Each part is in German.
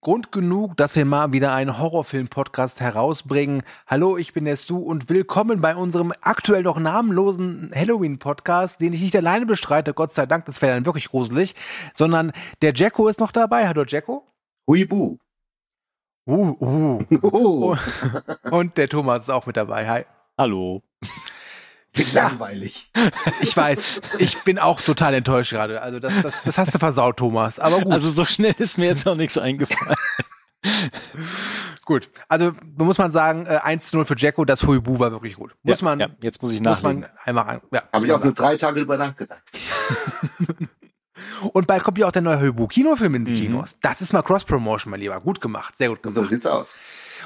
Grund genug, dass wir mal wieder einen Horrorfilm-Podcast herausbringen. Hallo, ich bin der Stu und willkommen bei unserem aktuell noch namenlosen Halloween-Podcast, den ich nicht alleine bestreite, Gott sei Dank, das wäre dann wirklich gruselig, sondern der Jacko ist noch dabei. Hallo Jacko. Huibu. Uh, uh. Oh, Und der Thomas ist auch mit dabei. Hi. Hallo. Wie langweilig. Ich weiß, ich bin auch total enttäuscht gerade. Also das, das, das hast du versaut, Thomas. Aber gut. Also so schnell ist mir jetzt auch nichts eingefallen. gut. Also muss man sagen, äh, 1 zu 0 für Jacko, das Huibu war wirklich gut. Muss ja, man, ja, jetzt muss ich muss nachlegen. man einmal an. Ja, Habe ich auch nur drei Tage drüber nachgedacht. Und bald kommt ja auch der neue Huibu-Kinofilm in die Mhm. Kinos. Das ist mal Cross-Promotion, mein Lieber. Gut gemacht. Sehr gut So gemacht. sieht's aus.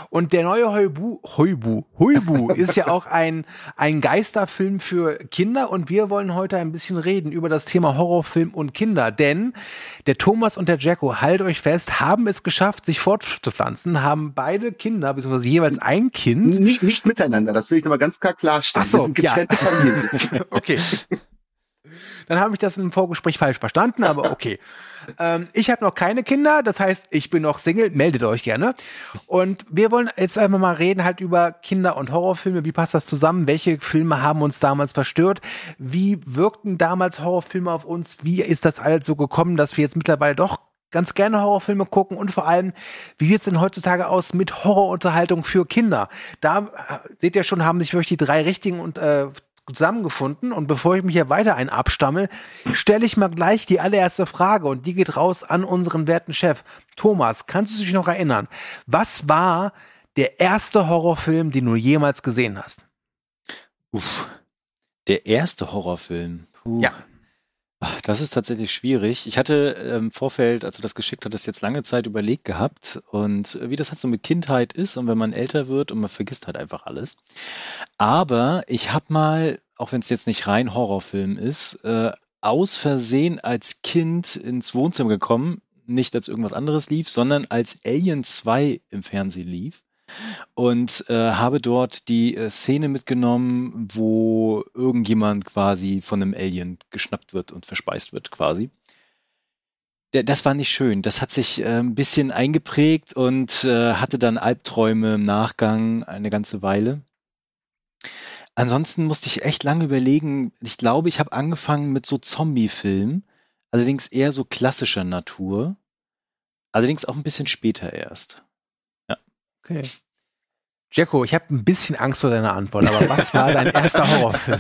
Und der neue Huibu, Huibu, Huibu ist ja auch ein, ein Geisterfilm für Kinder. Und wir wollen heute ein bisschen reden über das Thema Horrorfilm und Kinder. Denn der Thomas und der Jacko, haltet euch fest, haben es geschafft, sich fortzupflanzen, haben beide Kinder, beziehungsweise jeweils ein Kind. Nicht, nicht miteinander, das will ich nochmal ganz klar klarstellen. Ach so, Wir sind getrennte ja. Familien. Okay. Dann habe ich das im Vorgespräch falsch verstanden, aber okay. ähm, ich habe noch keine Kinder, das heißt, ich bin noch Single, meldet euch gerne. Und wir wollen jetzt einfach mal reden halt über Kinder- und Horrorfilme. Wie passt das zusammen? Welche Filme haben uns damals verstört? Wie wirkten damals Horrorfilme auf uns? Wie ist das alles so gekommen, dass wir jetzt mittlerweile doch ganz gerne Horrorfilme gucken und vor allem, wie sieht's denn heutzutage aus mit Horrorunterhaltung für Kinder? Da äh, seht ihr schon, haben sich wirklich die drei richtigen und äh, zusammengefunden und bevor ich mich hier weiter ein abstammel, stelle ich mal gleich die allererste Frage und die geht raus an unseren werten Chef. Thomas, kannst du dich noch erinnern? Was war der erste Horrorfilm, den du jemals gesehen hast? Uff. Der erste Horrorfilm. Puh. Ja. Das ist tatsächlich schwierig. Ich hatte ähm, im Vorfeld, als du das geschickt hattest, jetzt lange Zeit überlegt gehabt und äh, wie das halt so mit Kindheit ist und wenn man älter wird und man vergisst halt einfach alles. Aber ich habe mal, auch wenn es jetzt nicht rein Horrorfilm ist, äh, aus Versehen als Kind ins Wohnzimmer gekommen, nicht als irgendwas anderes lief, sondern als Alien 2 im Fernsehen lief und äh, habe dort die äh, Szene mitgenommen, wo irgendjemand quasi von einem Alien geschnappt wird und verspeist wird quasi. Der, das war nicht schön. Das hat sich äh, ein bisschen eingeprägt und äh, hatte dann Albträume im Nachgang eine ganze Weile. Ansonsten musste ich echt lange überlegen. Ich glaube, ich habe angefangen mit so Zombie-Filmen, allerdings eher so klassischer Natur. Allerdings auch ein bisschen später erst. Okay. Jacko, ich habe ein bisschen Angst vor deiner Antwort, aber was war dein erster Horrorfilm?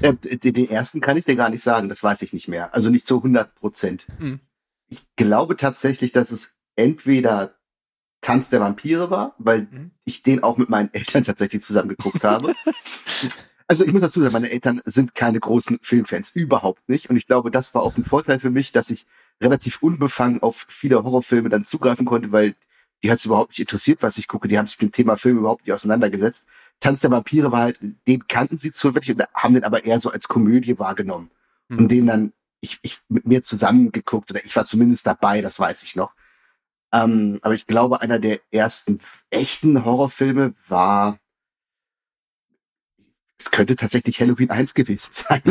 Äh, den, ersten kann ich dir gar nicht sagen, das weiß ich nicht mehr. Also nicht zu 100 Prozent. Hm. Ich glaube tatsächlich, dass es entweder Tanz der Vampire war, weil Mhm. ich den auch mit meinen Eltern tatsächlich zusammen geguckt habe. Also ich muss dazu sagen, meine Eltern sind keine großen Filmfans, überhaupt nicht. Und ich glaube, das war auch ein Vorteil für mich, dass ich relativ unbefangen auf viele Horrorfilme dann zugreifen konnte, weil die hat es überhaupt nicht interessiert, was ich gucke. Die haben sich mit dem Thema Film überhaupt nicht auseinandergesetzt. Tanz der Vampire war halt, den kannten sie zusätzlich und haben den aber eher so als Komödie wahrgenommen. Hm. Und den dann ich, ich mit mir zusammengeguckt oder ich war zumindest dabei, das weiß ich noch. Ähm, aber ich glaube, einer der ersten echten Horrorfilme war, es könnte tatsächlich Halloween 1 gewesen sein.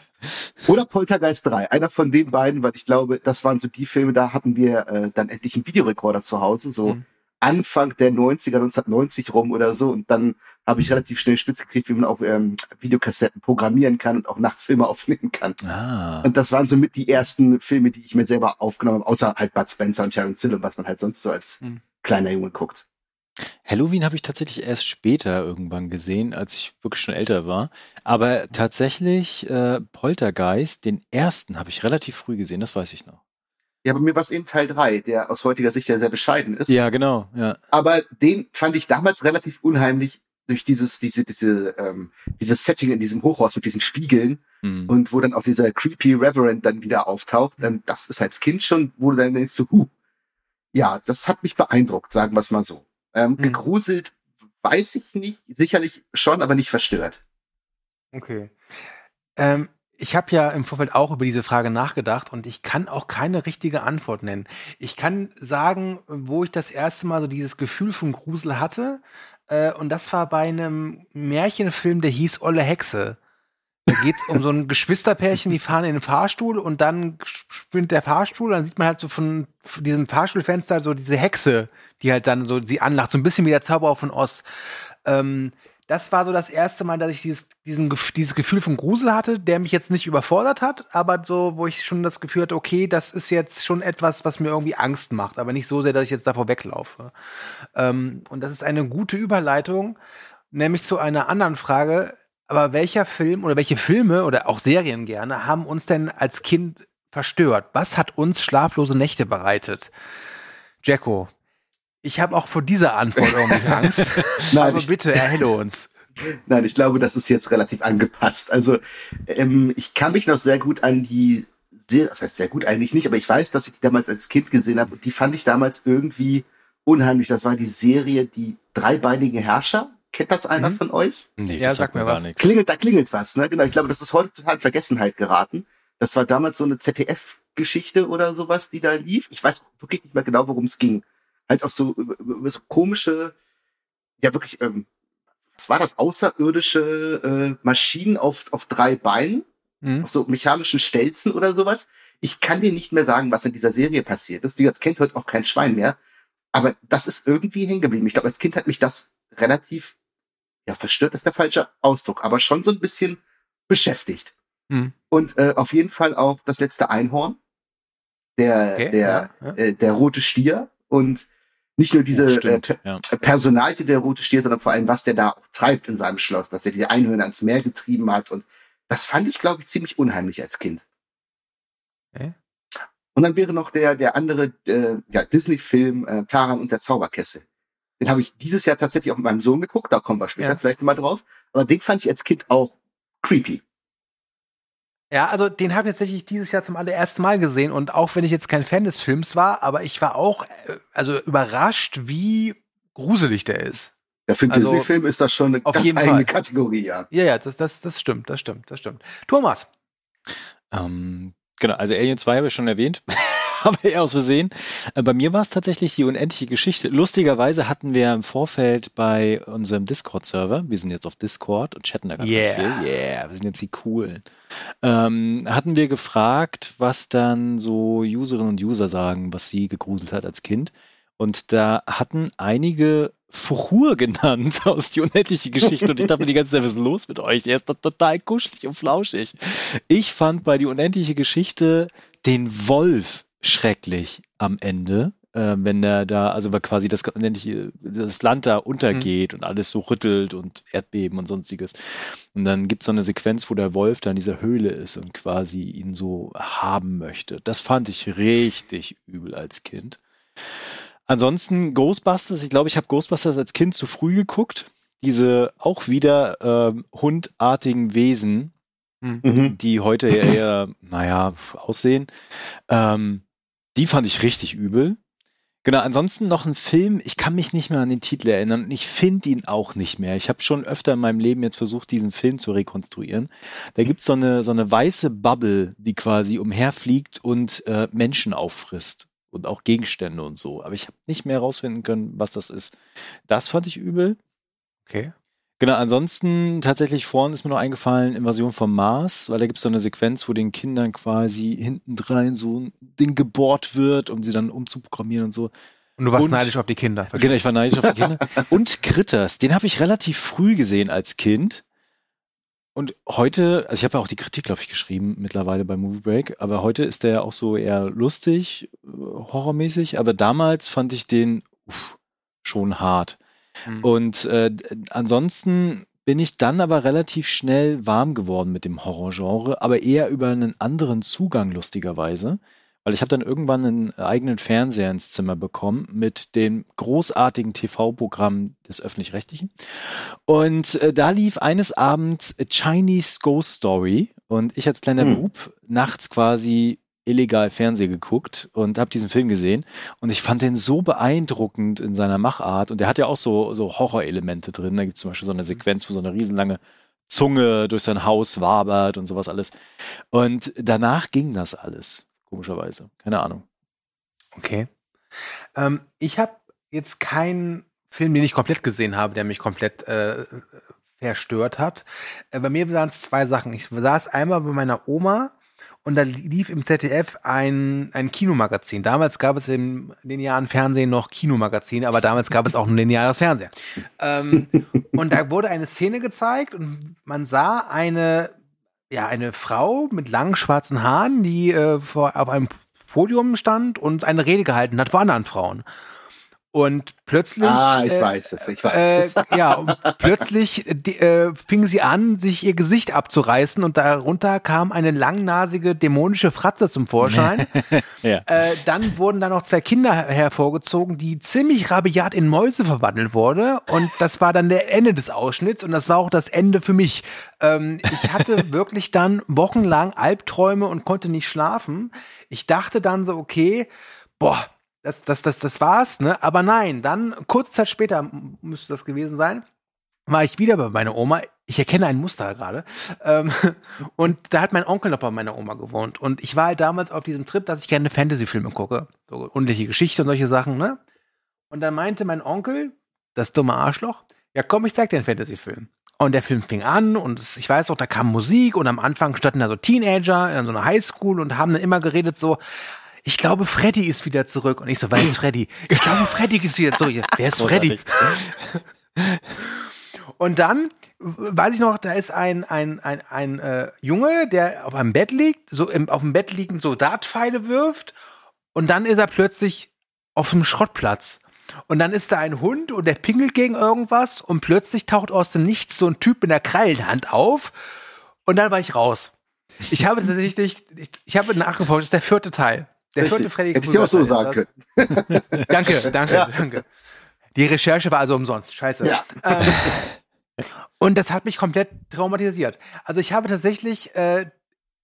Oder Poltergeist 3. Einer von den beiden, weil ich glaube, das waren so die Filme, da hatten wir äh, dann endlich einen Videorekorder zu Hause, so Mhm. Anfang der 90er, 1990 rum oder so. Und dann habe ich relativ schnell spitz gekriegt, wie man auch ähm, Videokassetten programmieren kann und auch nachts Filme aufnehmen kann. Ah. Und das waren somit die ersten Filme, die ich mir selber aufgenommen habe, außer halt Bud Spencer und Terence Hill und was man halt sonst so als Mhm. kleiner Junge guckt. Halloween habe ich tatsächlich erst später irgendwann gesehen, als ich wirklich schon älter war. Aber tatsächlich äh, Poltergeist, den ersten habe ich relativ früh gesehen, das weiß ich noch. Ja, bei mir war es eben Teil 3, der aus heutiger Sicht ja sehr bescheiden ist. Ja, genau, ja. Aber den fand ich damals relativ unheimlich durch dieses, diese, diese, ähm, dieses Setting in diesem Hochhaus mit diesen Spiegeln Hm. und wo dann auch dieser creepy Reverend dann wieder auftaucht. Ähm, das ist als Kind schon, wo du dann denkst, so, huh. Ja, das hat mich beeindruckt, sagen wir es mal so. Ähm, Hm. Gegruselt weiß ich nicht, sicherlich schon, aber nicht verstört. Okay. Ähm, Ich habe ja im Vorfeld auch über diese Frage nachgedacht und ich kann auch keine richtige Antwort nennen. Ich kann sagen, wo ich das erste Mal so dieses Gefühl von Grusel hatte, äh, und das war bei einem Märchenfilm, der hieß Olle Hexe. Da geht's um so ein Geschwisterpärchen, die fahren in den Fahrstuhl und dann spinnt der Fahrstuhl, dann sieht man halt so von, von diesem Fahrstuhlfenster so diese Hexe, die halt dann so sie anlacht, so ein bisschen wie der Zauberer von Oz. Ähm, das war so das erste Mal, dass ich dieses, diesen, dieses Gefühl von Grusel hatte, der mich jetzt nicht überfordert hat, aber so, wo ich schon das Gefühl hatte, okay, das ist jetzt schon etwas, was mir irgendwie Angst macht, aber nicht so sehr, dass ich jetzt davor weglaufe. Ähm, und das ist eine gute Überleitung, nämlich zu einer anderen Frage. Aber welcher Film oder welche Filme oder auch Serien gerne haben uns denn als Kind verstört? Was hat uns schlaflose Nächte bereitet? Jacko, ich habe auch vor dieser Antwort irgendwie Angst. Nein, aber ich- bitte erhelle uns. Nein, ich glaube, das ist jetzt relativ angepasst. Also ähm, ich kann mich noch sehr gut an die, sehr, das heißt sehr gut eigentlich nicht, aber ich weiß, dass ich die damals als Kind gesehen habe und die fand ich damals irgendwie unheimlich. Das war die Serie Die dreibeinigen Herrscher. Kennt das einer Mhm. von euch? Nee, Ja, das sag sagt mir gar was. nichts. Klingelt, da klingelt was, ne? Genau, ich glaube, das ist heute total in Vergessenheit geraten. Das war damals so eine ZDF-Geschichte oder sowas, die da lief. Ich weiß wirklich nicht mehr genau, worum es ging. Halt auch so, so komische, ja wirklich, ähm, was war das? Außerirdische äh, Maschinen auf, auf drei Beinen, Hm? auf so mechanischen Stelzen oder sowas. Ich kann dir nicht mehr sagen, was in dieser Serie passiert ist. Wie gesagt, kennt heute auch kein Schwein mehr. Aber das ist irgendwie hängen geblieben. Ich glaube, als Kind hat mich das relativ, ja, verstört ist der falsche Ausdruck, aber schon so ein bisschen beschäftigt. Hm. Und äh, auf jeden Fall auch das letzte Einhorn, der, Okay, der, ja, ja. Äh, der rote Stier und nicht nur diese Oh, äh, stimmt, ja. Personalie der rote Stier, sondern vor allem, was der da auch treibt in seinem Schloss, dass er die Einhörner ans Meer getrieben hat. Und das fand ich, glaube ich, ziemlich unheimlich als Kind. Okay. Und dann wäre noch der, der andere äh, ja, Disney-Film äh, Taran und der Zauberkessel. Den habe ich dieses Jahr tatsächlich auch mit meinem Sohn geguckt, da kommen wir später Ja. vielleicht mal drauf. Aber den fand ich als Kind auch creepy. Ja, also den habe ich tatsächlich dieses Jahr zum allerersten Mal gesehen und auch wenn ich jetzt kein Fan des Films war, aber ich war auch äh, also überrascht, wie gruselig der ist. Ja, für einen Also, Disney-Film ist das schon eine auf ganz jeden eigene Fall. Kategorie, ja. Ja, ja, das, das, das stimmt, das stimmt, das stimmt. Thomas. Ähm, genau, also Alien 2 habe ich schon erwähnt, aber eher aus Versehen. Äh, bei mir war es tatsächlich die unendliche Geschichte. Lustigerweise hatten wir im Vorfeld bei unserem Discord-Server, wir sind jetzt auf Discord und chatten da ganz, Yeah. ganz viel. Yeah, wir sind jetzt die Coolen. Ähm, hatten wir gefragt, was dann so Userinnen und User sagen, was sie gegruselt hat als Kind. Und da hatten einige Fuchur genannt aus die unendliche Geschichte. Und ich dachte mir die ganze Zeit, was ist los mit euch? Der ist doch total kuschelig und flauschig. Ich fand bei die unendliche Geschichte den Wolf schrecklich am Ende. Äh, wenn der da, also weil quasi das unendliche, das Land da untergeht und alles so rüttelt und Erdbeben und sonstiges. Und dann gibt es so eine Sequenz, wo der Wolf da in dieser Höhle ist und quasi ihn so haben möchte. Das fand ich richtig übel als Kind. Ansonsten Ghostbusters, ich glaube, ich habe Ghostbusters als Kind zu früh geguckt. Diese auch wieder ähm, hundartigen Wesen, Mhm. die heute ja eher, naja, aussehen. Ähm, die fand ich richtig übel. Genau, ansonsten noch ein Film, ich kann mich nicht mehr an den Titel erinnern und ich finde ihn auch nicht mehr. Ich habe schon öfter in meinem Leben jetzt versucht, diesen Film zu rekonstruieren. Da gibt's so eine, so eine weiße Bubble, die quasi umherfliegt und äh, Menschen auffrisst und auch Gegenstände und so. Aber ich habe nicht mehr herausfinden können, was das ist. Das fand ich übel. Okay. Genau, ansonsten tatsächlich vorhin ist mir noch eingefallen, Invasion vom Mars, weil da gibt es so eine Sequenz, wo den Kindern quasi hinten drein so ein Ding gebohrt wird, um sie dann umzuprogrammieren und so. Und du warst Und- neidisch auf die Kinder. Genau, ich war neidisch auf die Kinder. Und Critters, den habe ich relativ früh gesehen als Kind. Und heute, also ich habe ja auch die Kritik, glaube ich, geschrieben mittlerweile bei Movie Break, aber heute ist der auch so eher lustig, äh, horrormäßig, aber damals fand ich den uff, schon hart. Mhm. Und äh, ansonsten bin ich dann aber relativ schnell warm geworden mit dem Horrorgenre, aber eher über einen anderen Zugang lustigerweise. Weil ich habe dann irgendwann einen eigenen Fernseher ins Zimmer bekommen mit dem großartigen TV-Programm des Öffentlich-Rechtlichen. Und äh, da lief eines Abends A Chinese Ghost Story und ich als kleiner Hm. Bub nachts quasi illegal Fernsehen geguckt und habe diesen Film gesehen und ich fand den so beeindruckend in seiner Machart und der hat ja auch so, so Horrorelemente drin. Da gibt es zum Beispiel so eine Sequenz, wo so eine riesenlange Zunge durch sein Haus wabert und sowas alles. Und danach ging das alles, komischerweise. Keine Ahnung. Okay. Ähm, ich habe jetzt keinen Film, den ich komplett gesehen habe, der mich komplett äh, verstört hat. Äh, bei mir waren es zwei Sachen. Ich saß einmal bei meiner Oma und da lief im ZDF ein, ein Kinomagazin. Damals gab es im linearen Fernsehen noch Kinomagazin, aber damals gab es auch ein lineares Fernsehen. Ähm, und da wurde eine Szene gezeigt und man sah eine, ja, eine Frau mit langen schwarzen Haaren, die äh, vor, auf einem Podium stand und eine Rede gehalten hat vor anderen Frauen. Und plötzlich. Ah, ich äh, weiß es, ich weiß äh, es. ja, plötzlich die, äh, fing sie an, sich ihr Gesicht abzureißen und darunter kam eine langnasige dämonische Fratze zum Vorschein. Ja. äh, dann wurden da noch zwei Kinder hervorgezogen, die ziemlich rabiat in Mäuse verwandelt wurde und das war dann der Ende des Ausschnitts und das war auch das Ende für mich. Ähm, ich hatte wirklich dann wochenlang Albträume und konnte nicht schlafen. Ich dachte dann so, okay, boah, das, das, das, das war's, ne? Aber nein, dann, kurze Zeit später müsste das gewesen sein, war ich wieder bei meiner Oma. Ich erkenne ein Muster gerade. Ähm, und da hat mein Onkel noch bei meiner Oma gewohnt. Und ich war halt damals auf diesem Trip, dass ich gerne Fantasy-Filme gucke. So unendliche Geschichte und solche Sachen, ne? Und dann meinte mein Onkel, das dumme Arschloch, ja komm, ich zeig dir einen Fantasy-Film. Und der Film fing an und es, ich weiß auch, da kam Musik und am Anfang standen da so Teenager in so einer Highschool und haben dann immer geredet so, ich glaube, Freddy ist wieder zurück. Und ich so, wer ist Freddy? Ich glaube, Freddy ist wieder zurück. Wer ist Freddy? Und dann weiß ich noch, da ist ein, ein, ein, ein äh, Junge, der auf einem Bett liegt, so im, auf dem Bett liegend so Dartpfeile wirft. Und dann ist er plötzlich auf einem Schrottplatz. Und dann ist da ein Hund und der pingelt gegen irgendwas und plötzlich taucht aus dem Nichts so ein Typ mit einer Krallenhand auf. Und dann war ich raus. Ich habe tatsächlich, ich, ich habe nachgeforscht, das ist der vierte Teil. Der vierte Richtig. Freddy Hätte ich dir auch so sagen Teil. können. Danke, danke, Ja. danke. Die Recherche war also umsonst. Scheiße. Ja. Ähm, und das hat mich komplett traumatisiert. Also ich habe tatsächlich äh,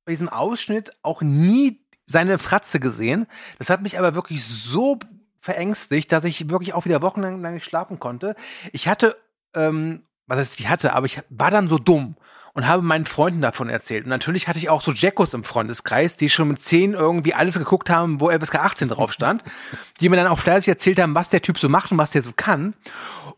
bei diesem Ausschnitt auch nie seine Fratze gesehen. Das hat mich aber wirklich so verängstigt, dass ich wirklich auch wieder wochenlang lang nicht schlafen konnte. Ich hatte, ähm, was heißt, ich hatte, aber ich war dann so dumm und habe meinen Freunden davon erzählt. Und natürlich hatte ich auch so Jackos im Freundeskreis, die schon mit 10 irgendwie alles geguckt haben, wo FSK 18 drauf stand, die mir dann auch fleißig erzählt haben, was der Typ so macht und was der so kann.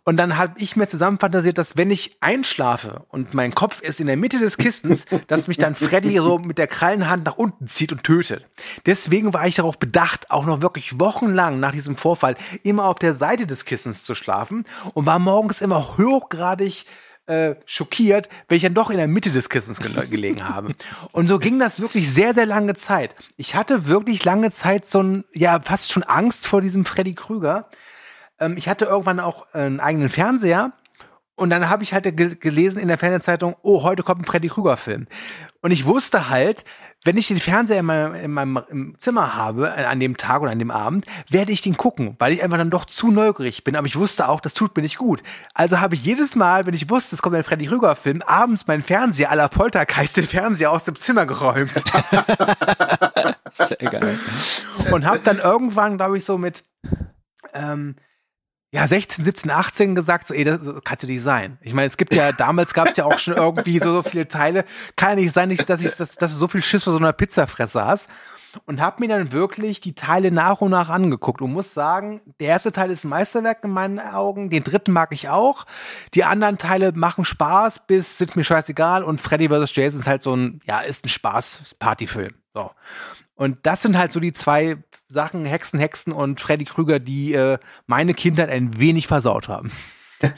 Und dann habe ich mir zusammenfantasiert, dass wenn ich einschlafe und mein Kopf ist in der Mitte des Kistens, dass mich dann Freddy so mit der Krallenhand nach unten zieht und tötet. Deswegen war ich darauf bedacht, auch noch wirklich wochenlang nach diesem Vorfall immer auf der Seite des Kissens zu schlafen und war morgens immer hochgradig äh, schockiert, wenn ich dann doch in der Mitte des Kissens gel gelegen habe. Und so ging das wirklich sehr, sehr lange Zeit. Ich hatte wirklich lange Zeit so ein, ja, fast schon Angst vor diesem Freddy Krüger. Ähm, ich hatte irgendwann auch einen eigenen Fernseher. Und dann habe ich halt ge gelesen in der Fernsehzeitung, oh, heute kommt ein Freddy Krüger-Film. Und ich wusste halt, wenn ich den Fernseher in meinem, in meinem im Zimmer habe, äh, an dem Tag oder an dem Abend, werde ich den gucken, weil ich einfach dann doch zu neugierig bin. Aber ich wusste auch, das tut mir nicht gut. Also habe ich jedes Mal, wenn ich wusste, es kommt ein Freddy Krüger-Film, abends meinen Fernseher aller Poltergeist den Fernseher aus dem Zimmer geräumt. Sehr geil. und habe dann irgendwann, glaube ich, so mit ähm, ja 16, 17, 18 gesagt, so, ey, das kann ja nicht sein. Ich meine, es gibt ja damals gab es ja auch schon irgendwie so, so viele Teile. Kann ja nicht sein, dass ich, dass, dass du so viel Schiss vor so einer Pizzafresse hast. Und habe mir dann wirklich die Teile nach und nach angeguckt und muss sagen, der erste Teil ist ein Meisterwerk in meinen Augen, den dritten mag ich auch. Die anderen Teile machen Spaß bis sind mir scheißegal und Freddy vs. Jason ist halt so ein, ja, ist ein Spaß-Partyfilm. So. Und das sind halt so die zwei Sachen, Hexen, Hexen und Freddy Krüger, die äh, meine Kindheit ein wenig versaut haben.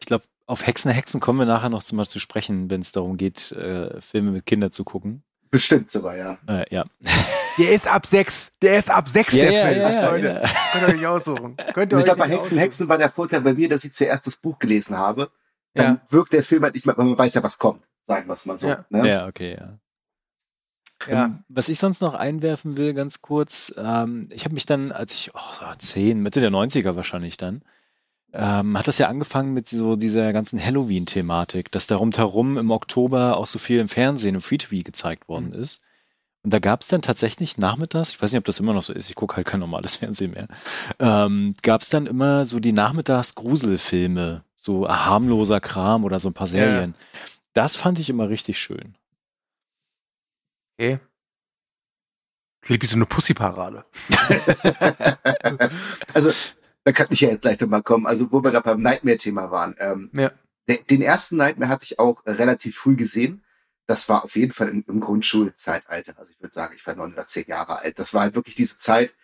Ich glaube, auf Hexen, Hexen kommen wir nachher noch zu, mal zu sprechen, wenn es darum geht, äh, Filme mit Kindern zu gucken. Bestimmt sogar, ja. Äh, ja. Der ist ab sechs. Der ist ab sechs, Ja, der ja, Film. ja, ja, Leute, ja. Könnt ihr euch aussuchen. Könnt ihr Also ich euch glaube, bei Hexen, aussuchen. Hexen war der Vorteil bei mir, dass ich zuerst das Buch gelesen habe. Dann Ja. wirkt der Film halt nicht mehr, weil man weiß ja, was kommt. Sagen wir es mal so. Ja. Ne? Ja, okay, ja. Ja. Ähm, Was ich sonst noch einwerfen will, ganz kurz, ähm, ich habe mich dann, als ich, oh, so 10, Mitte der 90er wahrscheinlich dann, ähm, hat das ja angefangen mit so dieser ganzen Halloween-Thematik, dass da rundherum im Oktober auch so viel im Fernsehen, im Free-TV gezeigt worden ist. Und da gab es dann tatsächlich nachmittags, ich weiß nicht, ob das immer noch so ist, ich gucke halt kein normales Fernsehen mehr, ähm, gab es dann immer so die Nachmittags-Gruselfilme, so harmloser Kram oder so ein paar Serien. Das fand ich immer richtig schön. Okay. Klingt wie so eine Pussy-Parade. also, da kann ich ja jetzt gleich nochmal kommen. Also, wo wir gerade beim Nightmare-Thema waren. Ähm, Ja. den ersten Nightmare hatte ich auch relativ früh gesehen. Das war auf jeden Fall im, im Grundschulzeitalter. Also ich würde sagen, ich war neun oder zehn Jahre alt. Das war halt wirklich diese Zeit,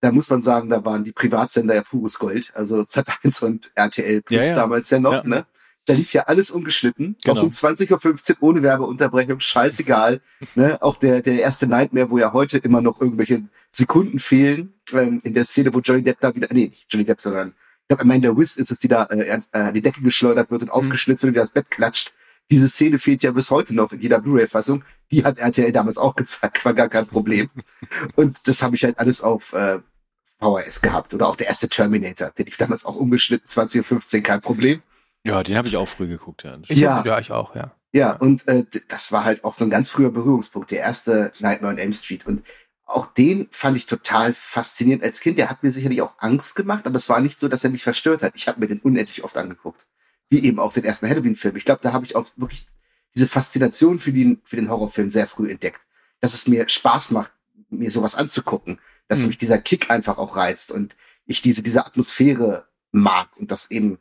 da muss man sagen, da waren die Privatsender ja pures Gold. Also Z1 und RTL Plus Ja, ja. damals ja noch, Ja. ne? Da lief ja alles ungeschnitten. Genau. Auch um 20.15 Uhr ohne Werbeunterbrechung, scheißegal. ne? Auch der, der erste Nightmare, wo ja heute immer noch irgendwelche Sekunden fehlen, ähm, in der Szene, wo Johnny Depp da wieder, nee, nicht Johnny Depp, sondern ich glaube, Amanda Wiss ist es, die da äh, an- die Decke geschleudert wird und aufgeschlitzt wird und wieder das Bett klatscht. Diese Szene fehlt ja bis heute noch in jeder Blu-ray-Fassung. Die hat RTL damals auch gezeigt, war gar kein Problem. Und das habe ich halt alles auf äh, VHS gehabt. Oder auch der erste Terminator, den ich damals auch umgeschnitten, 20.15 kein Problem. Ja, den habe ich auch früh geguckt, ja. Ich, Ja. ja, ich auch, ja. Ja, und äh, das war halt auch so ein ganz früher Berührungspunkt, der erste Nightmare on Elm Street. Und auch den fand ich total faszinierend als Kind. Der hat mir sicherlich auch Angst gemacht, aber es war nicht so, dass er mich verstört hat. Ich habe mir den unendlich oft angeguckt. Wie eben auch den ersten Halloween-Film. Ich glaube, da habe ich auch wirklich diese Faszination für den, für den Horrorfilm sehr früh entdeckt. Dass es mir Spaß macht, mir sowas anzugucken. Dass Mhm. mich dieser Kick einfach auch reizt und ich diese, diese Atmosphäre mag und das eben.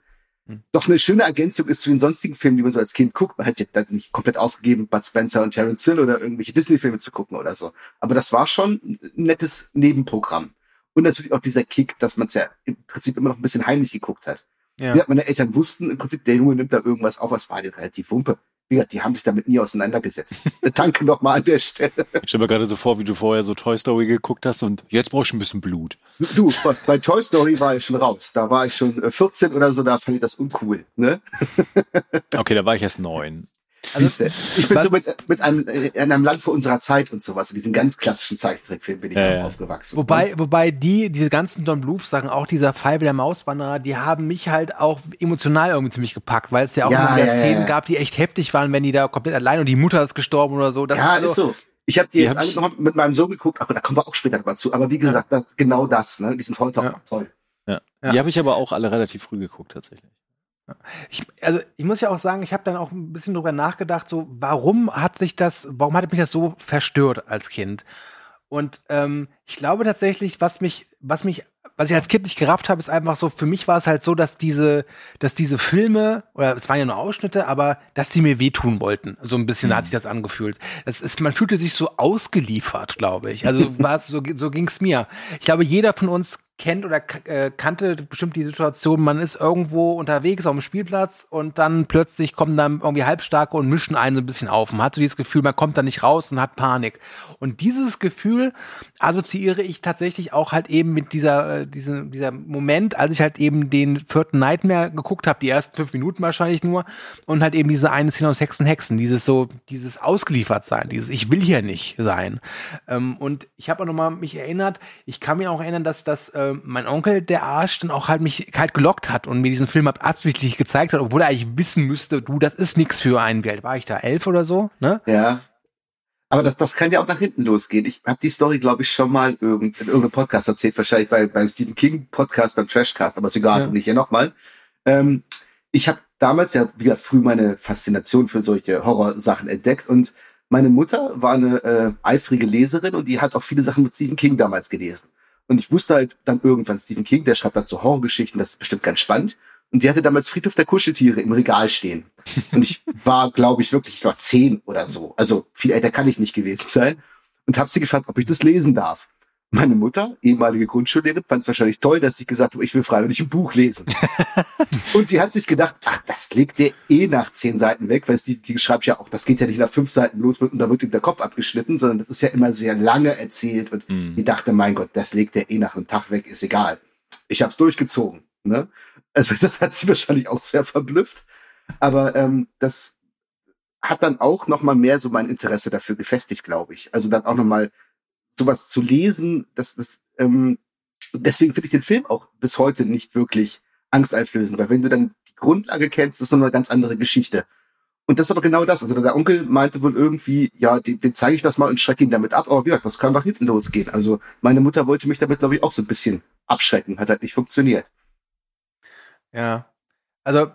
Doch eine schöne Ergänzung ist zu den sonstigen Filmen, die man so als Kind guckt. Man hat ja dann nicht komplett aufgegeben, Bud Spencer und Terence Hill oder irgendwelche Disney-Filme zu gucken oder so. Aber das war schon ein nettes Nebenprogramm. Und natürlich auch dieser Kick, dass man es ja im Prinzip immer noch ein bisschen heimlich geguckt hat. Ja. Ja. Meine Eltern wussten im Prinzip, der Junge nimmt da irgendwas auf, was war denn relativ Wumpe. Gesagt, die haben sich damit nie auseinandergesetzt. Danke nochmal an der Stelle. Ich stelle mir gerade so vor, wie du vorher so Toy Story geguckt hast und jetzt brauchst du ein bisschen Blut. Du, bei, Toy Story war ich schon raus. Da war ich schon äh, 14 oder so, da fand ich das uncool. Ne? Okay, da war ich erst neun. Siehst du, ich bin was- so mit, mit einem, äh, in einem Land vor unserer Zeit und sowas. In diesen ganz klassischen Zeichentrickfilmen bin ich Ja, auch ja. aufgewachsen. Wobei, wobei die, diese ganzen Don Bluth Sachen, auch dieser Five der Mauswanderer, die haben mich halt auch emotional irgendwie ziemlich gepackt, weil es ja auch Ja, immer wieder Szenen ja. gab, die echt heftig waren, wenn die da komplett allein und die Mutter ist gestorben oder so. Das ja, also, ist so. Ich habe die, Die jetzt hab angenommen mit meinem Sohn geguckt, aber da kommen wir auch später noch mal zu. Aber wie gesagt, das, genau das, ne? Die sind heute Ja. auch toll. Ja. Ja. Die habe ich aber auch alle relativ früh geguckt, tatsächlich. Ich, also ich muss ja auch sagen, ich habe dann auch ein bisschen drüber nachgedacht, so warum hat sich das, warum hat mich das so verstört als Kind? Und ähm, ich glaube tatsächlich, was mich, was mich, was ich als Kind nicht gerafft habe, ist einfach so, für mich war es halt so, dass diese, dass diese Filme, oder es waren ja nur Ausschnitte, aber dass die mir wehtun wollten. So ein bisschen hat sich das angefühlt. Das ist, man fühlte sich so ausgeliefert, glaube ich. Also war es, so, so ging es mir. Ich glaube, jeder von uns kennt oder äh, kannte bestimmt die Situation, man ist irgendwo unterwegs auf dem Spielplatz und dann plötzlich kommen dann irgendwie Halbstarke und mischen einen so ein bisschen auf. Man hat so dieses Gefühl, man kommt da nicht raus und hat Panik. Und dieses Gefühl assoziiere ich tatsächlich auch halt eben mit dieser, äh, diesem, dieser Moment, als ich halt eben den vierten Nightmare geguckt habe, die ersten fünf Minuten wahrscheinlich nur, und halt eben diese eine Szene aus Hexen, Hexen, dieses so, dieses ausgeliefert sein, dieses Ich will hier nicht sein. Ähm, und ich habe auch nochmal mich erinnert, ich kann mir auch erinnern, dass das äh, mein Onkel, der Arsch, dann auch halt mich kalt gelockt hat und mir diesen Film absichtlich gezeigt hat, obwohl er eigentlich wissen müsste, du, das ist nichts für einen. Wie alt war ich da? Elf oder so, ne? Ja. Aber das, das kann ja auch nach hinten losgehen. Ich habe die Story, glaube ich, schon mal irgend, in irgendeinem Podcast erzählt, wahrscheinlich bei, beim Stephen King Podcast, beim Trashcast, aber ist egal, Ja. nicht hier nochmal. Ähm, ich habe damals ja wieder früh meine Faszination für solche Horrorsachen entdeckt und meine Mutter war eine äh, eifrige Leserin und die hat auch viele Sachen mit Stephen King damals gelesen. Und ich wusste halt dann irgendwann, Stephen King, der schreibt halt so Horrorgeschichten, das ist bestimmt ganz spannend. Und die hatte damals Friedhof der Kuscheltiere im Regal stehen. Und ich war, glaube ich, wirklich, ich war zehn oder so. Also viel älter kann ich nicht gewesen sein. Und habe sie gefragt, ob ich das lesen darf. Meine Mutter, ehemalige Grundschullehrerin, fand es wahrscheinlich toll, dass ich gesagt habe, ich will freiwillig ein Buch lesen. und die hat sich gedacht, ach, das legt der eh nach zehn Seiten weg, weil die, die schreibt ja auch, das geht ja nicht nach fünf Seiten los und da wird ihm der Kopf abgeschnitten, sondern das ist ja immer sehr lange erzählt. Und Hm. die dachte, mein Gott, das legt der eh nach einem Tag weg, ist egal. Ich habe es durchgezogen. Ne? Also das hat sie wahrscheinlich auch sehr verblüfft. Aber ähm, das hat dann auch noch mal mehr so mein Interesse dafür gefestigt, glaube ich. Also dann auch noch mal sowas zu lesen, das, das ähm, deswegen finde ich den Film auch bis heute nicht wirklich angsteinflößend, weil wenn du dann die Grundlage kennst, ist noch eine ganz andere Geschichte. Und das ist aber genau das. Also der Onkel meinte wohl irgendwie, ja, dem, dem zeige ich das mal und schrecke ihn damit ab. Aber wie gesagt, das kann nach hinten losgehen. Also meine Mutter wollte mich damit, glaube ich, auch so ein bisschen abschrecken. Hat halt nicht funktioniert. Ja. Also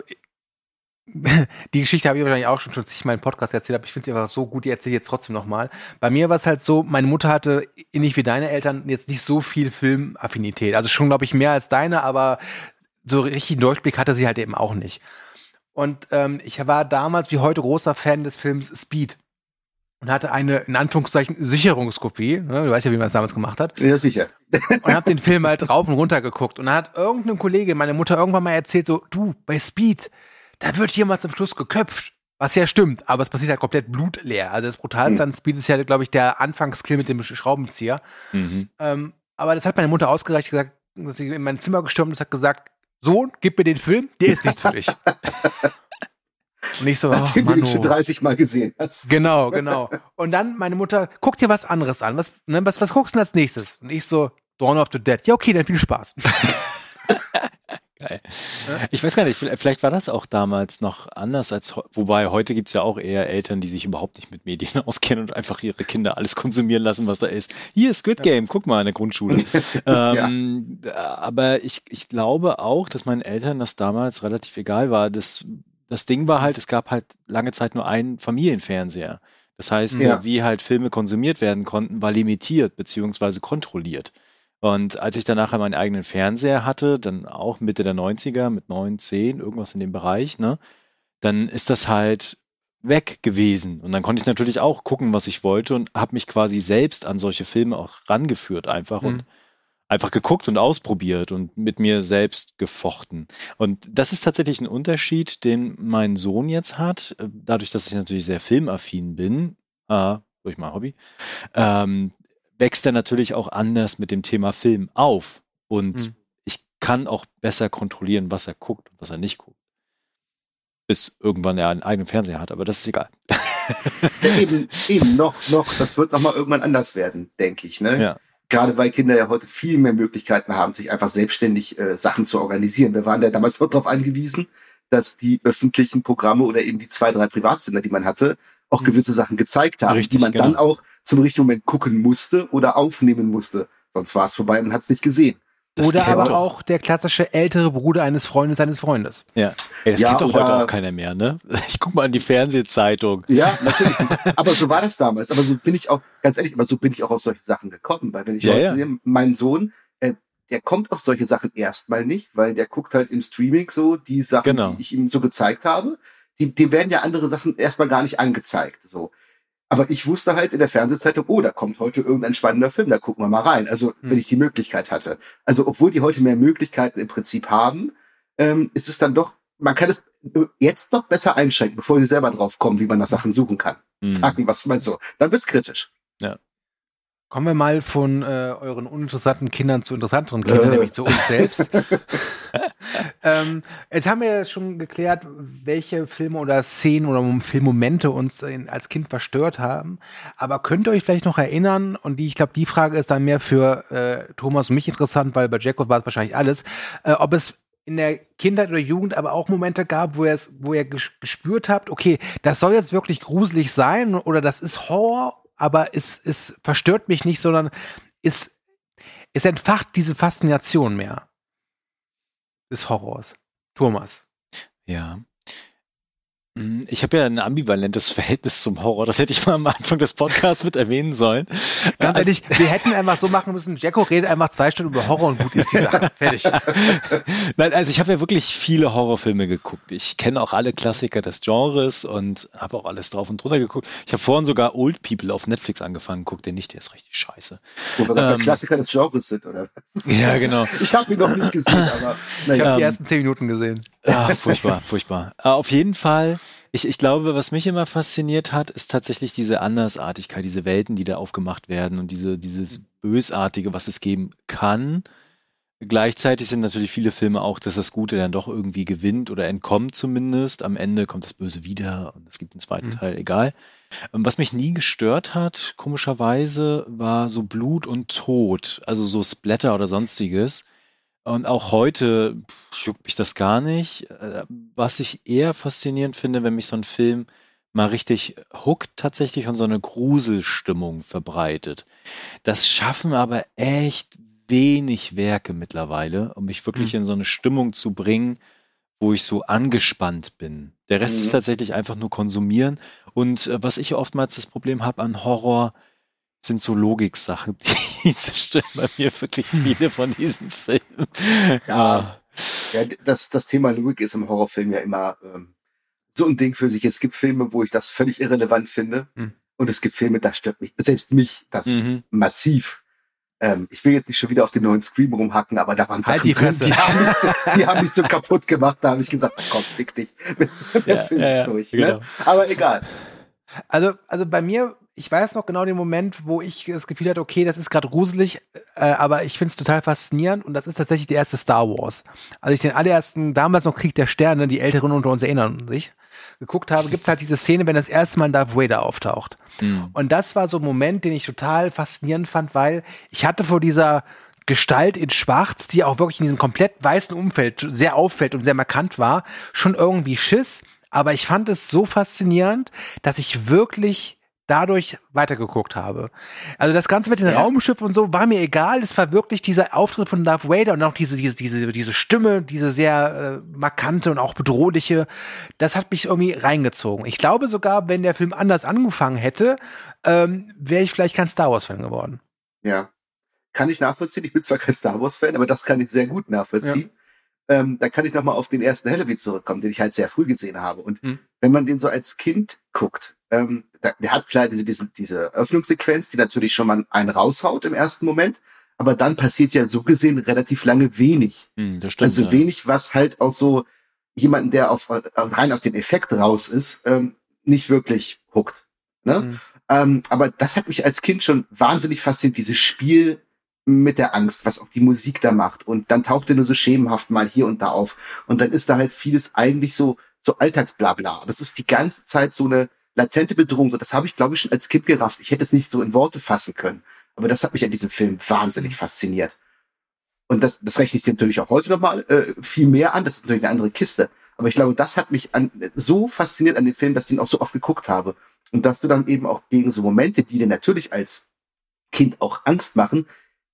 die Geschichte habe ich wahrscheinlich auch schon, schon sich meinen Podcast erzählt, aber ich finde sie einfach so gut, die erzähle ich jetzt trotzdem nochmal. Bei mir war es halt so, meine Mutter hatte, ähnlich wie deine Eltern, jetzt nicht so viel Filmaffinität. Also schon, glaube ich, mehr als deine, aber so richtig einen Durchblick hatte sie halt eben auch nicht. Und ähm, ich war damals wie heute großer Fan des Films Speed und hatte eine, in Anführungszeichen, Sicherungskopie. Ne? Du weißt ja, wie man es damals gemacht hat. Ja, sicher. Und habe den Film halt rauf und runter geguckt. Und dann hat irgendeine Kollegin, meine Mutter, irgendwann mal erzählt, so, du, bei Speed, da wird jemand zum Schluss geköpft. Was ja stimmt, aber es passiert halt komplett blutleer. Also das Brutalste Hm. an Speed ist ja, glaube ich, der Anfangskill mit dem Schraubenzieher. Mhm. Ähm, aber das hat meine Mutter ausgereicht, gesagt, dass sie in mein Zimmer gestürmt ist, hat gesagt, Sohn, gib mir den Film, der ist nichts für dich. Und ich so, oh, Nachdem du ihn schon Manu. 30 Mal gesehen hast. Genau, genau. Und dann meine Mutter, guck dir was anderes an. Was, ne, was, was guckst du denn als nächstes? Und ich so, Dawn of the Dead. Ja, okay, dann viel Spaß. Ich weiß gar nicht, vielleicht war das auch damals noch anders als, wobei heute gibt's ja auch eher Eltern, die sich überhaupt nicht mit Medien auskennen und einfach ihre Kinder alles konsumieren lassen, was da ist. Hier, Squid Game, guck mal in der Grundschule. ähm, Aber ich, ich glaube auch, dass meinen Eltern das damals relativ egal war. Das, das Ding war halt, es gab halt lange Zeit nur einen Familienfernseher. Das heißt, Ja. wie halt Filme konsumiert werden konnten, war limitiert beziehungsweise kontrolliert. Und als ich dann nachher meinen eigenen Fernseher hatte, dann auch Mitte der 90er mit 9, 10, irgendwas in dem Bereich, ne, dann ist das halt weg gewesen. Und dann konnte ich natürlich auch gucken, was ich wollte und habe mich quasi selbst an solche Filme auch rangeführt einfach Mhm. und einfach geguckt und ausprobiert und mit mir selbst gefochten. Und das ist tatsächlich ein Unterschied, den mein Sohn jetzt hat, äh, dadurch, dass ich natürlich sehr filmaffin bin, äh, durch mein Hobby, ähm, wächst er natürlich auch anders mit dem Thema Film auf. Und Mhm. ich kann auch besser kontrollieren, was er guckt und was er nicht guckt. Bis irgendwann er einen eigenen Fernseher hat, aber das ist egal. Eben, eben noch, noch, das wird nochmal irgendwann anders werden, denke ich. Ne? Ja. Gerade weil Kinder ja heute viel mehr Möglichkeiten haben, sich einfach selbstständig äh, Sachen zu organisieren. Wir waren ja damals noch darauf angewiesen, dass die öffentlichen Programme oder eben die zwei, drei Privatsender, die man hatte, auch Mhm. gewisse Sachen gezeigt haben, Richtig, die man dann genau. auch zum richtigen Moment gucken musste oder aufnehmen musste. Sonst war es vorbei und hat es nicht gesehen. Das Oder aber doch- auch der klassische ältere Bruder eines Freundes seines Freundes. Ja. Ey, das Ja, kennt doch heute auch keiner mehr, ne? Ich guck mal an die Fernsehzeitung. Ja, natürlich. aber so war das damals. Aber so bin ich auch, ganz ehrlich, aber so bin ich auch auf solche Sachen gekommen. Weil wenn ich Ja, heute ja. sehe, mein Sohn, äh, der kommt auf solche Sachen erstmal nicht, weil der guckt halt im Streaming so die Sachen, Genau. die ich ihm so gezeigt habe. Die, dem werden ja andere Sachen erstmal gar nicht angezeigt. So. Aber ich wusste halt in der Fernsehzeitung, oh, da kommt heute irgendein spannender Film, da gucken wir mal rein. Also, Hm. wenn ich die Möglichkeit hatte. Also, obwohl die heute mehr Möglichkeiten im Prinzip haben, ähm, ist es dann doch, man kann es jetzt noch besser einschränken, bevor sie selber drauf kommen, wie man nach Sachen suchen kann Hm. sagen, was man so. Dann wird's kritisch. Kommen wir mal von äh, euren uninteressanten Kindern zu interessanteren Kindern, Äh. nämlich zu uns selbst. ähm, jetzt haben wir ja schon geklärt, welche Filme oder Szenen oder Filmmomente uns in, als Kind verstört haben. Aber könnt ihr euch vielleicht noch erinnern, und die, ich glaube, die Frage ist dann mehr für äh, Thomas und mich interessant, weil bei Jacob war es wahrscheinlich alles, äh, ob es in der Kindheit oder Jugend aber auch Momente gab, wo ihr es, wo ihr ges- gespürt habt, okay, das soll jetzt wirklich gruselig sein oder das ist Horror, aber es, es verstört mich nicht, sondern es, es entfacht diese Faszination mehr des Horrors. Thomas. Ja. Hm, Ich habe ja ein ambivalentes Verhältnis zum Horror. Das hätte ich mal am Anfang des Podcasts mit erwähnen sollen. Ganz Also- ehrlich, wir hätten einfach so machen müssen, Jacko redet einfach zwei Stunden über Horror und gut ist die Sache. Fertig. Nein, also ich habe ja wirklich viele Horrorfilme geguckt. Ich kenne auch alle Klassiker des Genres und habe auch alles drauf und drunter geguckt. Ich habe vorhin sogar Old People auf Netflix angefangen. Guck den nicht, der ist richtig scheiße. Wo wir Ähm. Klassiker des Genres sind, oder was? Ja, genau. Ich habe ihn noch nicht gesehen, aber Ich naja. habe die ersten zehn Minuten gesehen. Ah, furchtbar, furchtbar. Äh, auf jeden Fall, ich, ich glaube, was mich immer fasziniert hat, ist tatsächlich diese Andersartigkeit, diese Welten, die da aufgemacht werden und diese, dieses Bösartige, was es geben kann. Gleichzeitig sind natürlich viele Filme auch, dass das Gute dann doch irgendwie gewinnt oder entkommt zumindest. Am Ende kommt das Böse wieder und es gibt einen zweiten Mhm. Teil, egal. Ähm, Was mich nie gestört hat, komischerweise, war so Blut und Tod, also so Splatter oder sonstiges. Und auch heute juckt mich das gar nicht. Äh, Was ich eher faszinierend finde, wenn mich so ein Film mal richtig hookt tatsächlich und so eine Gruselstimmung verbreitet. Das schaffen aber echt wenig Werke mittlerweile, um mich wirklich Hm. in so eine Stimmung zu bringen, wo ich so angespannt bin. Der Rest Mhm. ist tatsächlich einfach nur konsumieren. Und äh, was ich oftmals das Problem habe an Horror, sind so Logiksachen. Die zerstören bei mir wirklich viele von diesen Filmen. Ja. Ja, das, das Thema Logik ist im Horrorfilm ja immer ähm, so ein Ding für sich. Es gibt Filme, wo ich das völlig irrelevant finde. Hm. Und es gibt Filme, da stört mich, selbst mich, das Mhm. massiv. Ähm, ich will jetzt nicht schon wieder auf den neuen Scream rumhacken, aber da waren Halt Sachen die drin, die haben, mich so, die haben mich so kaputt gemacht. Da habe ich gesagt, oh komm, fick dich. Der Ja, Film ja, ist ja, durch. genau. Ne? Aber egal. Also, also bei mir, ich weiß noch genau den Moment, wo ich das Gefühl hatte, okay, das ist gerade gruselig, äh, aber ich finde es total faszinierend und das ist tatsächlich die erste Star Wars. Als ich den allerersten, damals noch Krieg der Sterne, die Älteren unter uns erinnern sich, geguckt habe, gibt's halt diese Szene, wenn das erste Mal Darth Vader auftaucht. Mhm. Und das war so ein Moment, den ich total faszinierend fand, weil ich hatte vor dieser Gestalt in Schwarz, die auch wirklich in diesem komplett weißen Umfeld sehr auffällt und sehr markant war, schon irgendwie Schiss. Aber ich fand es so faszinierend, dass ich wirklich dadurch weitergeguckt habe. Also das Ganze mit den Ja. Raumschiffen und so war mir egal. Es war wirklich dieser Auftritt von Darth Vader und auch diese, diese, diese, diese Stimme, diese sehr äh, markante und auch bedrohliche. Das hat mich irgendwie reingezogen. Ich glaube sogar, wenn der Film anders angefangen hätte, ähm, wäre ich vielleicht kein Star Wars-Fan geworden. Ja. Kann ich nachvollziehen. Ich bin zwar kein Star Wars-Fan, aber das kann ich sehr gut nachvollziehen. Ähm, da kann ich nochmal auf den ersten Halloween zurückkommen, den ich halt sehr früh gesehen habe. Und Hm. wenn man den so als Kind guckt, ähm, der hat klar diese, diese, diese Öffnungssequenz, die natürlich schon mal einen raushaut im ersten Moment. Aber dann passiert ja so gesehen relativ lange wenig. Mhm, das stimmt. Also ja. wenig, was halt auch so jemanden, der auf, äh, rein auf den Effekt raus ist, ähm, nicht wirklich huckt. Ne? Mhm. Ähm, aber das hat mich als Kind schon wahnsinnig fasziniert, dieses Spiel mit der Angst, was auch die Musik da macht. Und dann taucht er nur so schemenhaft mal hier und da auf. Und dann ist da halt vieles eigentlich so, so Alltagsblabla. Das ist die ganze Zeit so eine latente Bedrohung. Und das habe ich, glaube ich, schon als Kind gerafft. Ich hätte es nicht so in Worte fassen können. Aber das hat mich an diesem Film wahnsinnig fasziniert. Und das, das rechne ich dir natürlich auch heute nochmal äh, viel mehr an. Das ist natürlich eine andere Kiste. Aber ich glaube, das hat mich an, so fasziniert an dem Film, dass ich ihn auch so oft geguckt habe. Und dass du dann eben auch gegen so Momente, die dir natürlich als Kind auch Angst machen,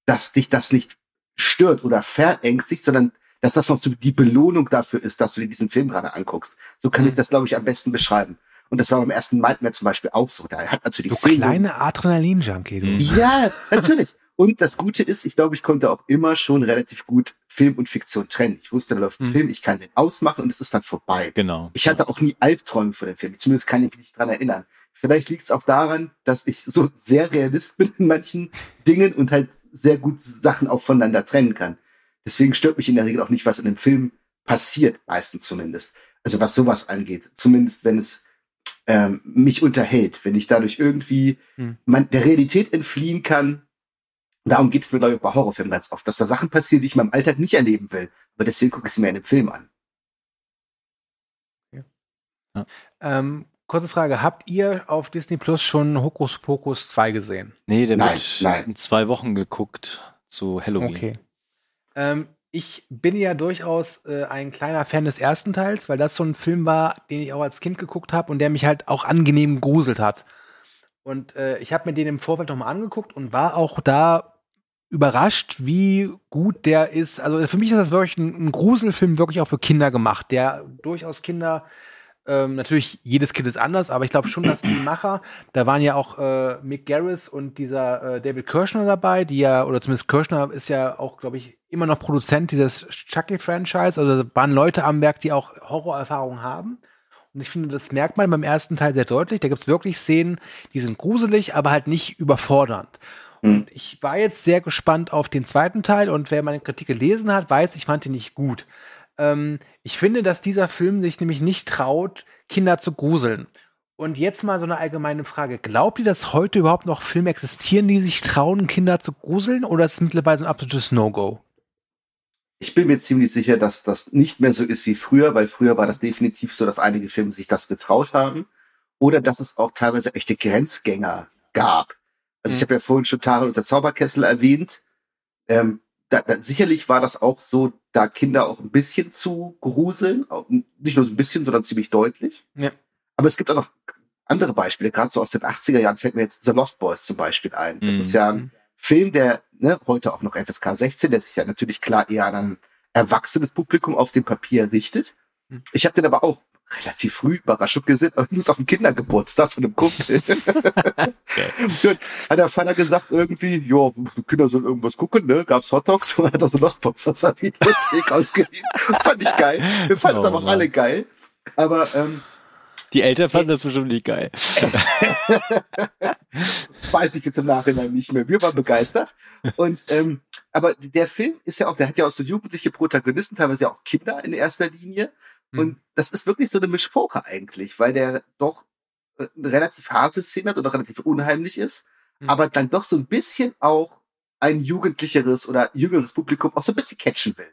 dass dich das nicht stört oder verängstigt, sondern dass das noch so die Belohnung dafür ist, dass du dir diesen Film gerade anguckst. So kann Mhm. ich das, glaube ich, am besten beschreiben. Und das war beim ersten Nightmare zum Beispiel auch so. Da hat natürlich Du Szenen, kleine Adrenalin-Junkie, du. Mhm. ja, natürlich. Und das Gute ist, ich glaube, ich konnte auch immer schon relativ gut Film und Fiktion trennen. Ich wusste, da läuft ein Mhm. Film, ich kann den ausmachen und es ist dann vorbei. Genau. Ich hatte auch nie Albträume vor dem Film. Zumindest kann ich mich nicht dran erinnern. Vielleicht liegt es auch daran, dass ich so sehr Realist bin in manchen Dingen und halt sehr gut Sachen auch voneinander trennen kann. Deswegen stört mich in der Regel auch nicht, was in dem Film passiert, meistens zumindest. Also was sowas angeht. Zumindest wenn es ähm, mich unterhält, wenn ich dadurch irgendwie Hm. man, der Realität entfliehen kann. Darum geht es mir, glaube ich, bei Horrorfilmen ganz oft, dass da Sachen passieren, die ich in meinem Alltag nicht erleben will. Aber deswegen gucke ich sie mir in dem Film an. Ähm, kurze Frage, habt ihr auf Disney Plus schon Hokus Pokus 2 gesehen? Nee, der Nein, wird nein. in zwei Wochen geguckt zu Halloween. Okay. Ähm, ich bin ja durchaus äh, ein kleiner Fan des ersten Teils, weil das so ein Film war, den ich auch als Kind geguckt habe und der mich halt auch angenehm gegruselt hat. Und äh, ich habe mir den im Vorfeld nochmal angeguckt und war auch da überrascht, wie gut der ist. Also für mich ist das wirklich ein, ein Gruselfilm, wirklich auch für Kinder gemacht, der durchaus Kinder ähm, natürlich, jedes Kind ist anders, aber ich glaube schon, dass die Macher, da waren ja auch äh, Mick Garris und dieser äh, David Kirschner dabei, die ja, oder zumindest Kirschner ist ja auch, glaube ich, immer noch Produzent dieses Chucky-Franchise. Also da waren Leute am Werk, die auch Horrorerfahrung haben. Und ich finde, das merkt man beim ersten Teil sehr deutlich. Da gibt es wirklich Szenen, die sind gruselig, aber halt nicht überfordernd. Hm. Und ich war jetzt sehr gespannt auf den zweiten Teil und wer meine Kritik gelesen hat, weiß, ich fand ihn nicht gut. Ähm, ich finde, dass dieser Film sich nämlich nicht traut, Kinder zu gruseln. Und jetzt mal so eine allgemeine Frage. Glaubt ihr, dass heute überhaupt noch Filme existieren, die sich trauen, Kinder zu gruseln? Oder ist es mittlerweile so ein absolutes No-Go? Ich bin mir ziemlich sicher, dass das nicht mehr so ist wie früher, weil früher war das definitiv so, dass einige Filme sich das getraut haben. Oder dass es auch teilweise echte Grenzgänger gab. Also ich Mhm. habe ja vorhin schon Tarel und der Zauberkessel erwähnt. Ähm, da, da, sicherlich war das auch so, da Kinder auch ein bisschen zu gruseln. Nicht nur so ein bisschen, sondern ziemlich deutlich. Ja. Aber es gibt auch noch andere Beispiele. Gerade so aus den 80er Jahren fällt mir jetzt The Lost Boys zum Beispiel ein. Das Mhm. ist ja ein Film, der ne, heute auch noch FSK 16, der sich ja natürlich klar eher an ein erwachsenes Publikum auf dem Papier richtet. Ich habe den aber auch relativ früh überraschend gesehen, aber ich muss auf den Kindergeburtstag von einem Kumpel. Gut, hat der Vater gesagt irgendwie, ja, Kinder sollen irgendwas gucken, ne? Gab's Hotdogs und hat er so Lostbox aus der Bibliothek ausgeliehen. Fand ich geil. Wir fanden es Oh aber auch alle geil. Aber ähm, Die Eltern fanden das bestimmt nicht geil. weiß ich jetzt im Nachhinein nicht mehr. Wir waren begeistert. Und ähm, aber der Film ist ja auch, der hat ja auch so jugendliche Protagonisten, teilweise ja auch Kinder in erster Linie. Hm. Und das ist wirklich so eine Mischpoker eigentlich, weil der doch äh, eine relativ harte Szene hat und auch relativ unheimlich ist, Hm. aber dann doch so ein bisschen auch ein jugendlicheres oder jüngeres Publikum auch so ein bisschen catchen will.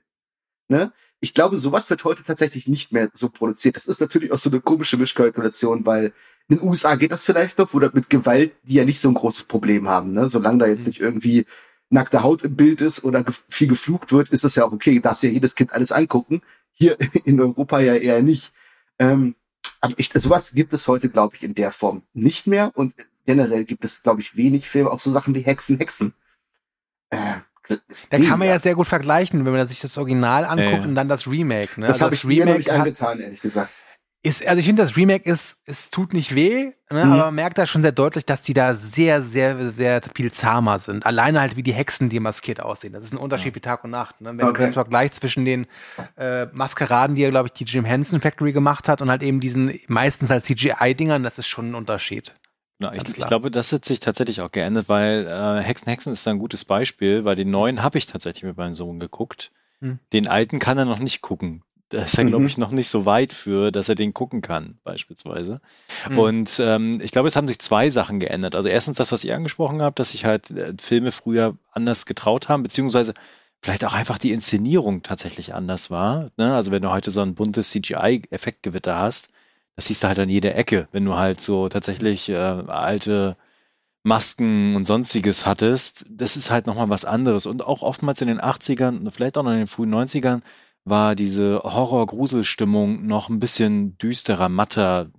Ne? Ich glaube, sowas wird heute tatsächlich nicht mehr so produziert. Das ist natürlich auch so eine komische Mischkalkulation, weil in den USA geht das vielleicht noch, oder mit Gewalt, die ja nicht so ein großes Problem haben. Ne? Solange da jetzt Mhm. nicht irgendwie nackte Haut im Bild ist oder viel geflucht wird, ist das ja auch okay. Darfst ja jedes Kind alles angucken. Hier in Europa ja eher nicht. Ähm, aber ich, sowas gibt es heute, glaube ich, in der Form nicht mehr. Und generell gibt es, glaube ich, wenig Filme, auch so Sachen wie Hexen, Hexen. Äh, Da kann man ja sehr gut vergleichen, wenn man sich das Original anguckt ja. und dann das Remake. Ne? Das Also habe ich mir noch nicht hat, angetan, ehrlich gesagt. Ist, also ich finde, das Remake ist, es tut nicht weh, ne? Mhm. aber man merkt da schon sehr deutlich, dass die da sehr, sehr, sehr viel zahmer sind. Alleine halt wie die Hexen, die maskiert aussehen. Das ist ein Unterschied wie Tag und Nacht. Ne? Wenn Okay. du das Vergleich zwischen den äh, Maskeraden, die ja, glaube ich, die Jim Henson Factory gemacht hat und halt eben diesen meistens als CGI-Dingern, das ist schon ein Unterschied. Genau, ich, ich glaube, das hat sich tatsächlich auch geändert, weil äh, Hexen Hexen ist da ein gutes Beispiel, weil den neuen habe ich tatsächlich mit meinem Sohn geguckt. Hm. Den alten kann er noch nicht gucken. Da ist er, Mhm. glaube ich, noch nicht so weit für, dass er den gucken kann, beispielsweise. Hm. Und ähm, ich glaube, es haben sich zwei Sachen geändert. Also erstens das, was ihr angesprochen habt, dass sich halt äh, Filme früher anders getraut haben, beziehungsweise vielleicht auch einfach die Inszenierung tatsächlich anders war. Ne? Also wenn du heute so ein buntes CGI-Effektgewitter hast, das siehst du halt an jeder Ecke, wenn du halt so tatsächlich äh, alte Masken und sonstiges hattest, das ist halt nochmal was anderes. Und auch oftmals in den 80ern, und vielleicht auch noch in den frühen 90ern, war diese Horror-Grusel-Stimmung noch ein bisschen düsterer, matter,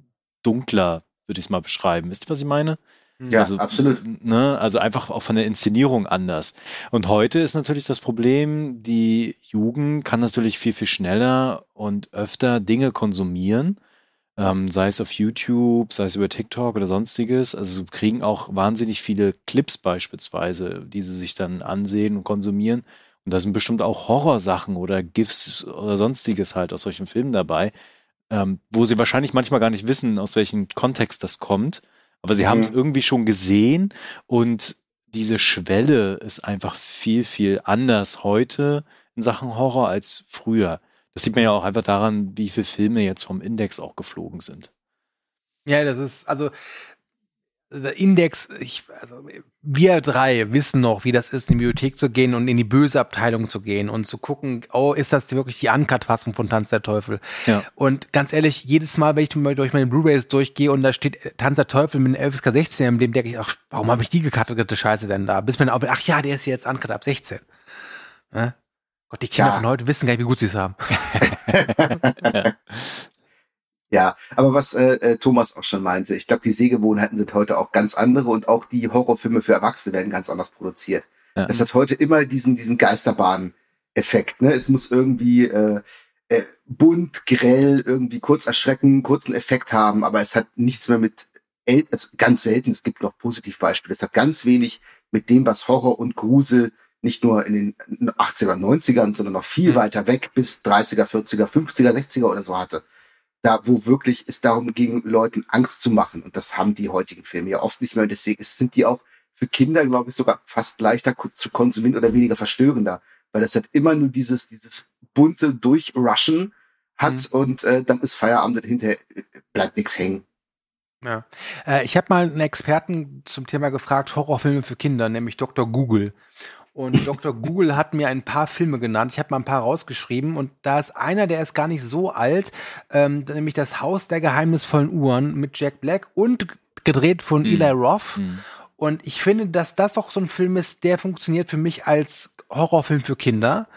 dunkler, würde ich es mal beschreiben. Wisst ihr, was ich meine? Ja, also, absolut. Ne, also einfach auch von der Inszenierung anders. Und heute ist natürlich das Problem, die Jugend kann natürlich viel, viel schneller und öfter Dinge konsumieren, ähm, sei es auf YouTube, sei es über TikTok oder sonstiges. Also sie kriegen auch wahnsinnig viele Clips beispielsweise, die sie sich dann ansehen und konsumieren. Und da sind bestimmt auch Horrorsachen oder GIFs oder sonstiges halt aus solchen Filmen dabei, ähm, wo sie wahrscheinlich manchmal gar nicht wissen, aus welchem Kontext das kommt. Aber sie haben es Mhm. irgendwie schon gesehen und diese Schwelle ist einfach viel, viel anders heute in Sachen Horror als früher. Das sieht man ja auch einfach daran, wie viele Filme jetzt vom Index auch geflogen sind. Ja, das ist, also der Index, ich, also, wir drei wissen noch, wie das ist, in die Bibliothek zu gehen und in die böse Abteilung zu gehen und zu gucken, oh, ist das wirklich die Uncut-Fassung von Tanz der Teufel? Ja. Und ganz ehrlich, jedes Mal, wenn ich durch meine Blu-Rays durchgehe und da steht äh, Tanz der Teufel mit einem FSK 16 Emblem, denke ich, ach, warum habe ich die gekattete Scheiße denn da? Bis man auch, ach ja, der ist jetzt Uncut ab 16. Ja? Gott, die Kinder Ja. von heute wissen gar nicht, wie gut sie es haben. Ja, aber was äh, äh, Thomas auch schon meinte, ich glaube, die Sehgewohnheiten sind heute auch ganz andere und auch die Horrorfilme für Erwachsene werden ganz anders produziert. Ja. Es hat heute immer diesen, diesen Geisterbahn-Effekt. Ne? Es muss irgendwie äh, äh, bunt, grell, irgendwie kurz erschrecken, kurzen Effekt haben, aber es hat nichts mehr mit, El also ganz selten, es gibt noch Positivbeispiele, es hat ganz wenig mit dem, was Horror und Grusel nicht nur in den 80er, 90ern, sondern noch viel Mhm. weiter weg bis 30er, 40er, 50er, 60er oder so hatte da wo wirklich es darum ging, Leuten Angst zu machen. Und das haben die heutigen Filme ja oft nicht mehr. Und deswegen sind die auch für Kinder, glaube ich, sogar fast leichter zu konsumieren oder weniger verstörender. Weil das halt immer nur dieses, dieses bunte Durchrushen hat und äh, dann ist Feierabend und hinterher äh, bleibt nichts hängen. Ja. Äh, ich habe mal einen Experten zum Thema gefragt, Horrorfilme für Kinder, nämlich Dr. Google. Und Dr. Google hat mir ein paar Filme genannt. Ich habe mal ein paar rausgeschrieben und da ist einer, der ist gar nicht so alt, ähm, nämlich das Haus der geheimnisvollen Uhren mit Jack Black und gedreht von Hm. Eli Roth. Hm. Und ich finde, dass das doch so ein Film ist, der funktioniert für mich als Horrorfilm für Kinder.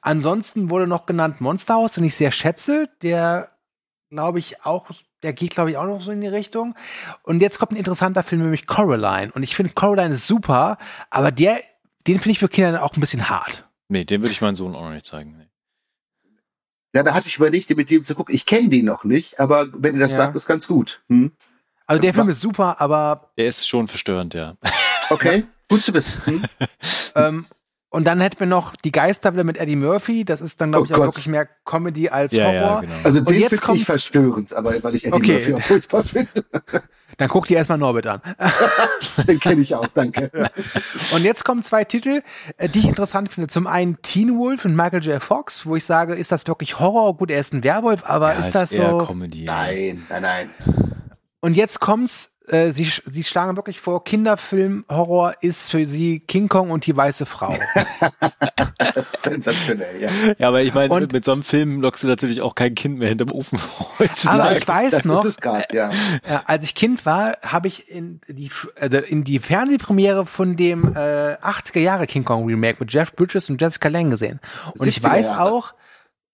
Ansonsten wurde noch genannt Monsterhaus, den ich sehr schätze, der glaube ich auch, der geht glaube ich auch noch so in die Richtung. Und jetzt kommt ein interessanter Film, nämlich Coraline. Und ich finde Coraline ist super, aber der, den finde ich für Kinder dann auch ein bisschen hart. Nee, den würde ich meinem Sohn auch noch nicht zeigen. Nee. Ja, da hatte ich überlegt, mit dem zu gucken. Ich kenne den noch nicht, aber wenn ihr das Ja. sagt, ist ganz gut. Hm? Also der Film ist super, aber Der ist schon verstörend, ja. Okay, gut zu wissen. Hm? ähm, und dann hätten wir noch die Geisterwelle mit Eddie Murphy. Das ist dann, glaube Oh ich, auch wirklich mehr Comedy als Ja, ja, Horror. genau. Also den finde ich verstörend, aber weil ich Eddie Okay. Murphy auch furchtbar finde. Dann guck dir erstmal Norbert an. Den kenne ich auch, danke. Und jetzt kommen zwei Titel, äh, die ich interessant finde. Zum einen Teen Wolf und Michael J. Fox, wo ich sage, ist das wirklich Horror? Gut, er ist ein Werwolf, aber Ja, ist das eher so? Comedy. ja. Nein, nein, nein. Und jetzt kommt's, äh, sie, sie schlagen wirklich vor, Kinderfilm, Horror ist für sie King Kong und die weiße Frau. Sensationell, ja. Ja, aber ich meine, Und- mit so einem Film lockst du natürlich auch kein Kind mehr hinterm Ofen Aber heutzutage. ich weiß das noch, ist es gerade, ja. Ja, als ich Kind war, habe ich in die, äh, in die Fernsehpremiere von dem äh, 80er Jahre King Kong Remake mit Jeff Bridges und Jessica Lange gesehen. Und ich 70er weiß Jahre. auch,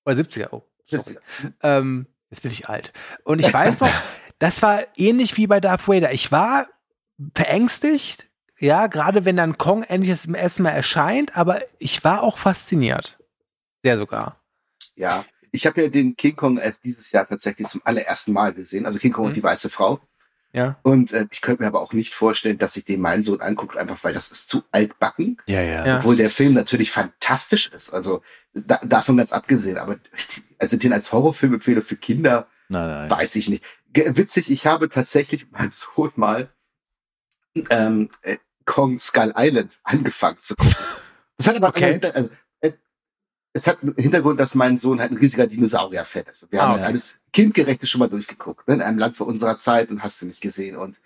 oder 70er, oh, sorry. 70er. Ähm, jetzt bin ich alt. Und ich weiß noch, das war ähnlich wie bei Darth Vader. Ich war verängstigt, ja, gerade wenn dann Kong endlich zum ersten Mal erscheint, aber ich war auch fasziniert. Sehr sogar. Ja, ich habe ja den King Kong erst dieses Jahr tatsächlich zum allerersten Mal gesehen, also King Kong Mhm. und die weiße Frau. Ja. Und äh, ich könnte mir aber auch nicht vorstellen, dass sich den mein Sohn anguckt, einfach weil das ist zu altbacken. ja, ja. Ja. Obwohl der Film natürlich fantastisch ist. Also da, davon ganz abgesehen. Aber also den als Horrorfilm empfehle für Kinder, Nein, nein. weiß ich nicht. Witzig, ich habe tatsächlich mit meinem Sohn mal ähm, äh, Kong Skull Island angefangen zu gucken. Das hat aber Okay. also, äh, es hat einen Hintergrund, dass mein Sohn halt ein riesiger Dinosaurier-Fan ist. Und wir Ah, haben okay. alles kindgerechtes schon mal durchgeguckt, ne? in einem Land vor unserer Zeit und hast du nicht gesehen und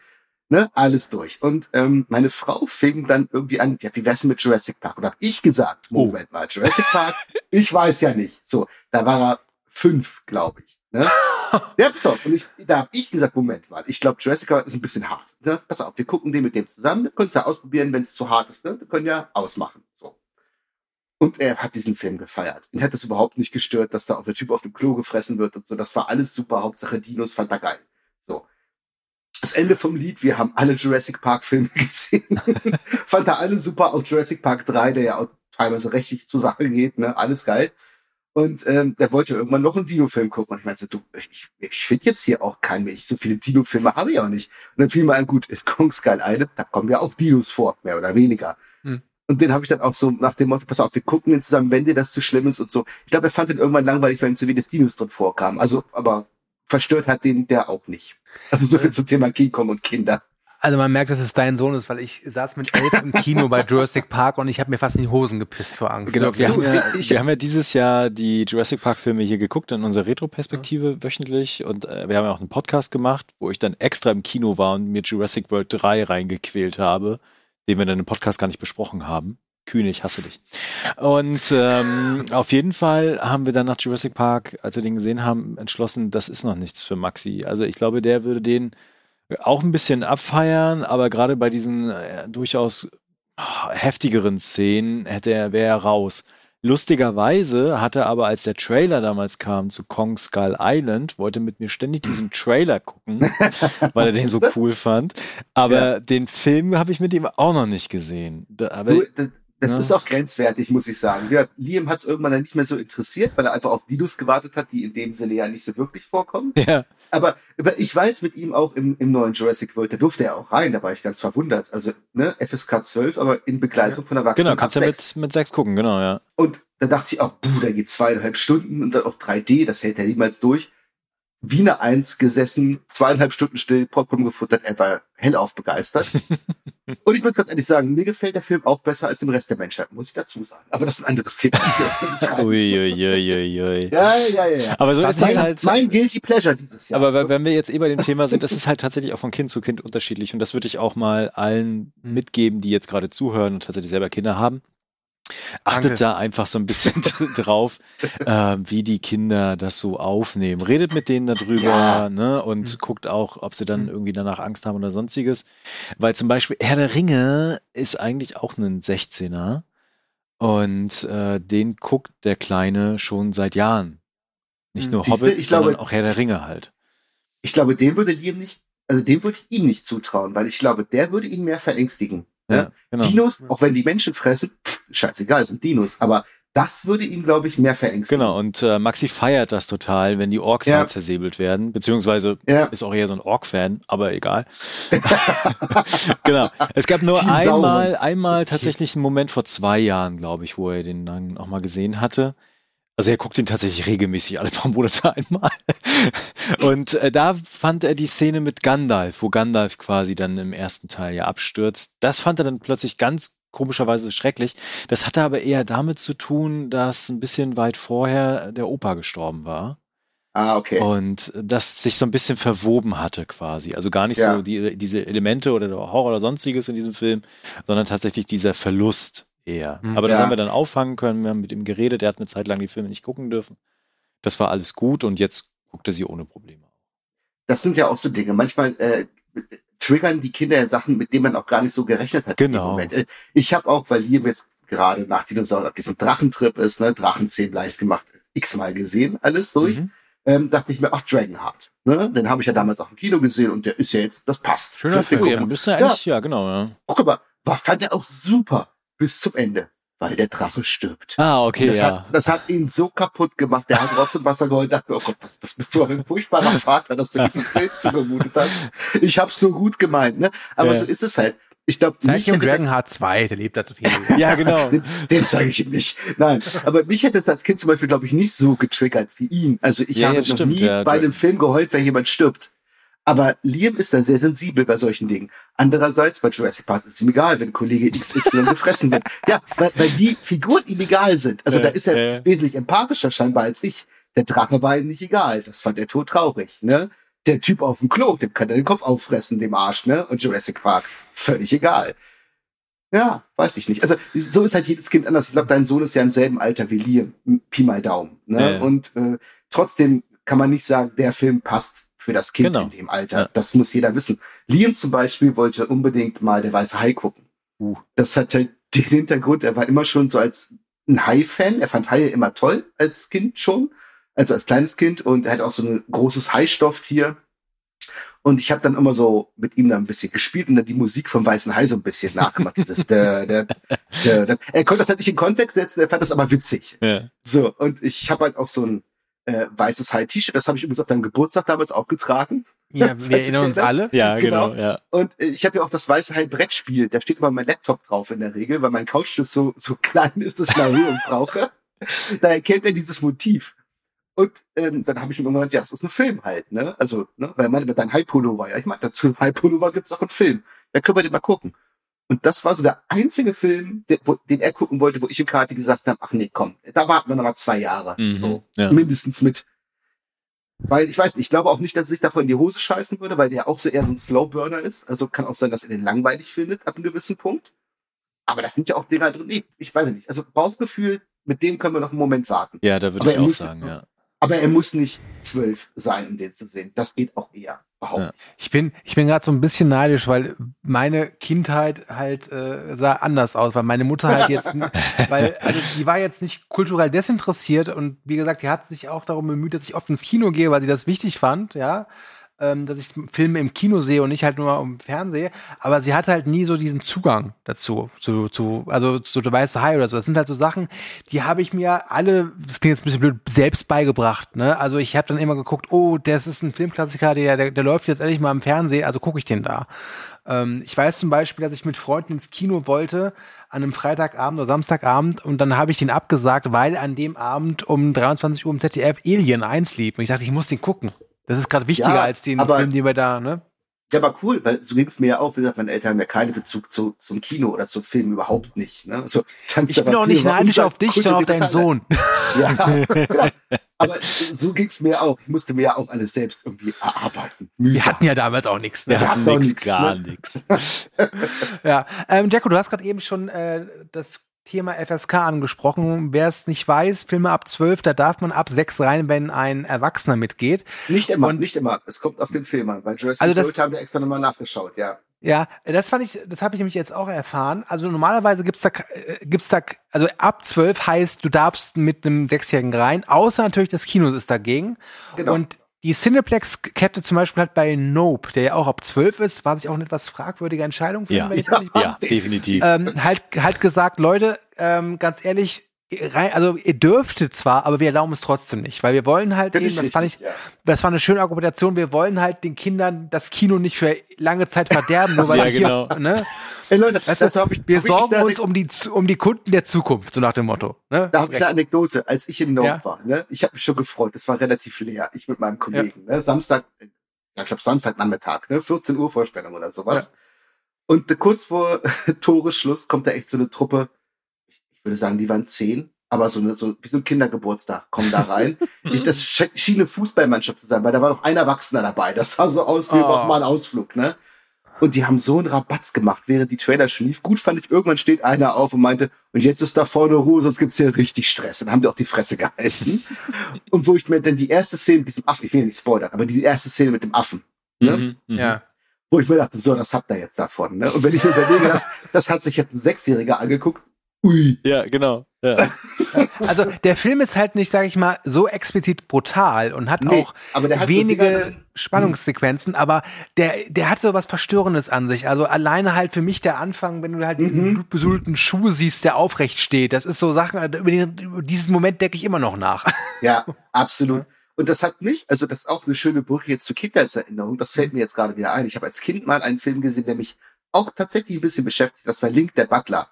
ne, alles durch. Und ähm, meine Frau fing dann irgendwie an, ja, wie wär's denn mit Jurassic Park? Und hab ich gesagt, Oh. Moment mal, Jurassic Park, ich weiß ja nicht. So, da war er fünf, glaube ich. Ne? Ja, pass auf. Und ich, da habe ich gesagt, Moment mal, ich glaube, Jurassic Park ist ein bisschen hart. Ja, pass auf, wir gucken den mit dem zusammen. Wir können es ja ausprobieren, wenn es zu hart ist. Ne? Wir können ja ausmachen. So. Und er hat diesen Film gefeiert. Ihn hat es überhaupt nicht gestört, dass da auch der Typ auf dem Klo gefressen wird und so. Das war alles super. Hauptsache Dinos fand er geil. So. Das Ende vom Lied, wir haben alle Jurassic Park Filme gesehen. fand er alle super. Auch Jurassic Park 3, der ja auch teilweise richtig zur Sache geht. Ne? Alles geil. Und ähm, der wollte irgendwann noch einen Dino-Film gucken. Und ich meinte, so, du, ich, ich finde jetzt hier auch keinen mehr. Ich, so viele Dino-Filme habe ich auch nicht. Und dann fiel mir ein, gut, in Kong Skull Island, da kommen ja auch Dinos vor, mehr oder weniger. Hm. Und den habe ich dann auch so nach dem Motto, pass auf, wir gucken den zusammen, wenn dir das zu schlimm ist und so. Ich glaube, er fand den irgendwann langweilig, weil ihm zu wenig Dinos drin vorkamen. Also, aber verstört hat den der auch nicht. Also so viel zum Thema King Kong und Kinder. Also man merkt, dass es dein Sohn ist, weil ich saß mit elf im Kino bei Jurassic Park und ich habe mir fast in die Hosen gepisst vor Angst. Genau, wir haben, ja, wir haben ja dieses Jahr die Jurassic Park Filme hier geguckt in unserer Retro-Perspektive wöchentlich und äh, wir haben ja auch einen Podcast gemacht, wo ich dann extra im Kino war und mir Jurassic World 3 reingequält habe, den wir dann im Podcast gar nicht besprochen haben. Kühne, ich hasse dich. Und ähm, auf jeden Fall haben wir dann nach Jurassic Park, als wir den gesehen haben, entschlossen, das ist noch nichts für Maxi. Also ich glaube, der würde den auch ein bisschen abfeiern, aber gerade bei diesen äh, durchaus ah, heftigeren Szenen hätte er, wäre er raus. Lustigerweise hatte er aber, als der Trailer damals kam zu Kong Skull Island, wollte mit mir ständig diesen Trailer gucken, weil er den so cool fand. Aber Ja. den Film habe ich mit ihm auch noch nicht gesehen. Aber Du, das das Ja. ist auch grenzwertig, muss ich sagen. Ja, Liam hat es irgendwann dann nicht mehr so interessiert, weil er einfach auf Dinos gewartet hat, die in dem Sinne ja nicht so wirklich vorkommen. ja, Aber, aber ich war jetzt mit ihm auch im, im neuen Jurassic World, da durfte er auch rein, da war ich ganz verwundert. Also, ne, FSK 12, aber in Begleitung von Erwachsenen. genau, kannst du ja mit, mit sechs gucken, genau, ja. Und da dachte ich auch, buh, da geht zweieinhalb Stunden und dann auch 3D, das hält er niemals durch. Wie eine Eins gesessen, zweieinhalb Stunden still, Popcorn gefuttert, er war hellauf begeistert. und ich muss ganz ehrlich sagen, mir gefällt der Film auch besser als dem Rest der Menschheit, muss ich dazu sagen. Aber das ist ein anderes Thema. Das. Uiuiuiui. ja, ja, ja, ja. Aber so Was ist Mein, halt. mein Guilty Pleasure dieses Jahr. Aber wenn wir jetzt eh bei dem Thema sind, das ist halt tatsächlich auch von Kind zu Kind unterschiedlich. Und das würde ich auch mal allen mitgeben, die jetzt gerade zuhören und tatsächlich selber Kinder haben. Achtet Danke. da einfach so ein bisschen drauf, äh, wie die Kinder das so aufnehmen. Redet mit denen darüber Ja. ne, und Mhm. guckt auch, ob sie dann Mhm. irgendwie danach Angst haben oder sonstiges. Weil zum Beispiel Herr der Ringe ist eigentlich auch ein 16er und äh, den guckt der Kleine schon seit Jahren. Nicht Mhm. nur Siehste, Hobbit, ich glaube- sondern auch Herr der Ringe halt. ich glaube, den würde Liam nicht, also den würde ich ihm nicht zutrauen, weil ich glaube, der würde ihn mehr verängstigen. Ja, Ja, genau. Dinos, auch wenn die Menschen fressen, pff, scheißegal, sind Dinos, aber Das würde ihn, glaube ich, mehr verängstigen. Genau, und äh, Maxi feiert das total, wenn die Orks Ja. halt zersäbelt werden, beziehungsweise Ja. ist auch eher so ein Ork-Fan, aber egal. genau. Es gab nur Team einmal, Sauron. einmal tatsächlich einen Moment vor zwei Jahren, glaube ich, wo er den dann auch mal gesehen hatte. Also er guckt ihn tatsächlich regelmäßig alle paar Monate einmal. Und äh, da fand er die Szene mit Gandalf, wo Gandalf quasi dann im ersten Teil ja abstürzt. Das fand er dann plötzlich ganz komischerweise schrecklich. Das hatte aber eher damit zu tun, dass ein bisschen weit vorher der Opa gestorben war. Ah, okay. Und das sich so ein bisschen verwoben hatte quasi. Also gar nicht Ja. so die, diese Elemente oder der Horror oder sonstiges in diesem Film, sondern tatsächlich dieser Verlust eher. Mhm. Aber das Ja. haben wir dann auffangen können. Wir haben mit ihm geredet. Er hat eine Zeit lang die Filme nicht gucken dürfen. Das war alles gut und jetzt guckt er sie ohne Probleme. das sind ja auch so Dinge. Manchmal äh, triggern die Kinder ja Sachen, mit denen man auch gar nicht so gerechnet hat. in dem Genau. Moment. Äh, Ich habe auch, weil Liam jetzt gerade nach Dinosaurier auf diesem Drachentrip ist, ne, Drachenzähmen leicht gemacht, x-mal gesehen, alles durch, Mhm. ähm, dachte ich mir, ach, Dragonheart. Ne? Den habe ich ja damals auch im Kino gesehen und der ist ja jetzt, das passt. Schöner Film, Ja, wir. dann bist du eigentlich, ja, genau, ja. Guck mal, war, fand er auch super bis zum Ende, weil der Drache stirbt. Ah, okay, das, ja. hat, das hat ihn so kaputt gemacht. Der hat Rotz und Wasser geholt. Dachte mir, oh Gott, was, was bist du ein furchtbarer Vater, dass du diesen Film zugemutet hast. Ich hab's nur gut gemeint, ne? Aber Ja. so ist es halt. Ich glaube, Zeig ihm Dragonheart 2, der lebt da total. Ja, genau. den, den zeige ich ihm nicht. Nein, aber mich hätte es als Kind zum Beispiel, glaube ich, nicht so getriggert wie ihn. Also ich Ja, habe ja, noch stimmt, nie ja, bei einem Film geheult, wenn jemand stirbt. Aber Liam ist dann sehr sensibel bei solchen Dingen. Andererseits, bei Jurassic Park ist es ihm egal, wenn Kollege XY gefressen wird. Ja, weil, weil die Figuren ihm egal sind. Also Ja, da ist er ja. wesentlich empathischer scheinbar als ich. Der Drache war ihm nicht egal. Das fand er tot traurig. Ne? Der Typ auf dem Klo, dem kann er den Kopf auffressen, dem Arsch. Ne? Und Jurassic Park, völlig egal. Ja, weiß ich nicht. Also so ist halt jedes Kind anders. Ich glaube, dein Sohn ist ja im selben Alter wie Liam. Pi mal Daumen. Ne? Ja. Und äh, trotzdem kann man nicht sagen, der Film passt für das Kind Genau. in dem Alter. Ja. Das muss jeder wissen. Liam zum Beispiel wollte unbedingt mal der weiße Hai gucken. Uh. Das hat halt den Hintergrund, er war immer schon so als ein Hai-Fan. Er fand Haie immer toll als Kind schon, also als kleines Kind. Und er hat auch so ein großes Hai-Stofftier. Und ich habe dann immer so mit ihm da ein bisschen gespielt und dann die Musik vom Weißen Hai so ein bisschen nachgemacht. Dieses, der, der, der. Er konnte das halt nicht in Kontext setzen, er fand das aber witzig. Ja. So, und ich habe halt auch so ein äh, weißes Hai-T-Shirt, das habe ich übrigens auf deinem Geburtstag damals auch getragen. Ja, wir erinnern uns alle. Ja, Genau. genau, ja. Und äh, ich habe ja auch das weiße Hai-Brettspiel, da steht immer mein Laptop drauf in der Regel, weil mein Couchtisch so, so klein ist, dass ich eine Erhöhung brauche. Da erkennt er dieses Motiv. Und ähm, dann habe ich mir irgendwann gedacht, ja, das ist ein Film halt, ne? Also, ne? Weil er meinte, dein Hai-Pullover, ja, ich meine, dazu Hai-Pullover gibt's auch einen Film. Da können wir den mal gucken. Und das war so der einzige Film, der, wo, den er gucken wollte, wo ich und Kathi gesagt haben, ach nee, komm, da warten wir noch mal zwei Jahre. Mhm, So, ja. mindestens mit. Weil ich weiß nicht, ich glaube auch nicht, dass er sich davon in die Hose scheißen würde, weil der auch so eher so ein Slowburner ist. Also kann auch sein, dass er den langweilig findet ab einem gewissen Punkt. Aber das sind ja auch Dinger drin. Nee, ich weiß nicht. Also Bauchgefühl, mit dem können wir noch einen Moment warten. Ja, da würde Aber ich auch muss- sagen, ja. Aber er muss nicht zwölf sein, um den zu sehen. Das geht auch eher. Behaupten. Ich bin, ich bin gerade so ein bisschen neidisch, weil meine Kindheit halt äh, sah anders aus, weil meine Mutter halt jetzt, weil also die war jetzt nicht kulturell desinteressiert und wie gesagt, die hat sich auch darum bemüht, dass ich oft ins Kino gehe, weil sie das wichtig fand, ja, ähm, dass ich Filme im Kino sehe und nicht halt nur im Fernsehen. Aber sie hatte halt nie so diesen Zugang dazu, zu, zu also zu der weiße Hai oder so. Das sind halt so Sachen, die habe ich mir alle, das klingt jetzt ein bisschen blöd, selbst beigebracht. Ne? Also ich habe dann immer geguckt, oh, das ist ein Filmklassiker, der, der, der läuft jetzt endlich mal im Fernsehen, also gucke ich den da. Ähm, ich weiß zum Beispiel, dass ich mit Freunden ins Kino wollte an einem Freitagabend oder Samstagabend und dann habe ich den abgesagt, weil an dem Abend um 23 Uhr im ZDF Alien 1 lief und ich dachte, ich muss den gucken. Das ist gerade wichtiger Ja, als den aber- Film, den wir da, ne? Ja, aber cool, weil so ging es mir ja auch. Wie gesagt, meine Eltern haben ja keinen Bezug zu, zum Kino oder zum Film überhaupt nicht. Ne? Tanz Ich bin auch nicht neidisch auf dich, sondern auf deinen Sohn. Ja. Aber so ging's mir auch. Ich musste mir ja auch alles selbst irgendwie erarbeiten. Wir Mühsam. hatten ja damals auch nichts. Wir Ne? hatten doch nix, nix, gar ne? nix. Ja, ähm, Jacko, du hast gerade eben schon äh, das Thema FSK angesprochen. Wer es nicht weiß, Filme ab 12, da darf man ab 6 rein, wenn ein Erwachsener mitgeht. Nicht immer, Und- nicht immer. Es kommt auf den Film an. Bei Jurassic Also das- World haben wir extra nochmal nachgeschaut, ja. Ja, das fand ich, das habe ich nämlich jetzt auch erfahren. Also normalerweise gibt's da, gibt's da, also ab 12 heißt, du darfst mit einem Sechsjährigen rein, außer natürlich das Kino ist dagegen. Genau. Und die Cineplex-Kette zum Beispiel hat bei Nope, der ja auch ab 12 ist, was ich auch eine etwas fragwürdige Entscheidung finde, Ja, wenn ich ehrlich bin. ja, definitiv. ähm, halt, halt gesagt, Leute, ähm, ganz ehrlich, rein, also ihr dürftet zwar, aber wir erlauben es trotzdem nicht, weil wir wollen halt Finde eben, ich das fand ich, richtig, ja. das war eine schöne Argumentation, wir wollen halt den Kindern das Kino nicht für lange Zeit verderben, nur weil Ja, hier, genau. ne? Ey Leute, Weißt du, hab ich, wir hab ich sorgen eine uns um die, um die Kunden der Zukunft, so nach dem Motto. Ne? Da habe ich eine Anekdote, als ich in Nope Ja. war. Ne? Ich habe mich schon gefreut. Es war relativ leer. Ich mit meinem Kollegen. Ne? Samstag, ja, ich glaube Samstagnachmittag, ne? 14 Uhr Vorstellung oder sowas. Und kurz vor Toresschluss kommt da echt so eine Truppe. Würde sagen, die waren zehn, aber so, eine, so wie so ein Kindergeburtstag kommen da rein. ich, das sch- schien eine Fußballmannschaft zu sein, weil da war noch ein Erwachsener dabei. Das sah so aus wie Oh. mal einen Ausflug. Ne? Und die haben so einen Rabatz gemacht, während die Trailer schon lief. Gut fand ich, irgendwann steht einer auf und meinte, und jetzt ist da vorne Ruhe, sonst gibt's hier richtig Stress. Dann haben die auch die Fresse gehalten. und wo ich mir dann die erste Szene mit diesem Affen, ich will ja nicht spoilern, aber die erste Szene mit dem Affen, ne? Mhm, mhm. Ja. wo ich mir dachte, so, das habt ihr jetzt davon. Ne? Und wenn ich mir überlege, das, das hat sich jetzt ein Sechsjähriger angeguckt, ui. Ja, genau. Ja. Also der Film ist halt nicht, sage ich mal, so explizit brutal und hat Nee, auch aber der hat so wenige drin. Spannungssequenzen, aber der, der hat so was Verstörendes an sich. Also alleine halt für mich der Anfang, wenn du halt diesen Mhm. blutbesudelten Schuh siehst, der aufrecht steht, das ist so Sachen, über, den, über diesen Moment denke ich immer noch nach. Ja, absolut. Und das hat mich, also das ist auch eine schöne Brücke jetzt zur Kindheitserinnerung, das fällt mir jetzt gerade wieder ein. Ich habe als Kind mal einen Film gesehen, der mich auch tatsächlich ein bisschen beschäftigt. Das war Link der Butler.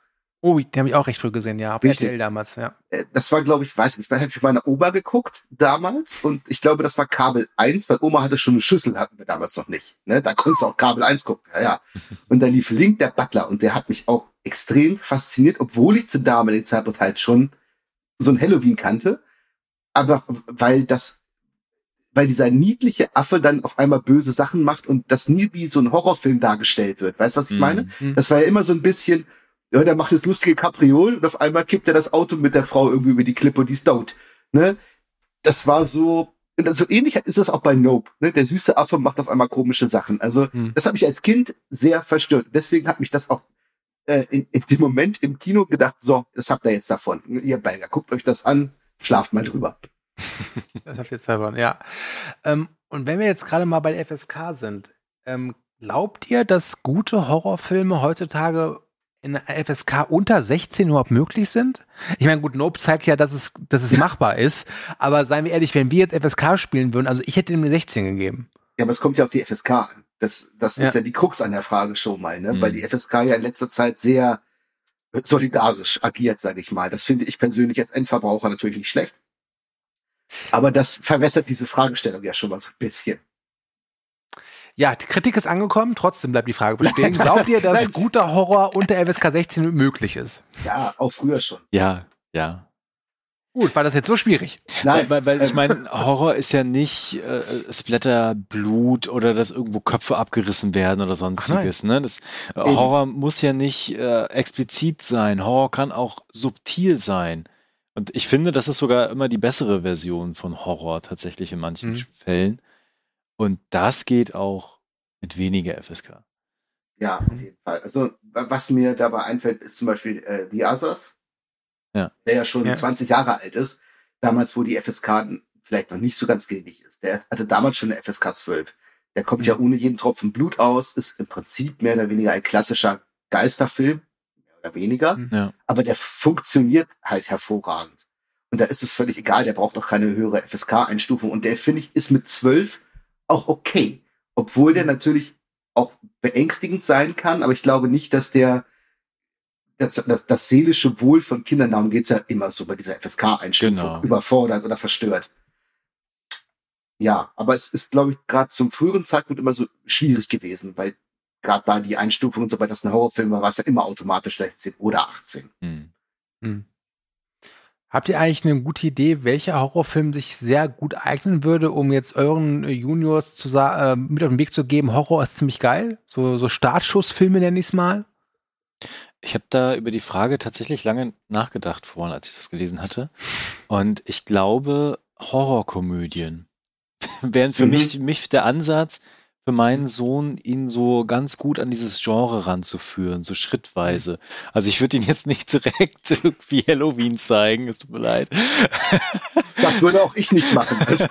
Oh, den habe ich auch recht früh gesehen, ja, auf Richtig. RTL damals, ja. Äh, Das war, glaube ich, weiß nicht, habe ich mit meiner Oma geguckt damals und ich glaube, das war Kabel 1, weil Oma hatte schon eine Schüssel, hatten wir damals noch nicht. Ne? Da konntest du auch Kabel 1 gucken, ja, ja. Und da lief Link der Butler und der hat mich auch extrem fasziniert, obwohl ich zu damaligen Zeitpunkt halt schon so ein Halloween kannte. Aber weil das, weil dieser niedliche Affe dann auf einmal böse Sachen macht und das nie wie so ein Horrorfilm dargestellt wird. Weißt du, was ich meine? Mhm. Das war ja immer so ein bisschen, ja, der macht jetzt lustige Kapriolen und auf einmal kippt er das Auto mit der Frau irgendwie über die Klippe und die ist tot. Ne? Das war so, so ähnlich ist das auch bei Nope. Ne? Der süße Affe macht auf einmal komische Sachen. Also, Mhm. das hat mich als Kind sehr verstört. Deswegen hat mich das auch äh, in, in dem Moment im Kino gedacht, so, das habt ihr jetzt davon. Ihr Belger, guckt euch das an, schlaft mal drüber. Das hab ich jetzt davon, ja. Ähm, und wenn wir jetzt gerade mal bei der FSK sind, ähm, glaubt ihr, dass gute Horrorfilme heutzutage in der FSK unter 16 überhaupt möglich sind? Ich meine, gut, Nope zeigt ja, dass es, dass es machbar ist, aber seien wir ehrlich, wenn wir jetzt FSK spielen würden, also ich hätte ihm eine 16 gegeben. Ja, aber es kommt ja auf die FSK an. Das, das Ja. ist ja die Krux an der Frage schon mal, ne? Mhm. Weil die FSK ja in letzter Zeit sehr solidarisch agiert, sage ich mal. Das finde ich persönlich als Endverbraucher natürlich nicht schlecht. Aber das verwässert diese Fragestellung ja schon mal so ein bisschen. Ja, die Kritik ist angekommen, trotzdem bleibt die Frage bestehen. Glaubt ihr, dass Nein. guter Horror unter FSK 16 möglich ist? Ja, auch früher schon. ja, ja. Gut, war das jetzt so schwierig? Nein, weil, weil ich ähm, meine, Horror ist ja nicht äh, Splatter, Blut oder dass irgendwo Köpfe abgerissen werden oder sonstiges. Ne? Das, äh, Eben. Horror muss ja nicht äh, explizit sein. Horror kann auch subtil sein. Und ich finde, das ist sogar immer die bessere Version von Horror tatsächlich in manchen Mhm. Fällen. Und das geht auch mit weniger FSK. Ja, auf jeden Fall. Also, wa- was mir dabei einfällt, ist zum Beispiel äh, The Others. Ja. Der ja schon Ja. 20 Jahre alt ist. Damals, wo die FSK vielleicht noch nicht so ganz gängig ist. Der hatte damals schon eine FSK 12. Der kommt ja ohne jeden Tropfen Blut aus, ist im Prinzip mehr oder weniger ein klassischer Geisterfilm. Mehr oder weniger. Mhm. Ja. Aber der funktioniert halt hervorragend. Und da ist es völlig egal, der braucht auch keine höhere FSK-Einstufung. Und der, finde ich, ist mit 12 auch okay. Obwohl der natürlich auch beängstigend sein kann, aber ich glaube nicht, dass der das, das, das seelische Wohl von Kindern, darum geht's ja immer so bei dieser FSK-Einstufung, Genau. überfordert oder verstört. Ja, aber es ist, glaube ich, gerade zum früheren Zeitpunkt immer so schwierig gewesen, weil gerade da die Einstufung und so, weil das ein Horrorfilm war, war es ja immer automatisch 16 oder 18. Hm. Hm. Habt ihr eigentlich eine gute Idee, welcher Horrorfilm sich sehr gut eignen würde, um jetzt euren Juniors zu äh, mit auf den Weg zu geben, Horror ist ziemlich geil? So, so Startschussfilme nenne ich es mal. Ich habe da über die Frage tatsächlich lange nachgedacht vorhin, als ich das gelesen hatte. Und ich glaube, Horrorkomödien wären für Mhm. mich, mich der Ansatz, für meinen Sohn, ihn so ganz gut an dieses Genre ranzuführen, so schrittweise. Also ich würde ihn jetzt nicht direkt irgendwie Halloween zeigen, es tut mir leid. Das würde auch ich nicht machen. Also,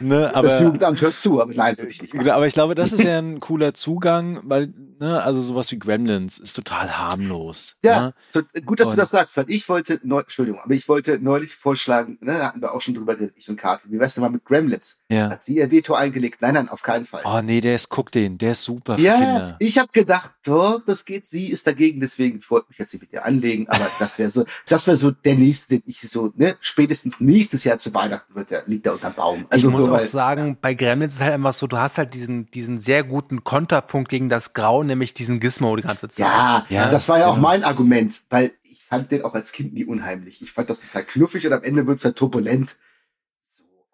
ne, das aber, Jugendamt hört zu, aber nein, würde ich nicht machen. Genau, aber ich glaube, das wäre ein cooler Zugang, weil ne, also sowas wie Gremlins ist total harmlos. Ja, Ne? gut, dass Und- du das sagst, weil ich wollte, neu, Entschuldigung, aber ich wollte neulich vorschlagen, ne, da hatten wir auch schon drüber geredet, ich und Kathi, wie wär's denn mal mit Gremlins? Ja. Hat sie ihr Veto eingelegt? Nein, nein, auf keinen Fall. Oh nee, der ist, guck den, der ist super für ja, Kinder. ich habe gedacht, doch, das geht, sie ist dagegen, deswegen, ich wollte mich jetzt nicht mit ihr anlegen, aber das wäre so, das wäre so der nächste, den ich so, ne, spätestens nächstes Jahr zu Weihnachten wird der, liegt der unterm Baum. Also ich muss so, auch weil, sagen, bei Gremlins ist halt einfach so, du hast halt diesen, diesen sehr guten Konterpunkt gegen das Grau, nämlich diesen Gizmo die ganze Zeit. ja, Ja, das war ja auch genau. mein Argument, weil ich fand den auch als Kind nie unheimlich. Ich fand das total knuffig und am Ende wird's halt turbulent.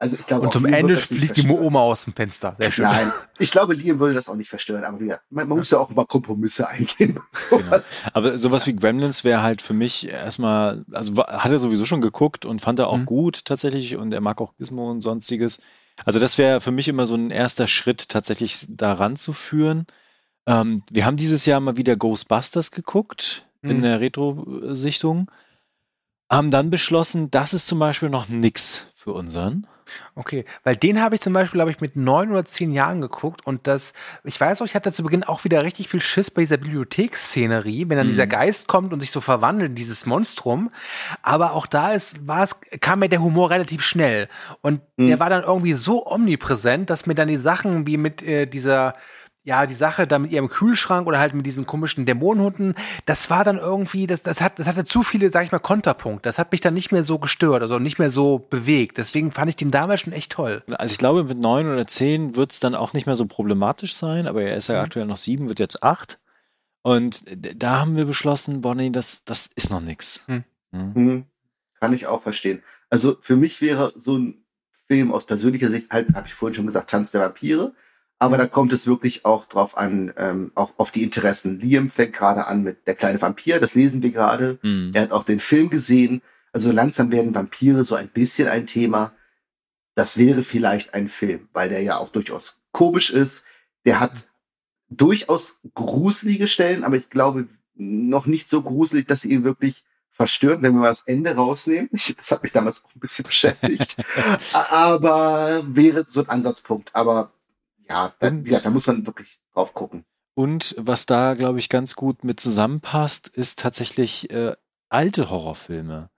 So, Also ich glaube, Und zum Ende fliegt die. Oma aus dem Fenster. Sehr schön. Nein, ich glaube, Liam würde das auch nicht verstören, aber ja, man, man muss ja auch über Kompromisse eingehen. bei Sowas. Aber sowas wie Gremlins wäre halt für mich erstmal, also hat er sowieso schon geguckt und fand er auch Mhm. gut tatsächlich und er mag auch Gizmo und sonstiges. Also das wäre für mich immer so ein erster Schritt, tatsächlich daran zu führen. Ähm, wir haben dieses Jahr mal wieder Ghostbusters geguckt in Mhm. der Retro-Sichtung. Haben dann beschlossen, das ist zum Beispiel noch nix für unseren. Okay, weil den habe ich zum Beispiel, glaube ich, mit neun oder zehn Jahren geguckt und das, ich weiß auch, ich hatte zu Beginn auch wieder richtig viel Schiss bei dieser Bibliotheksszenerie, wenn dann dieser Geist kommt und sich so verwandelt in dieses Monstrum. Aber auch da ist, war es, kam mir der Humor relativ schnell und der war dann irgendwie so omnipräsent, dass mir dann die Sachen wie mit äh, dieser ja, die Sache da mit ihrem Kühlschrank oder halt mit diesen komischen Dämonenhunden, das war dann irgendwie, das, das, hat, das hatte zu viele, sag ich mal, Konterpunkte. Das hat mich dann nicht mehr so gestört, also nicht mehr so bewegt. Deswegen fand ich den damals schon echt toll. Also ich glaube, mit neun oder zehn wird es dann auch nicht mehr so problematisch sein, aber er ist ja Mhm. aktuell noch sieben, wird jetzt acht. Und da haben wir beschlossen, Bonnie, das, das ist noch nix. Hm. Mhm. Hm, kann ich auch verstehen. Also für mich wäre so ein Film aus persönlicher Sicht, halt, habe ich vorhin schon gesagt, Tanz der Vampire. Aber da kommt es wirklich auch drauf an, ähm, auch auf die Interessen. Liam fängt gerade an mit Der kleine Vampir, das lesen wir gerade. Mhm. Er hat auch den Film gesehen. Also langsam werden Vampire so ein bisschen ein Thema. Das wäre vielleicht ein Film, weil der ja auch durchaus komisch ist. Der hat durchaus gruselige Stellen, aber ich glaube noch nicht so gruselig, dass sie ihn wirklich verstören, wenn wir mal das Ende rausnehmen. Ich, das hat mich damals auch ein bisschen beschäftigt. aber wäre so ein Ansatzpunkt. Aber ja, da, Und- ja, da muss man wirklich drauf gucken. Und was da, glaube ich, ganz gut mit zusammenpasst, ist tatsächlich äh, alte Horrorfilme.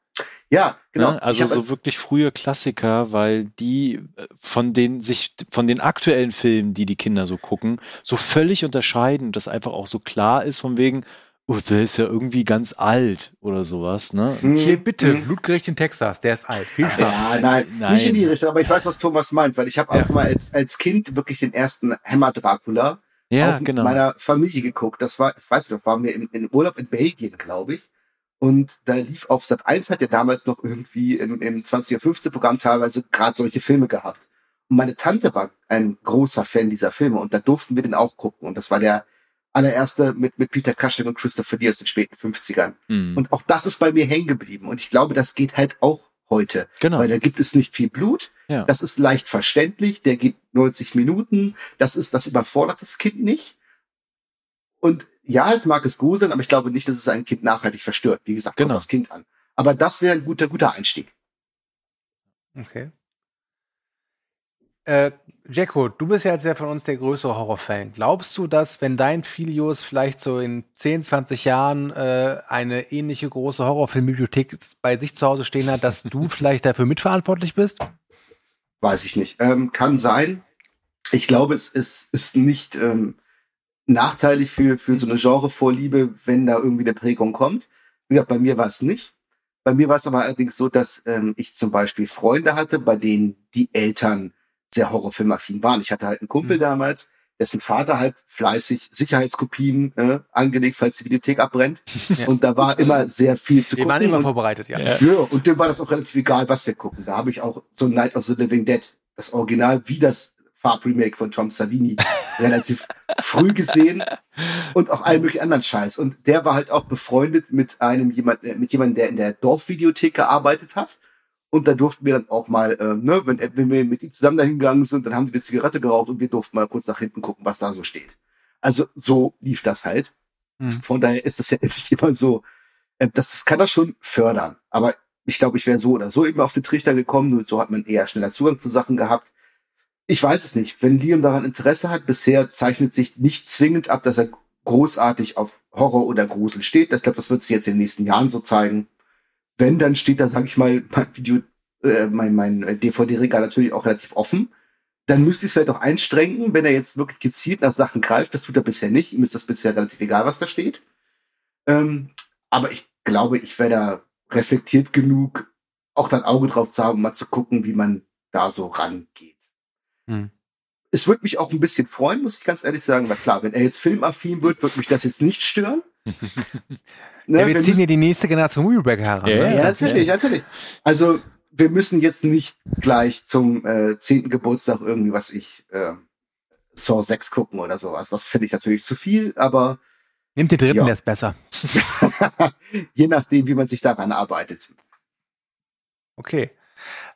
Ja, genau. Ne? Also so wirklich frühe Klassiker, weil die äh, von den sich von den aktuellen Filmen, die die Kinder so gucken, so völlig unterscheiden, dass einfach auch so klar ist von wegen, oh, der ist ja irgendwie ganz alt oder sowas, ne? Hm, Hier bitte, hm. Blutgericht in Texas, der ist alt. Viel Spaß. Ja, nein, Nein. nicht in die Richtung, aber ich weiß, was Thomas meint, weil ich habe Ja. auch mal als, als Kind wirklich den ersten Hammer Dracula Ja, auch mit genau. meiner Familie geguckt. Das war, das weißt du, das waren wir im, im Urlaub in Belgien, glaube ich. Und da lief auf Sat 1 hat ja damals noch irgendwie im, im 20.15 Programm teilweise gerade solche Filme gehabt. Und meine Tante war ein großer Fan dieser Filme und da durften wir den auch gucken. Und das war der allererste mit, mit Peter Cushing und Christopher Lee aus den späten 50ern. Mhm. Und auch das ist bei mir hängen geblieben. Und ich glaube, das geht halt auch heute. genau. Weil da gibt es nicht viel Blut. Ja. Das ist leicht verständlich. Der geht 90 Minuten. Das ist, das überfordert das Kind nicht. Und ja, es mag es gruseln, aber ich glaube nicht, dass es ein Kind nachhaltig verstört. Wie gesagt, kommt Genau. aufs Kind an. Aber das wäre ein guter, guter Einstieg. Okay. Äh, Jacko, du bist ja jetzt ja von uns der größere Horrorfan. Glaubst du, dass, wenn dein Filius vielleicht so in 10, 20 Jahren äh, eine ähnliche große Horrorfilmbibliothek bei sich zu Hause stehen hat, dass du vielleicht dafür mitverantwortlich bist? Weiß ich nicht. Ähm, kann sein. Ich glaube, es ist, ist nicht ähm, nachteilig für, für so eine Genrevorliebe, wenn da irgendwie eine Prägung kommt. Wie bei mir war es nicht. Bei mir war es aber allerdings so, dass ähm, ich zum Beispiel Freunde hatte, bei denen die Eltern sehr horrorfilmaffin waren. Ich hatte halt einen Kumpel Mhm. damals, dessen Vater halt fleißig Sicherheitskopien äh, angelegt, falls die Videothek abbrennt. Ja. Und da war immer sehr viel zu Wir gucken. waren immer und vorbereitet, ja. Ja. ja, und dem war das auch relativ egal, was wir gucken. Da habe ich auch so Night of the Living Dead, das Original, wie das Farb-Remake von Tom Savini, relativ früh gesehen und auch allen möglichen anderen Scheiß. Und der war halt auch befreundet mit einem jemand, äh, mit jemandem, der in der Dorfvideothek gearbeitet hat. Und da durften wir dann auch mal, äh, ne, wenn, wenn wir mit ihm zusammen dahin gegangen sind, dann haben die eine Zigarette geraucht und wir durften mal kurz nach hinten gucken, was da so steht. Also so lief das halt. Mhm. Von daher ist das ja nicht immer so, äh, das, das kann das schon fördern. Aber ich glaube, ich wäre so oder so eben auf den Trichter gekommen und so hat man eher schneller Zugang zu Sachen gehabt. Ich weiß es nicht. Wenn Liam daran Interesse hat, bisher zeichnet sich nicht zwingend ab, dass er großartig auf Horror oder Grusel steht. Ich glaube, das wird sich jetzt in den nächsten Jahren so zeigen. Wenn, dann steht da, sag ich mal, mein Video, äh, mein, mein DVD-Regal natürlich auch relativ offen. Dann müsste ich es vielleicht auch einstrengen, wenn er jetzt wirklich gezielt nach Sachen greift. Das tut er bisher nicht. Ihm ist das bisher relativ egal, was da steht. Ähm, aber ich glaube, ich wäre da reflektiert genug, auch dann Auge drauf zu haben, mal zu gucken, wie man da so rangeht. Hm. Es würde mich auch ein bisschen freuen, muss ich ganz ehrlich sagen, weil klar, wenn er jetzt filmaffin wird, wird mich das jetzt nicht stören. ne, ja, wir, wir ziehen hier die nächste Generation Movieback heran. Ja, ne? ja, natürlich, ja. natürlich. Also wir müssen jetzt nicht gleich zum äh, zehnten Geburtstag irgendwie, was ich, äh, Saw 6 gucken oder sowas. Das finde ich natürlich zu viel, aber Nimmt den dritten, ja. der ist besser. Je nachdem, wie man sich daran arbeitet. Okay.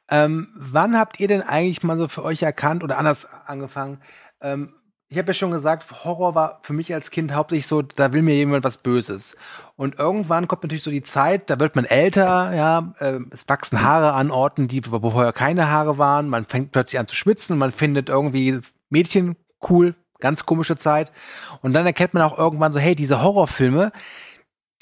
Ähm, wann habt ihr denn eigentlich mal so für euch erkannt oder anders angefangen? Ähm, ich habe ja schon gesagt, Horror war für mich als Kind hauptsächlich so, da will mir jemand was Böses. Und irgendwann kommt natürlich so die Zeit, da wird man älter, ja, äh, es wachsen Haare an Orten, die, wo vorher keine Haare waren, man fängt plötzlich an zu schwitzen, man findet irgendwie Mädchen cool, Ganz komische Zeit. Und dann erkennt man auch irgendwann so, hey, diese Horrorfilme,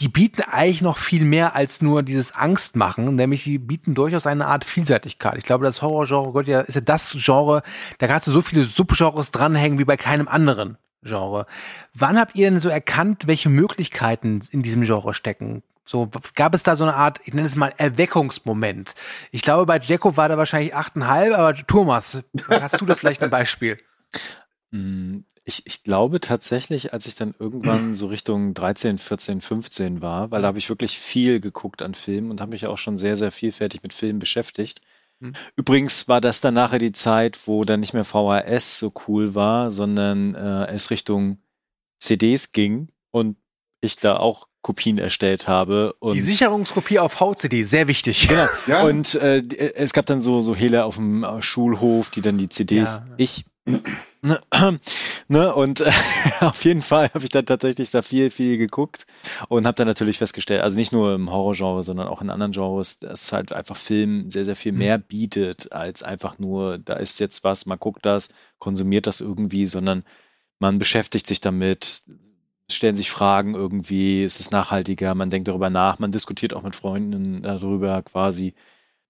die bieten eigentlich noch viel mehr als nur dieses Angstmachen, nämlich die bieten durchaus eine Art Vielseitigkeit. Ich glaube, das Horrorgenre Gott, ja, ist ja das Genre, da kannst du so viele Subgenres dranhängen wie bei keinem anderen Genre. Wann habt ihr denn so erkannt, welche Möglichkeiten in diesem Genre stecken? So gab es da so eine Art, ich nenne es mal Erweckungsmoment. Ich glaube, bei Jacko war da wahrscheinlich achteinhalb, aber Thomas, hast du da vielleicht ein Beispiel? Ich, ich glaube tatsächlich, als ich dann irgendwann so Richtung 13, 14, 15 war, weil da habe ich wirklich viel geguckt an Filmen und habe mich auch schon sehr, sehr vielfältig mit Filmen beschäftigt. Mhm. Übrigens war das dann nachher die Zeit, wo dann nicht mehr VHS so cool war, sondern äh, es Richtung CDs ging und ich da auch Kopien erstellt habe. die Sicherungskopie auf VCD, sehr wichtig. Genau. Ja. Und äh, es gab dann so, so Hele auf dem Schulhof, die dann die CDs, ja. ich Ne, ne, und äh, auf jeden Fall habe ich dann tatsächlich da viel, viel geguckt und habe dann natürlich festgestellt, also nicht nur im Horrorgenre, sondern auch in anderen Genres, dass halt einfach Film sehr, sehr viel mhm. mehr bietet, als einfach nur, da ist jetzt was, man guckt das, konsumiert das irgendwie, sondern man beschäftigt sich damit, stellen sich Fragen irgendwie, ist es nachhaltiger, man denkt darüber nach, man diskutiert auch mit Freunden darüber quasi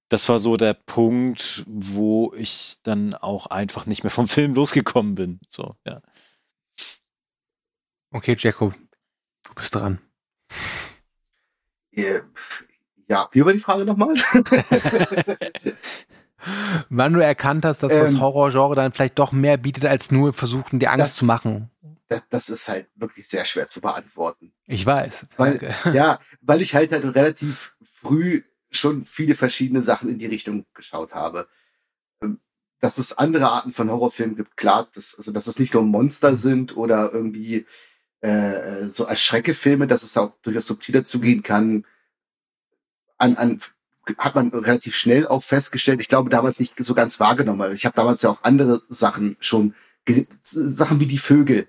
das war so der Punkt, wo ich dann auch einfach nicht mehr vom Film losgekommen bin. So, ja. Okay, Jacob, du bist dran. Ja, wie war die Frage nochmal? Wann du erkannt hast, dass ähm, das Horrorgenre dann vielleicht doch mehr bietet, als nur versuchen, die Angst das, zu machen. Das, das, ist halt wirklich sehr schwer zu beantworten. Ich weiß. Weil, ja, weil ich halt halt relativ früh schon viele verschiedene Sachen in die Richtung geschaut habe. Ähm, dass es andere Arten von Horrorfilmen gibt, klar, dass, also dass es nicht nur Monster sind oder irgendwie äh, so als Schreckefilme, dass es auch durchaus subtiler zugehen kann, an, an hat man relativ schnell auch festgestellt. Ich glaube damals nicht so ganz wahrgenommen, ich habe damals ja auch andere Sachen schon gesehen, Sachen wie die Vögel,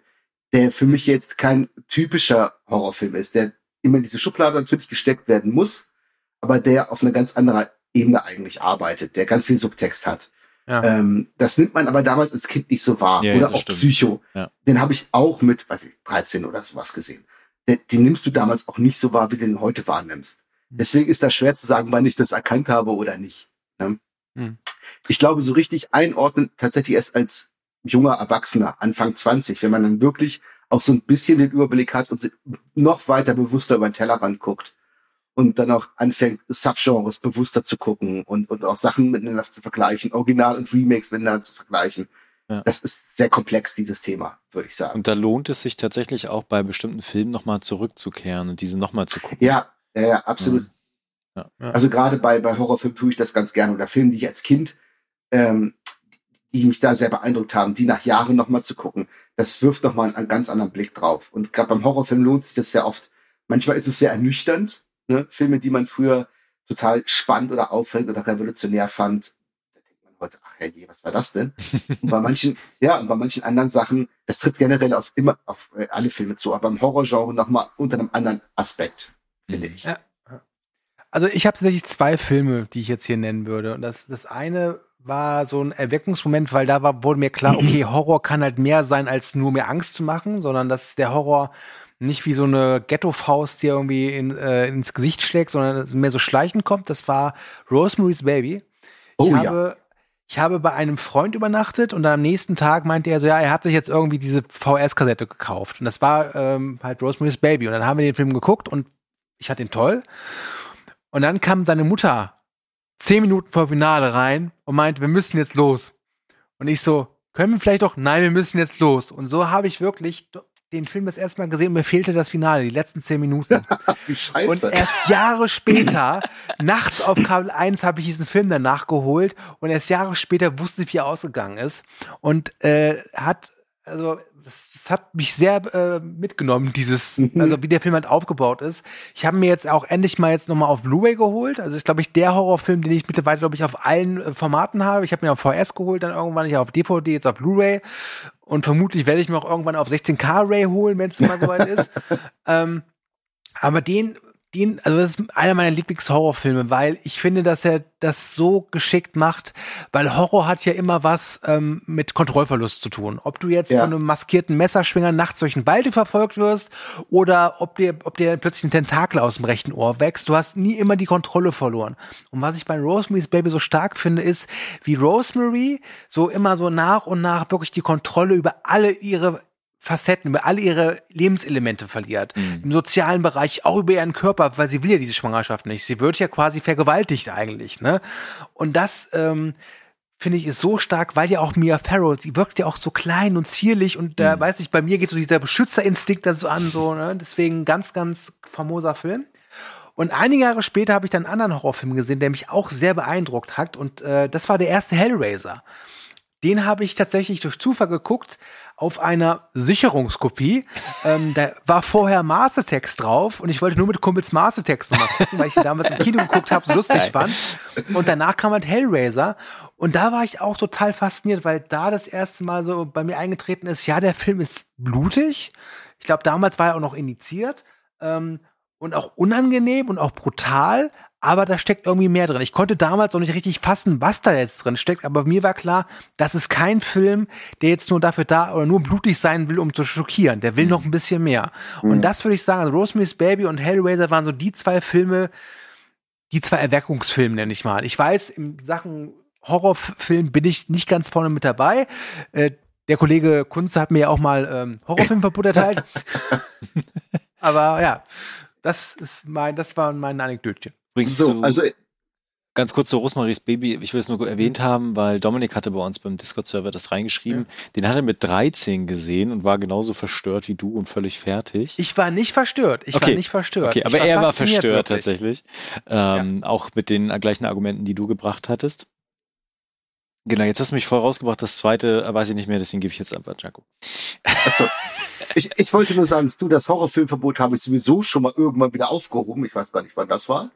der für mich jetzt kein typischer Horrorfilm ist, der immer in diese Schublade natürlich gesteckt werden muss, aber der auf einer ganz anderen Ebene eigentlich arbeitet, der ganz viel Subtext hat. Ja. Ähm, das nimmt man aber damals als Kind nicht so wahr. Ja, oder auch stimmt. Psycho. Ja. Den habe ich auch mit, weiß ich, 13 oder sowas gesehen. Den, den, nimmst du damals auch nicht so wahr, wie du den heute wahrnimmst. Hm. Deswegen ist das schwer zu sagen, wann ich das erkannt habe oder nicht. Ne? Mhm. Ich glaube, so richtig einordnen tatsächlich erst als junger Erwachsener, Anfang 20, wenn man dann wirklich auch so ein bisschen den Überblick hat und noch weiter bewusster über den Tellerrand guckt und dann auch anfängt, Subgenres bewusster zu gucken und, und auch Sachen miteinander zu vergleichen, Original und Remakes miteinander zu vergleichen. Ja. Das ist sehr komplex, dieses Thema, würde ich sagen. Und da lohnt es sich tatsächlich auch bei bestimmten Filmen nochmal zurückzukehren und diese nochmal zu gucken. Ja, ja, ja absolut. Ja. Ja. Also gerade bei, bei Horrorfilmen tue ich das ganz gerne oder Filmen, die ich als Kind, ähm, die mich da sehr beeindruckt haben, die nach Jahren nochmal zu gucken, das wirft nochmal einen, einen ganz anderen Blick drauf. Und gerade beim Horrorfilm lohnt sich das sehr oft. Manchmal ist es sehr ernüchternd, Ne? Filme, die man früher total spannend oder auffällig oder revolutionär fand, da denkt man heute, ach herrje, was war das denn? und bei manchen, ja, und bei manchen anderen Sachen, das trifft generell auf immer auf äh, alle Filme zu, aber im Horrorgenre nochmal unter einem anderen Aspekt, finde ich. Ja. Also ich habe tatsächlich zwei Filme, die ich jetzt hier nennen würde. Und das, das eine war so ein Erweckungsmoment, weil da war, wurde mir klar, okay, Horror kann halt mehr sein, als nur mir Angst zu machen, sondern dass der Horror nicht wie so eine Ghetto-Faust, die irgendwie in, äh, ins Gesicht schlägt, sondern mehr so schleichend kommt. Das war Rosemary's Baby. Oh ich ja. habe, ich habe bei einem Freund übernachtet und dann am nächsten Tag meinte er so, ja, er hat sich jetzt irgendwie diese VS-Kassette gekauft. Und das war ähm, halt Rosemary's Baby. Und dann haben wir den Film geguckt und ich fand ihn toll. Und dann kam seine Mutter zehn Minuten vor Finale rein und meinte, wir müssen jetzt los. Und ich so, können wir vielleicht doch? Nein, wir müssen jetzt los. Und so habe ich wirklich den Film das erste Mal gesehen und mir fehlte das Finale, die letzten zehn Minuten. Wie Und scheiße. erst Jahre später, nachts auf Kabel 1, habe ich diesen Film dann nachgeholt und erst Jahre später wusste ich, wie er ausgegangen ist. Und äh, hat, also das, das hat mich sehr äh, mitgenommen, dieses, Mhm. also wie der Film halt aufgebaut ist. Ich habe mir jetzt auch endlich mal jetzt nochmal auf Blu-ray geholt. Also ist, glaube ich, der Horrorfilm, den ich mittlerweile, glaube ich, auf allen äh, Formaten habe. Ich habe mir auf VS geholt, dann irgendwann ich auf DVD, jetzt auf Blu-ray. Und vermutlich werde ich mir auch irgendwann auf 16K Ray holen, wenn es mal soweit ist. ähm, aber den, den, also das ist einer meiner Lieblingshorrorfilme, weil ich finde, dass er das so geschickt macht, weil Horror hat ja immer was ähm, mit Kontrollverlust zu tun. Ob du jetzt Ja. von einem maskierten Messerschwinger nachts durch den Wald verfolgt wirst oder ob dir, ob dir plötzlich ein Tentakel aus dem rechten Ohr wächst, du hast nie immer die Kontrolle verloren. Und was ich bei Rosemary's Baby so stark finde, ist, wie Rosemary so immer so nach und nach wirklich die Kontrolle über alle ihre Facetten, über alle ihre Lebenselemente verliert. Im sozialen Bereich, auch über ihren Körper, weil sie will ja diese Schwangerschaft nicht. Sie wird ja quasi vergewaltigt eigentlich, ne? Und das, ähm, finde ich, ist so stark, weil ja auch Mia Farrow, sie wirkt ja auch so klein und zierlich und da weiß ich, bei mir geht so dieser Beschützerinstinkt dann so an, so, ne? Deswegen ganz, ganz famoser Film. Und einige Jahre später habe ich dann einen anderen Horrorfilm gesehen, der mich auch sehr beeindruckt hat. Und äh, das war der erste Hellraiser. Den habe ich tatsächlich durch Zufall geguckt auf einer Sicherungskopie. ähm, da war vorher Maßetext drauf und ich wollte nur mit Kumpels Maßetext nochmal gucken, weil ich damals im Kino geguckt habe, so lustig fand. Und danach kam halt Hellraiser und da war ich auch total fasziniert, weil da das erste Mal so bei mir eingetreten ist, ja, der Film ist blutig. Ich glaube, damals war er auch noch indiziert ähm, und auch unangenehm und auch brutal, aber da steckt irgendwie mehr drin. Ich konnte damals noch nicht richtig fassen, was da jetzt drin steckt, aber mir war klar, das ist kein Film, der jetzt nur dafür da oder nur blutig sein will, um zu schockieren. Der will noch ein bisschen mehr. Und das würde ich sagen, also Rosemary's Baby und Hellraiser waren so die zwei Filme, die zwei Erweckungsfilme, nenne ich mal. Ich weiß, in Sachen Horrorfilm bin ich nicht ganz vorne mit dabei. Äh, der Kollege Kunze hat mir ja auch mal ähm, Horrorfilmverbot erteilt. Aber ja, das ist mein, das waren meine Anekdötchen. Übrigens So, also ganz kurz zu Rosemaries Baby. Ich will es nur erwähnt haben, weil Dominik hatte bei uns beim Discord-Server das reingeschrieben. Den hat er mit 13 gesehen und war genauso verstört wie du und völlig fertig. Ich war nicht verstört. Ich war Okay. nicht verstört. Okay, aber er war verstört wirklich. tatsächlich. Ähm, Auch mit den gleichen Argumenten, die du gebracht hattest. Genau, jetzt hast du mich voll rausgebracht. Das zweite äh, weiß ich nicht mehr, deswegen gebe ich jetzt einfach Jaco. Also, ich, ich wollte nur sagen, du, das Horrorfilmverbot habe ich sowieso schon mal irgendwann wieder aufgehoben. Ich weiß gar nicht, wann das war.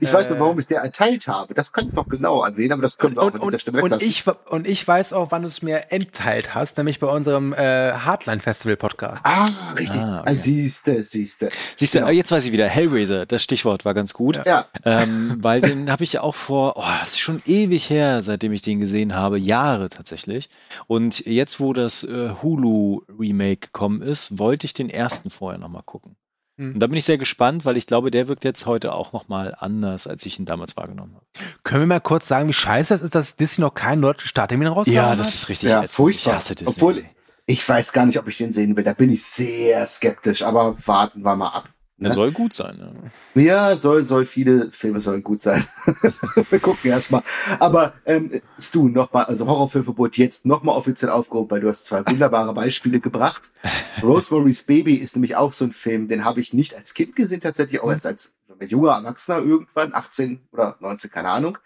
Ich weiß nur, Äh. warum ich es dir erteilt habe. Das kann ich noch genau anwählen, aber das können wir auch Und, an dieser und, Stelle und, weglassen. ich, und ich weiß auch, wann du es mir entteilt hast, nämlich bei unserem äh, Hardline Festival Podcast. ah, richtig. Ah, Ah, okay. siehste, siehste. Siehst du, Genau. äh, jetzt weiß ich wieder. Hellraiser, das Stichwort war ganz gut. Ja, ähm, weil den habe ich ja auch vor, oh, das ist schon ewig her, seitdem ich den gesehen habe, Jahre tatsächlich. Und jetzt, wo das äh, Hulu-Remake gekommen ist, wollte ich den ersten vorher nochmal gucken. Hm. Und da bin ich sehr gespannt, weil ich glaube, der wirkt jetzt heute auch nochmal anders, als ich ihn damals wahrgenommen habe. Können wir mal kurz sagen, wie scheiße es ist, dass Disney noch keinen deutschen Starttermin rausgehauen hat? ist richtig ja ätzend. furchtbar. Ich hasse Disney. Obwohl, ich weiß gar nicht, ob ich den sehen will. Da bin ich sehr skeptisch, aber warten wir mal ab. Der ne? soll gut sein. Ne? Ja, soll, soll viele Filme sollen gut sein. Wir gucken erstmal. Aber ähm, Stu, nochmal, also Horrorfilmverbot jetzt nochmal offiziell aufgehoben, weil du hast zwei wunderbare Beispiele gebracht. Rosemary's Baby ist nämlich auch so ein Film, den habe ich nicht als Kind gesehen, tatsächlich auch erst als junger Erwachsener irgendwann, 18 oder 19, keine Ahnung.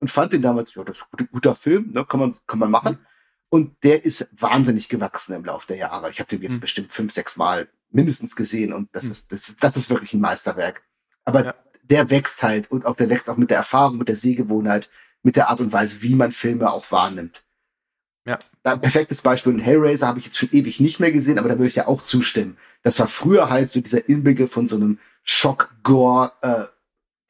Und fand den damals, ja, das ist ein guter, Film, ne, kann man, kann man machen. Und der ist wahnsinnig gewachsen im Laufe der Jahre. Ich habe den jetzt Mhm. bestimmt fünf, sechs Mal mindestens gesehen und das Mhm. ist, das, das ist wirklich ein Meisterwerk. Aber Ja. der wächst halt und auch der wächst auch mit der Erfahrung, mit der Sehgewohnheit, mit der Art und Weise, wie man Filme auch wahrnimmt. Ja. Ein perfektes Beispiel, ein Hellraiser habe ich jetzt schon ewig nicht mehr gesehen, aber da würde ich ja auch zustimmen. Das war früher halt so dieser Inbegriff von so einem Schock-Gore, äh,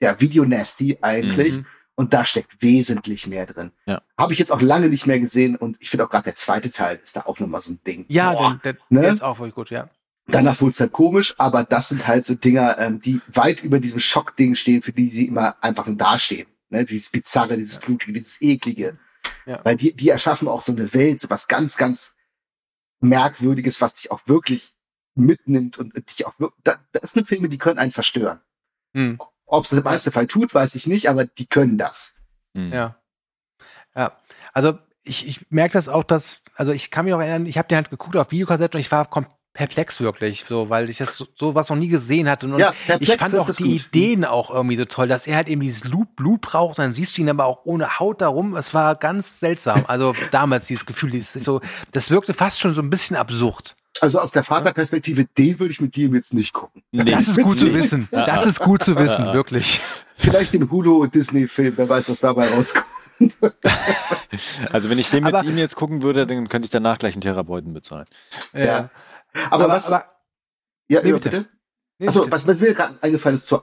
ja, Video-Nasty eigentlich. Mhm. Und da steckt wesentlich mehr drin. Ja. Habe ich jetzt auch lange nicht mehr gesehen und ich finde auch gerade der zweite Teil ist da auch nochmal so ein Ding. Ja, Boah. der, der, ne? der ist auch wirklich gut, ja. Danach wurde es halt komisch, aber das sind halt so Dinger, ähm, die weit über diesem Schockding stehen, für die sie immer einfach nur dastehen. Ne? Dieses Bizarre, dieses Blutige, dieses Eklige. Ja. Weil die, die erschaffen auch so eine Welt, so was ganz, ganz Merkwürdiges, was dich auch wirklich mitnimmt und dich auch wirklich, da, das sind Filme, die können einen verstören. Hm. Ob es das im Einzelfall tut, weiß ich nicht, aber die können das. Hm. Ja. Ja. Also ich, ich merke das auch, dass, also ich kann mich auch erinnern, ich habe den halt geguckt auf Videokassette und ich war kom perplex wirklich, so, weil ich das so, so was noch nie gesehen hatte. Und Ja, perplex ich fand auch die gut. Ideen auch irgendwie so toll, dass er halt eben dieses Blut, Blut braucht, dann siehst du ihn aber auch ohne Haut darum. Es war ganz seltsam. Also damals dieses Gefühl, dieses, so, das wirkte fast schon so ein bisschen absurd. Also aus der Vaterperspektive, den würde ich mit dir jetzt nicht gucken. Nee. Das ist gut zu wissen. Das ist gut zu wissen, wirklich. Vielleicht den Hulu- und Disney-Film, wer weiß, was dabei rauskommt. Also wenn ich den mit Aber- ihm jetzt gucken würde, dann könnte ich danach gleich einen Therapeuten bezahlen. Ja. Aber, was, aber ja, Nee, ja, bitte. bitte? nee, Achso, was, was mir gerade eingefallen ist,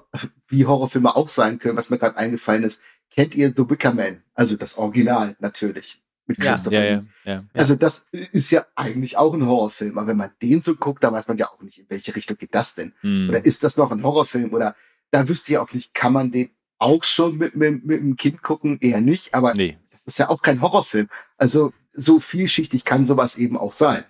wie Horrorfilme auch sein können, was mir gerade eingefallen ist, kennt ihr The Wicker Man? Also das Original natürlich. Mit Ja, Christopher Ja, Lee. ja, ja. Also das ist ja eigentlich auch ein Horrorfilm, aber wenn man den so guckt, da weiß man ja auch nicht, in welche Richtung geht das denn? Hm. Oder ist das noch ein Horrorfilm? Oder da wüsste ich auch nicht, kann man den auch schon mit, mit, mit einem Kind gucken? Eher nicht, aber Nee. das ist ja auch kein Horrorfilm. Also so vielschichtig kann sowas eben auch sein.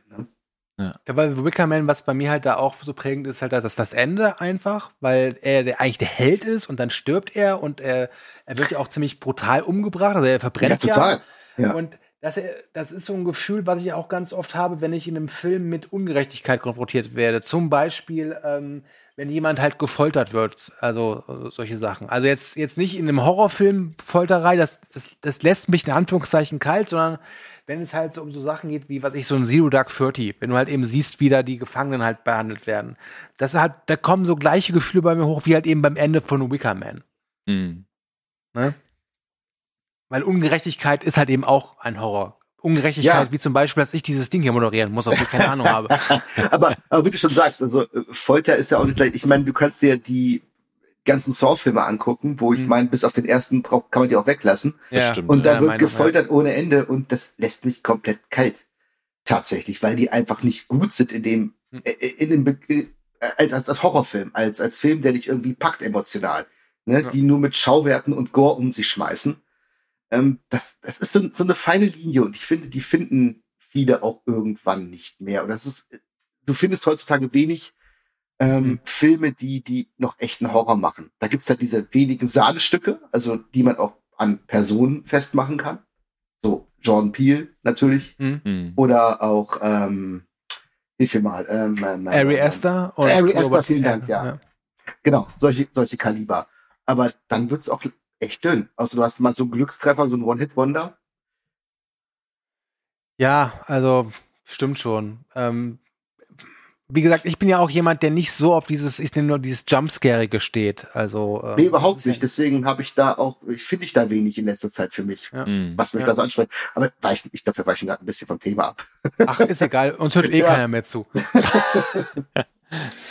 Ja, bei The Wicker Man, was bei mir halt da auch so prägend ist, halt das, das Ende einfach, weil er der, eigentlich der Held ist und dann stirbt er und er, er wird ja auch ziemlich brutal umgebracht, also er verbrennt ja. total. Ja. Und das, das ist so ein Gefühl, was ich auch ganz oft habe, wenn ich in einem Film mit Ungerechtigkeit konfrontiert werde. Zum Beispiel, ähm, wenn jemand halt gefoltert wird, also äh, solche Sachen. Also jetzt, jetzt nicht in einem Horrorfilm Folterei, das, das, das lässt mich in Anführungszeichen kalt, sondern wenn es halt so um so Sachen geht, wie, was ich, so ein Zero Dark Thirty, wenn du halt eben siehst, wie da die Gefangenen halt behandelt werden. Das hat, da kommen so gleiche Gefühle bei mir hoch, wie halt eben beim Ende von Wicker Man. Hm. Ne? Weil Ungerechtigkeit ist halt eben auch ein Horror. Ungerechtigkeit, Ja. wie zum Beispiel, dass ich dieses Ding hier moderieren muss, obwohl ich keine Ahnung habe. aber, aber wie du schon sagst, also äh, Folter ist ja auch nicht gleich. Ich meine, du kannst dir die ganzen Saw-Filme angucken, wo ich Mhm. meine, bis auf den ersten kann man die auch weglassen. Das stimmt. Und da Ja, wird gefoltert ohne Ende und das lässt mich komplett kalt. Tatsächlich, weil die einfach nicht gut sind in dem, Hm. äh, in dem, Be- äh, als, als, als Horrorfilm, als, als Film, der dich irgendwie packt emotional. Ne? Ja. Die nur mit Schauwerten und Gore um sich schmeißen. Ähm, das, das ist so, so eine feine Linie und ich finde, die finden viele auch irgendwann nicht mehr. Und das ist, du findest heutzutage wenig ähm, Hm. Filme, die, die noch echten Horror machen. Da gibt's halt diese wenigen Sahnestücke, also die man auch an Personen festmachen kann. So Jordan Peele natürlich. Hm? Hm. Oder auch, ähm, hilf mir mal. Ähm, ähm, Ari ähm, Aster. Ari Aster, vielen Dank, ja. Genau, solche, solche Kaliber. Aber dann wird's auch echt dünn. Also du hast mal so einen Glückstreffer, so ein One-Hit-Wonder. Ja, also stimmt schon. Ähm, wie gesagt, ich bin ja auch jemand, der nicht so auf dieses, ich nehme nur dieses Jumpscarige steht. Also ähm, Nee, überhaupt nicht. Deswegen habe ich da auch, ich finde ich da wenig in letzter Zeit für mich, Ja. Hm. was mich Ja. da so anspricht. Aber weichen, ich glaube, wir weichen gerade ein bisschen vom Thema ab. Ach, ist egal. Uns hört eh Ja. keiner mehr zu.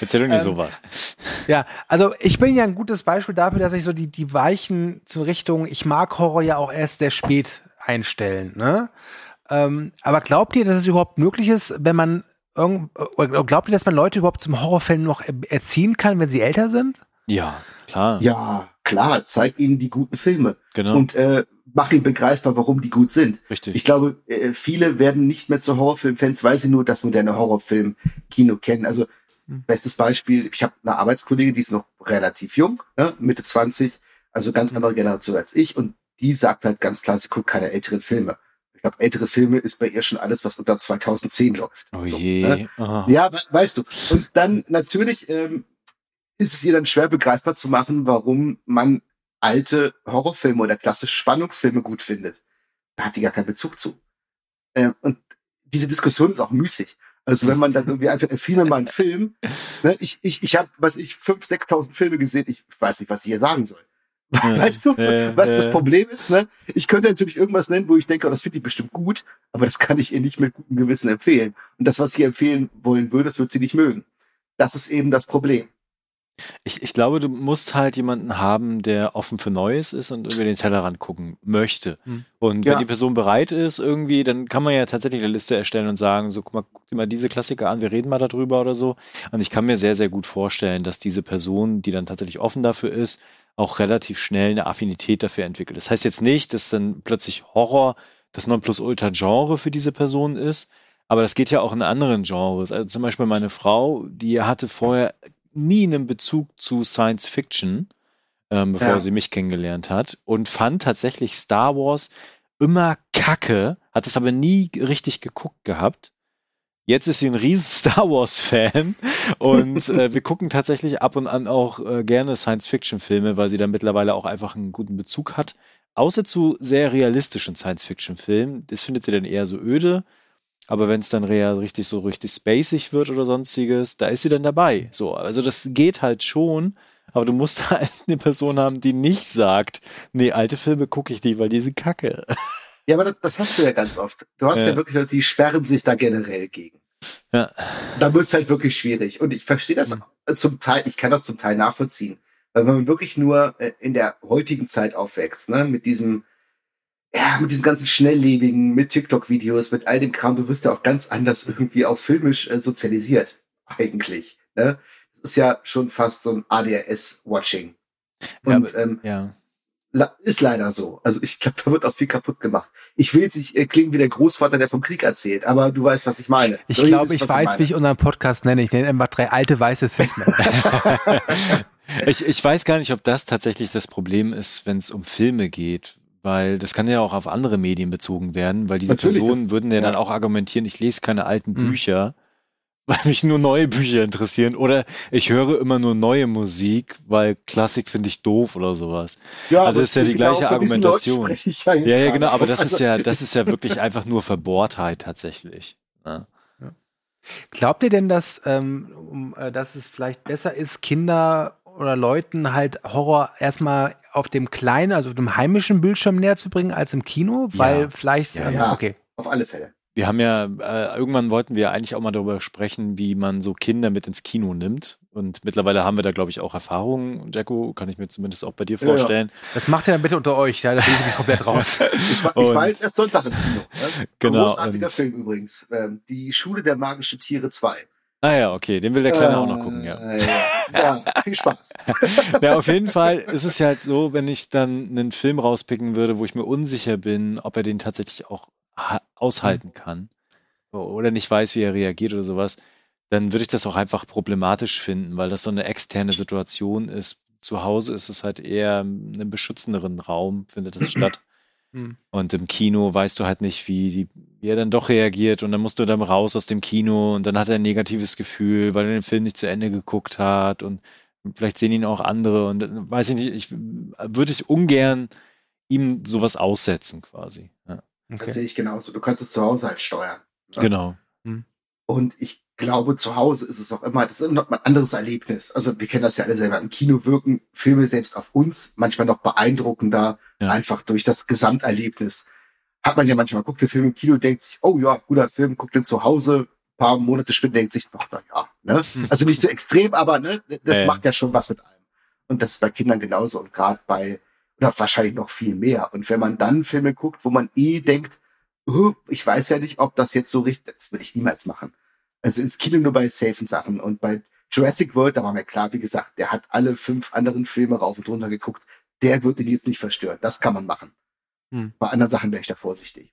Erzähl doch nicht Ähm, sowas. Ja, also ich bin ja ein gutes Beispiel dafür, dass ich so die, die Weichen zur Richtung, ich mag Horror ja auch erst sehr spät einstellen. Ne? Ähm, aber glaubt ihr, dass es überhaupt möglich ist, wenn man irgend, oder glaubt ihr, dass man Leute überhaupt zum Horrorfilm noch er- erziehen kann, wenn sie älter sind? Ja, klar. Ja, klar, zeig ihnen die guten Filme Genau. und äh, mach ihnen begreifbar, warum die gut sind. Richtig. Ich glaube, äh, viele werden nicht mehr zu Horrorfilmfans, weil sie nur das moderne Horrorfilm-Kino kennen. Also. Bestes Beispiel, ich habe eine Arbeitskollegin, die ist noch relativ jung, ne, Mitte 20, also ganz Hm. andere Generation als ich und die sagt halt ganz klar, sie guckt keine älteren Filme. Ich glaube, ältere Filme ist bei ihr schon alles, was unter 2010 läuft. oh So, je. ne? Ja, we weißt du. Und dann natürlich ähm, ist es ihr dann schwer begreifbar zu machen, warum man alte Horrorfilme oder klassische Spannungsfilme gut findet. Da hat die gar keinen Bezug zu. Ähm, und diese Diskussion ist auch müßig. Also wenn man dann irgendwie einfach empfiehlt mir mal einen Film, ne, ich, ich, ich habe, was ich, 5.000, 6.000 Filme gesehen, ich weiß nicht, was ich hier sagen soll. Weißt du, was das. Problem ist? Ne? Ich könnte natürlich irgendwas nennen, wo ich denke, oh, das finde ich bestimmt gut, aber das kann ich ihr nicht mit gutem Gewissen empfehlen. Und das, was ich ihr empfehlen wollen würde, das wird sie nicht mögen. Das ist eben das Problem. Ich, ich glaube, du musst halt jemanden haben, der offen für Neues ist und über den Tellerrand gucken möchte. Hm. Und Ja. wenn die Person bereit ist, irgendwie, dann kann man ja tatsächlich eine Liste erstellen und sagen, so, guck mal, guck dir mal diese Klassiker an, wir reden mal darüber oder so. Und ich kann mir sehr, sehr gut vorstellen, dass diese Person, die dann tatsächlich offen dafür ist, auch relativ schnell eine Affinität dafür entwickelt. Das heißt jetzt nicht, dass dann plötzlich Horror das Nonplusultra-Genre für diese Person ist, aber das geht ja auch in anderen Genres. Also zum Beispiel meine Frau, die hatte vorher nie einen Bezug zu Science Fiction, ähm, bevor Ja. sie mich kennengelernt hat und fand tatsächlich Star Wars immer kacke, hat es aber nie richtig geguckt gehabt. Jetzt ist sie ein riesen Star Wars Fan und äh, wir gucken tatsächlich ab und an auch äh, gerne Science Fiction Filme, weil sie da mittlerweile auch einfach einen guten Bezug hat. Außer zu sehr realistischen Science Fiction Filmen, das findet sie dann eher so öde. Aber wenn es dann real richtig so richtig spacig wird oder sonstiges, da ist sie dann dabei. So, also das geht halt schon, aber du musst halt eine Person haben, die nicht sagt, nee, alte Filme gucke ich nicht, weil die sind kacke. Ja, aber das, das hast du ja ganz oft. Du hast ja, Ja. wirklich Leute, die sperren sich da generell gegen. Ja. Da wird es halt wirklich schwierig. Und ich verstehe das zum Teil, ich kann das zum Teil nachvollziehen. Weil wenn man wirklich nur äh, in der heutigen Zeit aufwächst, ne, mit diesem, ja, mit diesem ganzen Schnelllebigen, mit TikTok-Videos, mit all dem Kram, du wirst ja auch ganz anders irgendwie auch filmisch äh, sozialisiert. Eigentlich. Ne? Das ist ja schon fast so ein ADHS-Watching. Ja, Und aber- ähm, Ja. La- Ist leider so. Also ich glaube, da wird auch viel kaputt gemacht. Ich will jetzt nicht äh, klingen wie der Großvater, der vom Krieg erzählt, aber du weißt, was ich meine. Ich glaube, ich weiß, meine. wie ich unseren Podcast nenne. Ich nenne einfach drei alte weiße Cis-Männer. Ich, ich weiß gar nicht, ob das tatsächlich das Problem ist, wenn es um Filme geht, weil das kann ja auch auf andere Medien bezogen werden, weil diese Natürlich, Personen das- würden ja, dann ja. auch argumentieren, ich lese keine alten Mhm. Bücher, weil mich nur neue Bücher interessieren oder ich höre immer nur neue Musik, weil Klassik finde ich doof oder sowas. ja, also ist ja die gleiche Argumentation. ja, jetzt Ja, ja, genau, aber das Also, ist ja, das ist ja wirklich einfach nur Verbohrtheit tatsächlich. Ja. Glaubt ihr denn, dass, ähm, um, äh, dass es vielleicht besser ist, Kinder oder Leuten halt Horror erstmal auf dem kleinen, also auf dem heimischen Bildschirm näher zu bringen als im Kino? Weil vielleicht, Ja, ähm, ja. okay. Auf alle Fälle. Wir haben ja, äh, irgendwann wollten wir eigentlich auch mal darüber sprechen, wie man so Kinder mit ins Kino nimmt. Und mittlerweile haben wir da, glaube ich, auch Erfahrungen. Jacko, kann ich mir zumindest auch bei dir Ja, ja. vorstellen. Das macht ihr dann bitte unter euch, ja, da bin ich nämlich komplett raus. Ich war, ich war jetzt erst Sonntag im Kino. Ne? Genau, Großartiger Film übrigens. Ähm, die Schule der magischen Tiere 2. Ah ja, okay, den will der Kleine auch noch gucken, ja. Äh, ja. ja, viel Spaß. Ja, auf jeden Fall ist es ja halt so, wenn ich dann einen Film rauspicken würde, wo ich mir unsicher bin, ob er den tatsächlich auch ha- aushalten kann oder nicht weiß, wie er reagiert oder sowas, dann würde ich das auch einfach problematisch finden, weil das so eine externe Situation ist. Zu Hause ist es halt eher in einem beschützenderen Raum, findet das statt. Hm. Und im Kino weißt du halt nicht, wie, die, wie er dann doch reagiert. Und dann musst du dann raus aus dem Kino und dann hat er ein negatives Gefühl, weil er den Film nicht zu Ende geguckt hat. Und vielleicht sehen ihn auch andere. Und dann weiß ich nicht, ich würde ich ungern ihm sowas aussetzen quasi. Ja. Das Okay. sehe ich genauso. Du kannst es zu Hause halt steuern. Ja. Genau. Und ich glaube, zu Hause ist es auch immer, das ist noch mal ein anderes Erlebnis. Also wir kennen das ja alle selber. Im Kino wirken Filme selbst auf uns manchmal noch beeindruckender, Ja. einfach durch das Gesamterlebnis. Hat man ja manchmal, guckt den Film im Kino, denkt sich, oh ja, guter Film, guckt den zu Hause, ein paar Monate später denkt sich, ach, na ja, ne? Also nicht so extrem, aber ne, das ja. macht ja schon was mit einem. Und das ist bei Kindern genauso und gerade bei, oder wahrscheinlich noch viel mehr. Und wenn man dann Filme guckt, wo man eh denkt, "Oh, ich weiß ja nicht, ob das jetzt so richtig, das würde ich niemals machen. Also ins Kino nur bei safen Sachen. Und bei Jurassic World, da war mir klar, wie gesagt, der hat alle fünf anderen Filme rauf und runter geguckt. Der wird ihn jetzt nicht verstören. Das kann man machen. Hm. Bei anderen Sachen wäre ich da vorsichtig.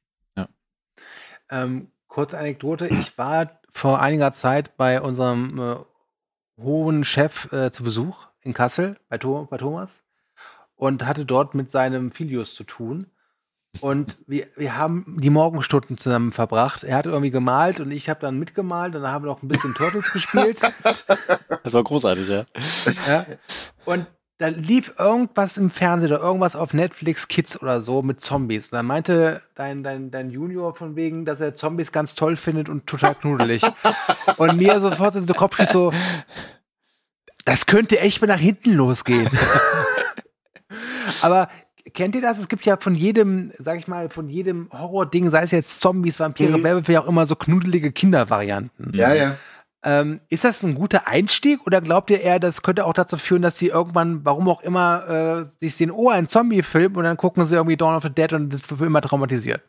Ähm, kurze Anekdote. Ich war vor einiger Zeit bei unserem äh, hohen Chef äh, zu Besuch in Kassel bei, Tho bei Thomas und hatte dort mit seinem Filius zu tun. Und wir, wir haben die Morgenstunden zusammen verbracht. Er hat irgendwie gemalt und ich habe dann mitgemalt und dann haben wir noch ein bisschen Turtles gespielt. Das war großartig, ja. Ja. Und da lief irgendwas im Fernsehen oder irgendwas auf Netflix Kids oder so mit Zombies. Und dann meinte dein, dein, dein Junior von wegen, dass er Zombies ganz toll findet und total knuddelig. und mir sofort in den Kopf schießt so, das könnte echt mal nach hinten losgehen. Aber kennt ihr das? Es gibt ja von jedem, sag ich mal, von jedem Horror-Ding, sei es jetzt Zombies, Vampire, Mhm. Werwölfe, ja auch immer so knuddelige Kindervarianten. Ja, ja. Ähm, ist das ein guter Einstieg oder glaubt ihr eher, das könnte auch dazu führen, dass sie irgendwann, warum auch immer, äh, sich den oh, ein Zombie-Film und dann gucken sie irgendwie Dawn of the Dead und das für immer traumatisiert?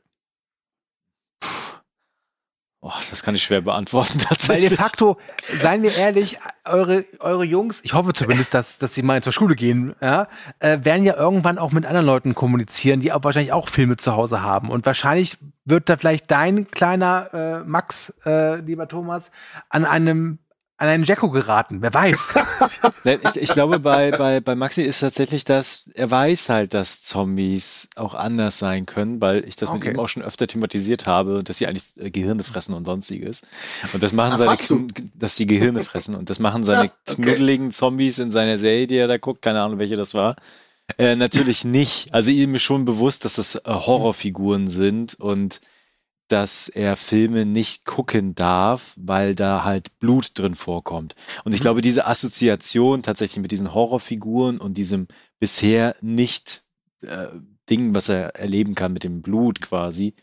Oh, das kann ich schwer beantworten Weil tatsächlich. de facto, seien wir ehrlich, eure, eure Jungs, ich hoffe zumindest, dass, dass sie mal zur Schule gehen, ja, äh, werden ja irgendwann auch mit anderen Leuten kommunizieren, die auch wahrscheinlich auch Filme zu Hause haben. Und wahrscheinlich wird da vielleicht dein kleiner äh, Max, äh, lieber Thomas, an einem an einen Jacko geraten. Wer weiß. Ne, Ich, ich glaube, bei, bei, bei Maxi ist tatsächlich das, er weiß halt, dass Zombies auch anders sein können, weil ich das mit Okay. ihm auch schon öfter thematisiert habe, dass sie eigentlich äh, Gehirne fressen und sonstiges. Und das machen Ach, seine, dass die Gehirne fressen. Und das machen seine Ja, okay. knuddeligen Zombies in seiner Serie, die er da guckt, keine Ahnung, welche das war. Äh, natürlich nicht. Also ihm ist schon bewusst, dass das äh, Horrorfiguren sind und dass er Filme nicht gucken darf, weil da halt Blut drin vorkommt. Und ich glaube, diese Assoziation tatsächlich mit diesen Horrorfiguren und diesem bisher nicht äh, Ding, was er erleben kann mit dem Blut quasi,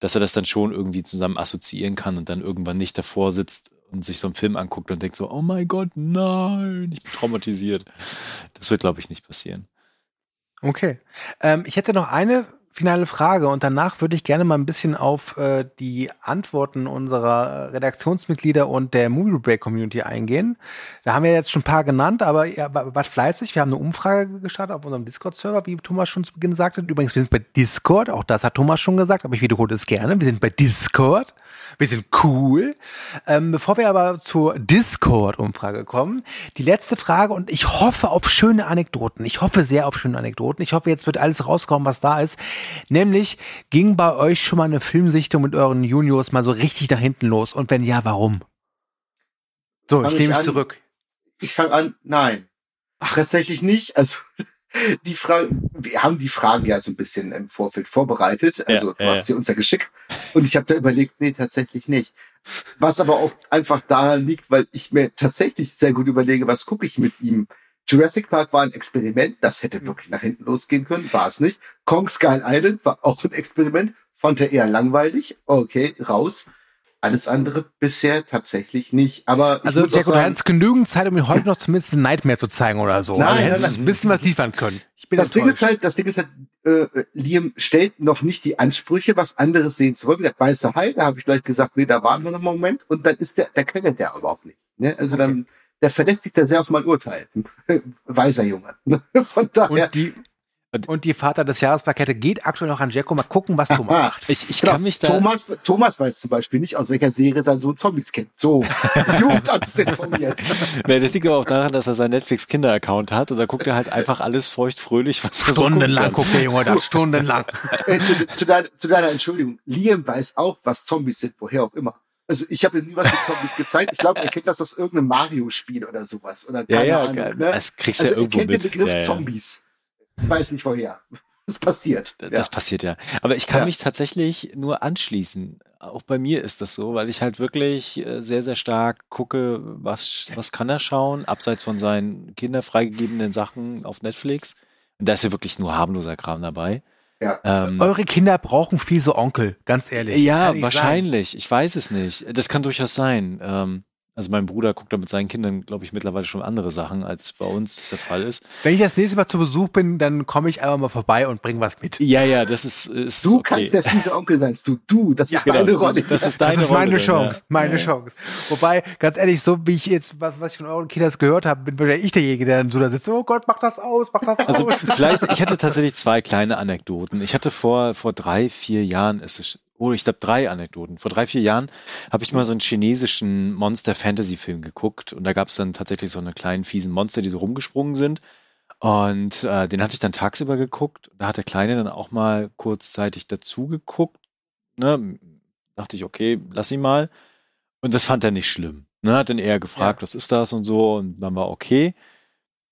dass er das dann schon irgendwie zusammen assoziieren kann und dann irgendwann nicht davor sitzt und sich so einen Film anguckt und denkt so, oh mein Gott, nein, ich bin traumatisiert. Das wird, glaube ich, nicht passieren. Okay. Ähm, ich hätte noch eine finale Frage und danach würde ich gerne mal ein bisschen auf äh, die Antworten unserer Redaktionsmitglieder und der Movie Break Community eingehen. Da haben wir jetzt schon ein paar genannt, aber wa- wart fleißig. Wir haben eine Umfrage gestartet auf unserem Discord-Server, wie Thomas schon zu Beginn sagte. Übrigens, wir sind bei Discord, auch das hat Thomas schon gesagt, aber ich wiederhole es gerne. Wir sind bei Discord. Wir sind cool. Ähm, bevor wir aber zur Discord-Umfrage kommen, die letzte Frage und ich hoffe auf schöne Anekdoten. Ich hoffe sehr auf schöne Anekdoten. Ich hoffe, jetzt wird alles rauskommen, was da ist. Nämlich, ging bei euch schon mal eine Filmsichtung mit euren Juniors mal so richtig nach hinten los? Und wenn ja, warum? So, Fang ich nehme mich zurück. Ich fange an, nein. Tatsächlich nicht. Also die Frage, wir haben die Fragen ja so ein bisschen im Vorfeld vorbereitet. Also Ja, du ja, hast sie uns ja geschickt. Und ich habe da überlegt, nee, tatsächlich nicht. Was aber auch einfach daran liegt, weil ich mir tatsächlich sehr gut überlege, was gucke ich mit ihm. Jurassic Park war ein Experiment, das hätte wirklich nach hinten losgehen können, war es nicht. Kong Skull Island war auch ein Experiment, fand er eher langweilig. Okay, raus. Alles andere bisher tatsächlich nicht. Aber ich Also, muss du sagen, genügend Zeit, um mir heute noch zumindest ein Nightmare zu zeigen oder so. Nein, also, nein, nein. ein bisschen was liefern können. Ich bin das Ding enttäuscht. ist halt, das Ding ist halt, äh, Liam stellt noch nicht die Ansprüche, was anderes sehen zu wollen. Der weiße Hai, da habe ich gleich gesagt, nee, da waren wir noch einen Moment und dann ist der, der quengelt der aber auch nicht. Ne? Also dann, der verlässt sich da sehr auf mein Urteil. Weißer Junge. Von daher. Und die, und die Vater des Jahresplakette geht aktuell noch an Jacko. Mal gucken, was Thomas Aha. macht. Ich, ich Genau. kann mich da. Thomas, Thomas weiß zum Beispiel nicht, aus welcher Serie sein Sohn Zombies kennt. So, das Jugendamt ist informiert. Nee, das liegt aber auch daran, dass er seinen Netflix-Kinder-Account hat und da guckt er halt einfach alles feuchtfröhlich, was er so Stundenlang gucken guckt der Junge da, stundenlang. äh, zu, zu, deiner, zu deiner Entschuldigung, Liam weiß auch, was Zombies sind, woher auch immer. Also ich habe ihm nie was mit Zombies gezeigt. Ich glaube, er kennt das aus irgendeinem Mario-Spiel oder sowas. Oder Ja, keine ja, Ahnung, geil. ne? Das kriegst du Also ja er irgendwo kennt mit. den Begriff Ja, ja. Zombies. Ich weiß nicht woher. Das passiert. Das ja. passiert ja. Aber ich kann Ja. mich tatsächlich nur anschließen. Auch bei mir ist das so, weil ich halt wirklich äh, sehr, sehr stark gucke, was, was kann er schauen, abseits von seinen kinderfreigegebenen Sachen auf Netflix. Und da ist ja wirklich nur harmloser Kram dabei. Ja. Ähm, Eure Kinder brauchen fiese Onkel, ganz ehrlich. ja, wahrscheinlich. Ich weiß es nicht. Das kann durchaus sein. Ähm, also mein Bruder guckt da mit seinen Kindern, glaube ich, mittlerweile schon andere Sachen, als bei uns das der Fall ist. Wenn ich das nächste Mal zu Besuch bin, dann komme ich einfach mal vorbei und bringe was mit. Ja, ja, das ist, ist Du okay. kannst der fiese Onkel sein. Du, du, das ist genau. deine Rolle. Das ist deine das ist meine Rolle Chance, ja. meine Ja, ja. Chance. Wobei, ganz ehrlich, so wie ich jetzt, was, was ich von euren Kindern gehört habe, bin wahrscheinlich ich derjenige, der dann so da sitzt, oh Gott, mach das aus, mach das Also aus. vielleicht, ich hatte tatsächlich zwei kleine Anekdoten. Ich hatte vor, vor drei, vier Jahren, ist es, oh, ich glaube drei Anekdoten. Vor drei, vier Jahren habe ich mal so einen chinesischen Monster-Fantasy-Film geguckt und da gab es dann tatsächlich so eine kleinen fiesen Monster, die so rumgesprungen sind. Und äh, den hatte ich dann tagsüber geguckt. Da hat der Kleine dann auch mal kurzzeitig dazu geguckt. Ne? Dachte ich, okay, lass ihn mal. Und das fand er nicht schlimm. Ne? Hat dann eher gefragt, was ist das und so. Und dann war okay.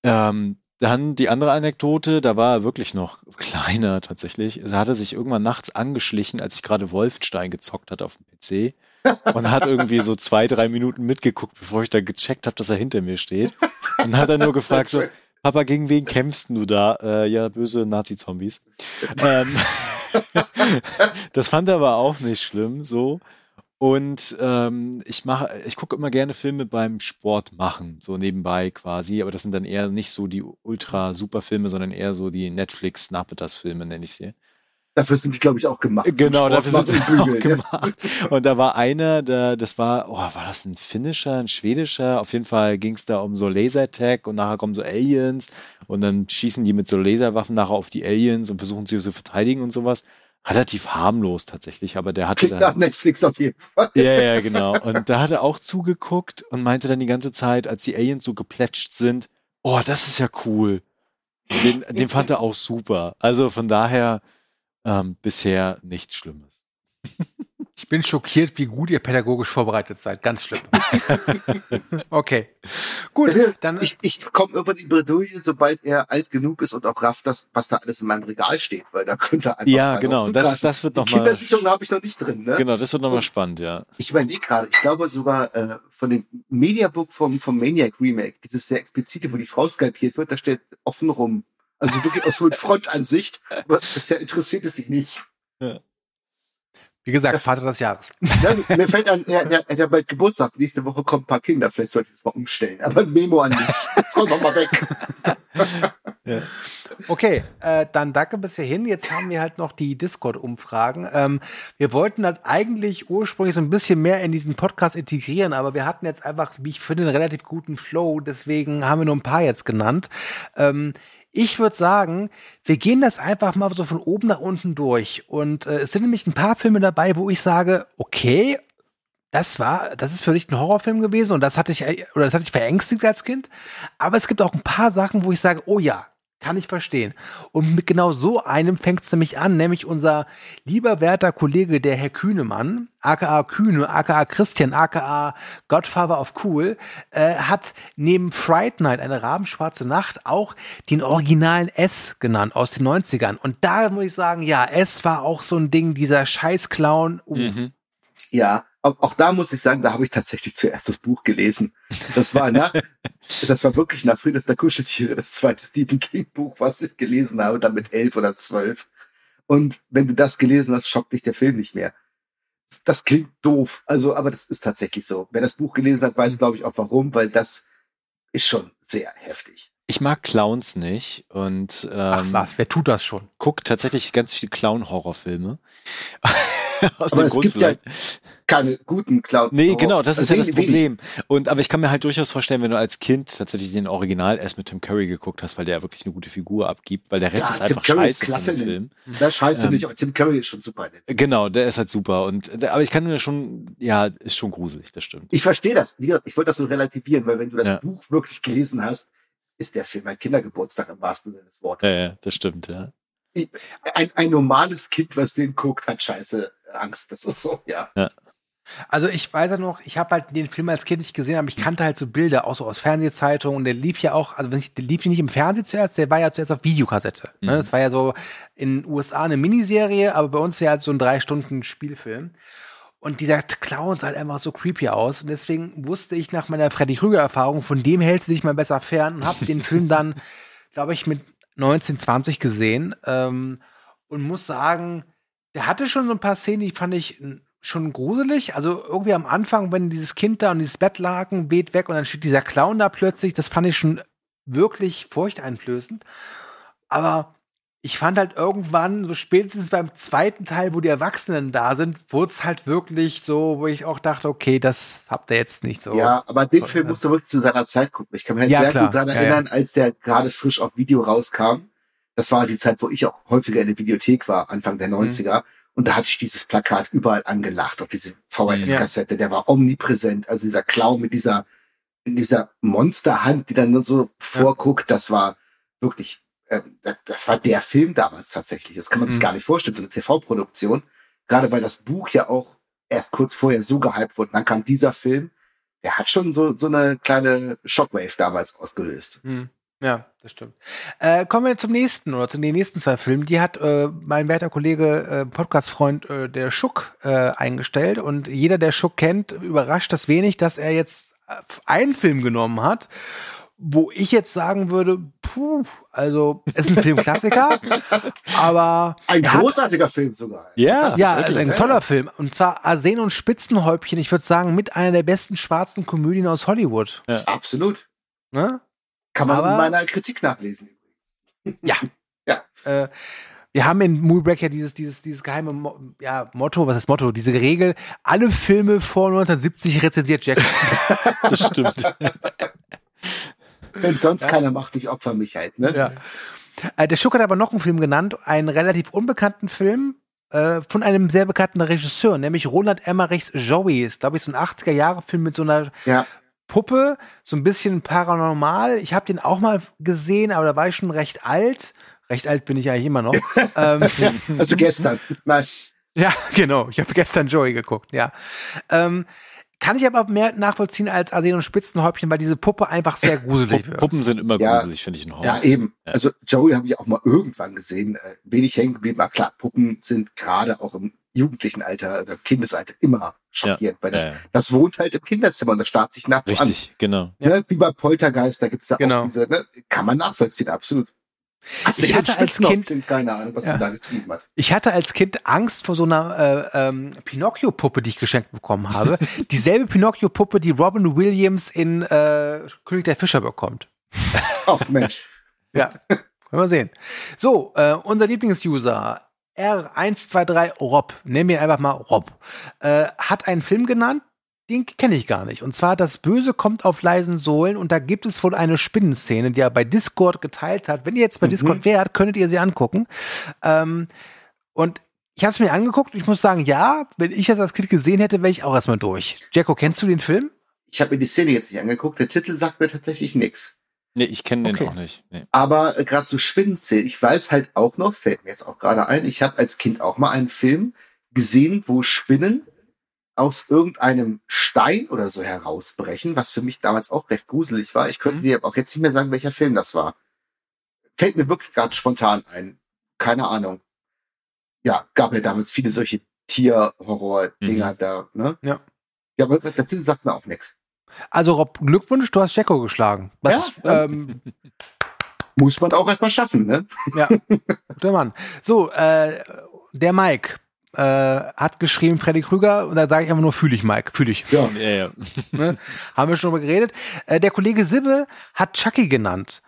Ähm, dann die andere Anekdote, da war er wirklich noch kleiner tatsächlich. Er hatte sich irgendwann nachts angeschlichen, als ich gerade Wolfenstein gezockt hatte auf dem PC. Und hat irgendwie so zwei, drei Minuten mitgeguckt, bevor ich da gecheckt habe, dass er hinter mir steht. Und hat dann nur gefragt so, Papa, gegen wen kämpfst du da? Äh, ja, böse Nazi-Zombies. ähm, das fand er aber auch nicht schlimm, so. Und ähm, ich mache, ich gucke immer gerne Filme beim Sport machen, so nebenbei quasi, aber das sind dann eher nicht so die ultra super Filme, sondern eher so die Netflix Nachmittagsfilme, nenne ich sie. Dafür sind die, glaube ich, auch gemacht. Genau, dafür sind sie auch gemacht. Und da war einer, der, das war, oh, war das ein finnischer, ein schwedischer? Auf jeden Fall ging es da um so Lasertag und nachher kommen so Aliens und dann schießen die mit so Laserwaffen nachher auf die Aliens und versuchen sie zu verteidigen und sowas. Relativ harmlos tatsächlich, aber der hatte Klingt nach Netflix auf jeden Fall. ja, ja, genau. Und da hat er auch zugeguckt und meinte dann die ganze Zeit, als die Aliens so geplätscht sind, oh, das ist ja cool. Den, den fand er auch super. Also von daher ähm, bisher nichts Schlimmes. Ich bin schockiert, wie gut ihr pädagogisch vorbereitet seid. Ganz schlimm. okay. Gut, dann ich, ich komme über die Bredouille, sobald er alt genug ist und auch rafft, das, was da alles in meinem Regal steht, weil da könnte er einfach Ja, genau. Das, das wird Die nochmal. Kindersicherung habe ich noch nicht drin, ne? Genau, das wird nochmal spannend, ja. Ich überlege gerade, ich glaube sogar äh, von dem Mediabook vom, vom Maniac Remake, dieses sehr explizite, wo die Frau skalpiert wird, da steht offen rum. Also wirklich aus so mit Frontansicht. Aber bisher interessiert es sich nicht. Wie gesagt, das- Vater des Jahres. Ja, mir fällt an, er, er, er hat ja bald Geburtstag. Nächste Woche kommen ein paar Kinder. Vielleicht sollte ich das mal umstellen. Aber ein Memo an mich. Jetzt komm doch mal weg. Okay, äh, dann danke bis hierhin. Jetzt haben wir halt noch die Discord-Umfragen. Ähm, wir wollten halt eigentlich ursprünglich so ein bisschen mehr in diesen Podcast integrieren, aber wir hatten jetzt einfach, wie ich finde, einen relativ guten Flow. Deswegen haben wir nur ein paar jetzt genannt. Ähm, ich würde sagen, wir gehen das einfach mal so von oben nach unten durch. Und äh, es sind nämlich ein paar Filme dabei, wo ich sage, okay, das war, das ist für dich ein Horrorfilm gewesen und das hatte ich, äh, oder das hatte ich verängstigt als Kind. Aber es gibt auch ein paar Sachen, wo ich sage, oh ja, kann ich verstehen. Und mit genau so einem fängt es nämlich an, nämlich unser lieber werter Kollege, der Herr Kühnemann, aka Kühne, aka Christian, aka Godfather of Cool, äh, hat neben Fright Night, eine rabenschwarze Nacht, auch den originalen S genannt aus den 90ern. Und da muss ich sagen, ja, S war auch so ein Ding, dieser Scheiß-Clown. Uh, Mhm. Ja, auch, da muss ich sagen, da habe ich tatsächlich zuerst das Buch gelesen. Das war nach, das war wirklich nach Friedrich der Kuscheltiere, das zweite Stephen King Buch, was ich gelesen habe, dann mit elf oder zwölf. Und wenn du das gelesen hast, schockt dich der Film nicht mehr. Das klingt doof, also, aber das ist tatsächlich so. Wer das Buch gelesen hat, weiß, glaube ich, auch warum, weil das ist schon sehr heftig. Ich mag Clowns nicht und Ach ähm, was, wer tut das schon? guck tatsächlich ganz viele Clown-Horrorfilme. Aus Aber dem es Grund gibt vielleicht. ja keine guten Cloud. Nee, genau, das ist ja das. Problem. Und aber ich kann mir halt durchaus vorstellen, wenn du als Kind tatsächlich den Original erst mit Tim Curry geguckt hast, weil der wirklich eine gute Figur abgibt, weil der Rest Ja, ist Tim einfach Curry ist scheiße klasse von dem in dem- Film. Da scheiße Ähm, nicht, aber Tim Curry ist schon super. Genau, der ist halt super. Und der- aber ich kann mir schon, ja, ist schon gruselig, das stimmt. Ich verstehe das. Wie gesagt, ich wollte das nur relativieren, weil wenn du das Ja. Buch wirklich gelesen hast, ist der Film ein Kindergeburtstag im wahrsten Sinne des Wortes. Ja, ja, das stimmt, ja. Ein, ein normales Kind, was den guckt, hat scheiße Angst. Das ist so, ja. Also ich weiß ja noch, ich habe halt den Film als Kind nicht gesehen, aber ich kannte halt so Bilder, auch so aus Fernsehzeitungen. Und der lief ja auch, also wenn ich, der lief ja nicht im Fernsehen zuerst, der war ja zuerst auf Videokassette. Ne? Mhm. Das war ja so in den USA eine Miniserie, aber bei uns ja halt so ein drei Stunden Spielfilm. Und dieser Clown sah halt einfach so creepy aus. Und deswegen wusste ich nach meiner Freddy Krüger-Erfahrung, von dem hält sie sich mal besser fern und habe den Film dann, glaube ich, mit 19, 20 gesehen. Ähm, und muss sagen, der hatte schon so ein paar Szenen, die fand ich schon gruselig. Also irgendwie am Anfang, wenn dieses Kind da und dieses Bettlaken weht weg und dann steht dieser Clown da plötzlich, das fand ich schon wirklich furchteinflößend. Aber ich fand halt irgendwann, so spätestens beim zweiten Teil, wo die Erwachsenen da sind, wurde es halt wirklich so, wo ich auch dachte, okay, das habt ihr jetzt nicht so. Ja, aber den Film ja. musst du wirklich zu seiner Zeit gucken. Ich kann mich halt Ja, sehr klar. gut daran Ja, erinnern, als der gerade frisch auf Video rauskam. Das war die Zeit, wo ich auch häufiger in der Videothek war, Anfang Mhm. der 90er. Und da hatte ich dieses Plakat überall angelacht, auf diese VHS-Kassette. Der war omnipräsent. Also dieser Clown mit dieser, in dieser Monsterhand, die dann so vorguckt, das war wirklich, ähm, das, war der Film damals tatsächlich. Das kann man sich Mhm. gar nicht vorstellen, so eine TV-Produktion. Gerade weil das Buch ja auch erst kurz vorher so gehypt wurde. Und dann kam dieser Film. Der hat schon so, so eine kleine Shockwave damals ausgelöst. Hm. Ja, das stimmt. Äh, kommen wir zum nächsten oder zu den nächsten zwei Filmen. Die hat äh, mein werter Kollege, äh, Podcast-Freund, äh, der Schuck, äh, eingestellt. Und jeder, der Schuck kennt, überrascht das wenig, dass er jetzt einen Film genommen hat, wo ich jetzt sagen würde, puh, also ist ein Filmklassiker, aber Ein er hat- großartiger Film sogar. Ja, ja, wirklich, ein ja. toller Film. Und zwar Arsen und Spitzenhäubchen, ich würde sagen, mit einer der besten schwarzen Komödien aus Hollywood. Absolut. Ne? Kann man Aber- in meiner Kritik nachlesen. Ja. Ja. Äh, wir haben in Moonbreak ja dieses, dieses, dieses geheime Mo ja, Motto, was ist Motto? Diese Regel, alle Filme vor 1970 rezensiert Jack. das stimmt. Wenn sonst keiner macht, ich opfer mich halt. Ne? ja. Äh, der Schuck hat aber noch einen Film genannt, einen relativ unbekannten Film äh, von einem sehr bekannten Regisseur, nämlich Roland Emmerichs Joey. Ist, glaube ich, so ein 80er-Jahre-Film mit so einer Ja. Puppe, so ein bisschen paranormal. Ich habe den auch mal gesehen, aber da war ich schon recht alt. Recht alt bin ich eigentlich immer noch. ähm, Also gestern. Nein. ja, genau. Ich habe gestern Joey geguckt, ja. Ähm, kann ich aber mehr nachvollziehen als Arsen und Spitzenhäubchen, weil diese Puppe einfach sehr gruselig wird. Puppen sind immer Ja. gruselig, finde ich in Horror. Ja, eben. Ja. Also Joey habe ich auch mal irgendwann gesehen. Äh, wenig hängen geblieben. Aber klar, Puppen sind gerade auch im jugendlichen Alter oder Kindesalter immer schockierend, weil das, Ja, ja. das wohnt halt im Kinderzimmer und das starrt sich nachts Richtig, genau. an. Ne? Wie bei Poltergeist, da gibt's ja Genau. auch diese, ne? kann man nachvollziehen, absolut. Du Ich hatte als? Kind- keine Ahnung, was Ja. er da getrieben hat. Ich hatte als Kind Angst vor so einer äh, ähm, Pinocchio-Puppe, die ich geschenkt bekommen habe. Dieselbe Pinocchio-Puppe, die Robin Williams in äh, König der Fischer bekommt. Ach Mensch. Ja, können wir sehen. So, äh, unser Lieblingsuser R123 Rob, nennen wir einfach mal Rob, äh, hat einen Film genannt, den kenne ich gar nicht. Und zwar Das Böse kommt auf leisen Sohlen und da gibt es wohl eine Spinnenszene, die er bei Discord geteilt hat. Wenn ihr jetzt bei Mhm. Discord wärt, könntet ihr sie angucken. Ähm, und ich habe es mir angeguckt und ich muss sagen, ja, wenn ich das als Kind gesehen hätte, wäre ich auch erstmal durch. Jacko, kennst du den Film? Ich habe mir die Szene jetzt nicht angeguckt. Der Titel sagt mir tatsächlich nichts. Nee, ich kenne den Okay. auch nicht. Nee. Aber äh, gerade so Spinnenszenen, ich weiß halt auch noch, fällt mir jetzt auch gerade ein, ich habe als Kind auch mal einen Film gesehen, wo Spinnen aus irgendeinem Stein oder so herausbrechen, was für mich damals auch recht gruselig war. Ich könnte Mhm. dir aber auch jetzt nicht mehr sagen, welcher Film das war. Fällt mir wirklich gerade spontan ein. Keine Ahnung. Ja, gab ja damals viele solche Tier-Horror-Dinger da, ne? Ja. Ja, aber Titel sagt mir auch nichts. Also Rob, Glückwunsch, du hast Jacko geschlagen. Was, Ja. Ähm, Muss man auch erstmal schaffen, ne? Ja, guter Mann. So, äh, der Mike äh, hat geschrieben, Freddy Krüger, und da sage ich einfach nur, fühle ich, Mike, fühle ich. Ja. Ja, ja. Ne? Haben wir schon drüber geredet. Äh, der Kollege Sibbe hat Chucky genannt.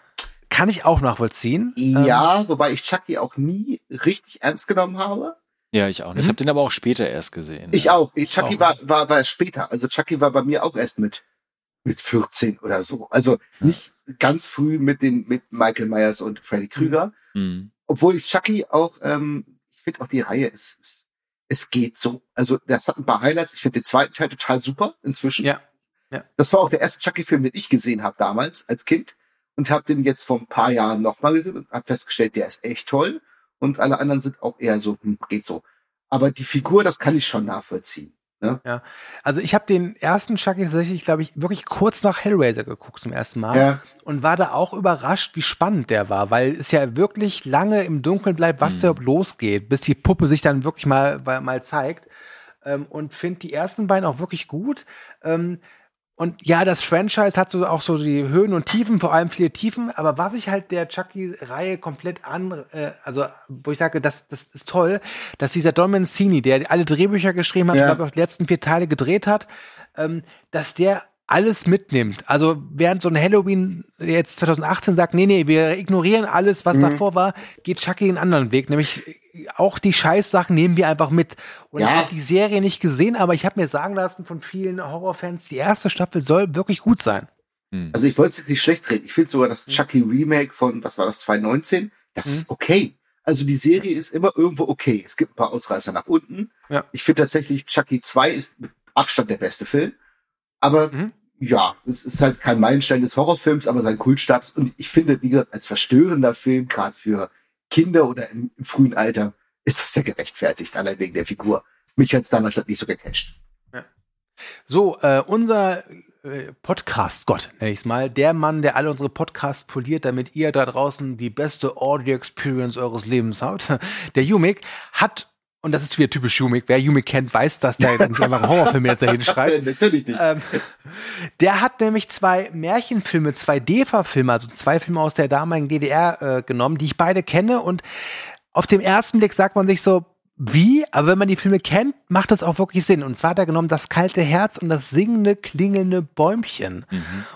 Kann ich auch nachvollziehen. Ähm, Ja, wobei ich Chucky auch nie richtig ernst genommen habe. ja, ich auch nicht. Mhm. Ich habe den aber auch später erst gesehen. Ich ja. auch. Chucky auch. war, war, war später. Also Chucky war bei mir auch erst mit, mit 14 oder so. Also nicht ganz früh mit den, mit Michael Myers und Freddy Krüger. Mhm. Obwohl ich Chucky auch, ähm, ich finde auch die Reihe ist, ist, es geht so. Also das hat ein paar Highlights. Ich finde den zweiten Teil total super inzwischen. Ja. Ja. Das war auch der erste Chucky-Film, den ich gesehen habe damals als Kind und habe den jetzt vor ein paar Jahren nochmal gesehen und habe festgestellt, der ist echt toll. Und alle anderen sind auch eher so, hm, geht so. Aber die Figur, das kann ich schon nachvollziehen. Also ich habe den ersten Chucky tatsächlich, glaube ich, wirklich kurz nach Hellraiser geguckt zum ersten Mal. Ja, und war da auch überrascht, wie spannend der war, weil es ja wirklich lange im Dunkeln bleibt, was Mhm. da losgeht, bis die Puppe sich dann wirklich mal, mal, mal zeigt. Ähm, und finde die ersten beiden auch wirklich gut. Ähm, und ja, das Franchise hat so auch so die Höhen und Tiefen, vor allem viele Tiefen. Aber was ich halt der Chucky-Reihe komplett an, äh, also wo ich sage, das, das ist toll, dass dieser Don Mancini, der alle Drehbücher geschrieben hat, Ja. ich glaube auch die letzten vier Teile gedreht hat, ähm, dass der alles mitnimmt. Also während so ein Halloween jetzt 2018 sagt, nee, nee, wir ignorieren alles, was Mhm. davor war, geht Chucky einen anderen Weg. Nämlich auch die Scheißsachen nehmen wir einfach mit. Und Ja. ich habe die Serie nicht gesehen, aber ich habe mir sagen lassen von vielen Horrorfans, die erste Staffel soll wirklich gut sein. Mhm. also ich wollte es jetzt nicht schlecht reden. Ich finde sogar das Chucky Remake von, was war das, 2019, das Mhm. ist okay. Also die Serie ist immer irgendwo okay. Es gibt ein paar Ausreißer nach unten. Ja. Ich finde tatsächlich Chucky 2 ist mit Abstand der beste Film. Aber Mhm. Ja, es ist halt kein Meilenstein des Horrorfilms, aber sein Kultstatus. Und ich finde, wie gesagt, als verstörender Film, gerade für Kinder oder im, im frühen Alter, ist das ja gerechtfertigt, allein wegen der Figur. Mich hat's damals halt nicht so gecatcht. So, äh, unser äh, Podcast-Gott, nenne ich es mal, der Mann, der alle unsere Podcasts poliert, damit ihr da draußen die beste Audio-Experience eures Lebens habt, der Jumik, hat und das ist wieder typisch Humig. Wer Humig kennt, weiß, dass der nicht einfach einen Horrorfilm jetzt dahin schreibt. Natürlich nicht. Ähm, der hat nämlich zwei Märchenfilme, zwei DEFA-Filme, also zwei Filme aus der damaligen DDR äh, genommen, die ich beide kenne. Und auf dem ersten Blick sagt man sich so, wie, aber wenn man die Filme kennt, macht das auch wirklich Sinn. Und zwar hat er genommen das kalte Herz und das singende, klingende Bäumchen.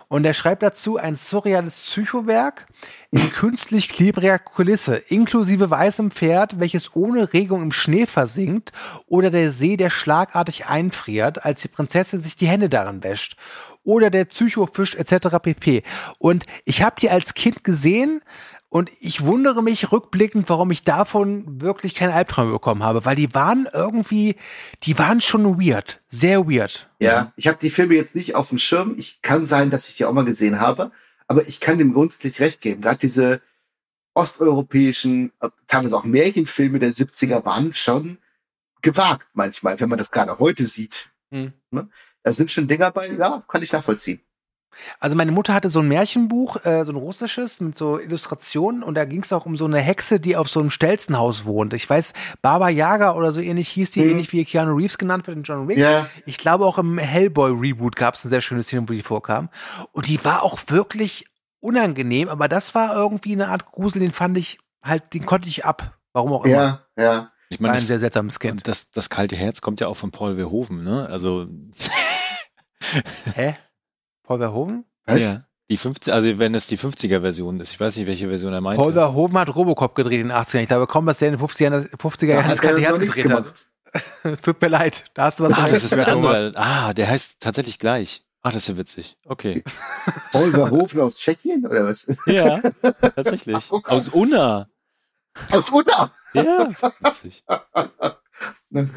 Und er schreibt dazu ein surreales Psychowerk in künstlich klebriger Kulisse, inklusive weißem Pferd, welches ohne Regung im Schnee versinkt, oder der See, der schlagartig einfriert, als die Prinzessin sich die Hände daran wäscht. Oder der Psychofisch etc. pp. Und ich habe die als Kind gesehen, und ich wundere mich rückblickend, warum ich davon wirklich keine Albträume bekommen habe, weil die waren irgendwie, die waren schon weird, sehr weird. Ja, ich habe die Filme jetzt nicht auf dem Schirm. Ich kann sein, dass ich die auch mal gesehen habe, aber ich kann dem grundsätzlich recht geben. Gerade diese osteuropäischen, äh, teilweise auch Märchenfilme der 70er waren schon gewagt manchmal, wenn man das gerade heute sieht. Hm. Ne? Da sind schon Dinger bei, ja, kann ich nachvollziehen. Also meine Mutter hatte so ein Märchenbuch, äh, so ein russisches mit so Illustrationen und da ging es auch um so eine Hexe, die auf so einem Stelzenhaus wohnt. Ich weiß, Baba Yaga oder so ähnlich hieß die, Mhm. ähnlich wie Keanu Reeves genannt wird in John Wick. Ja. Ich glaube auch im Hellboy Reboot gab es eine sehr schöne Szene, wo die vorkam. Und die war auch wirklich unangenehm, aber das war irgendwie eine Art Grusel, den fand ich halt, den konnte ich ab. Warum auch immer. Ja, ja. Ich meine, ein sehr seltsames Kind. das, das kalte Herz kommt ja auch von Paul Verhoeven, ne? Also, Hä? Paul Verhoeven? Was? ja. Die 50, also wenn es die 50er-Version ist, ich weiß nicht, welche Version er meinte. Paul Verhoeven hat Robocop gedreht in den 80ern. Ich glaube kaum, dass der in den 50er Jahren, 50er Jahren das kalte Herz gedreht hat. Es tut mir leid. Da hast du was Ah, das ist ein anderer. Ah, der heißt tatsächlich gleich. Ah, das ist ja witzig. Okay. Paul Verhoeven aus Tschechien oder was? Ja, tatsächlich. Ach, guck. Aus Unna. Aus Unna. Ja, witzig. Ne?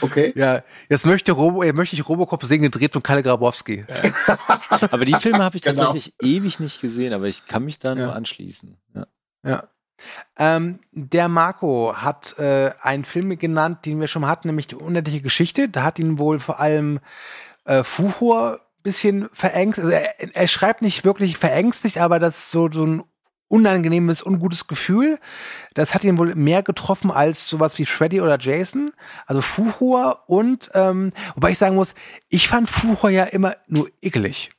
Okay. Ja, jetzt möchte, Robo, äh, möchte ich Robocop singen, gedreht von Kalle Grabowski. Aber die Filme habe ich Genau. tatsächlich ewig nicht gesehen, aber ich kann mich da Ja. nur anschließen. Ja. Ja. Ähm, der Marco hat äh, einen Film genannt, den wir schon mal hatten, nämlich die unendliche Geschichte. Da hat ihn wohl vor allem äh, Fuchur bisschen verängstigt. Also er, er schreibt nicht wirklich verängstigt, aber das ist so, so ein unangenehmes, ungutes Gefühl. Das hat ihn wohl mehr getroffen als sowas wie Freddy oder Jason. Also Fuchur und, ähm, wobei ich sagen muss, ich fand Fuchur ja immer nur ekelig.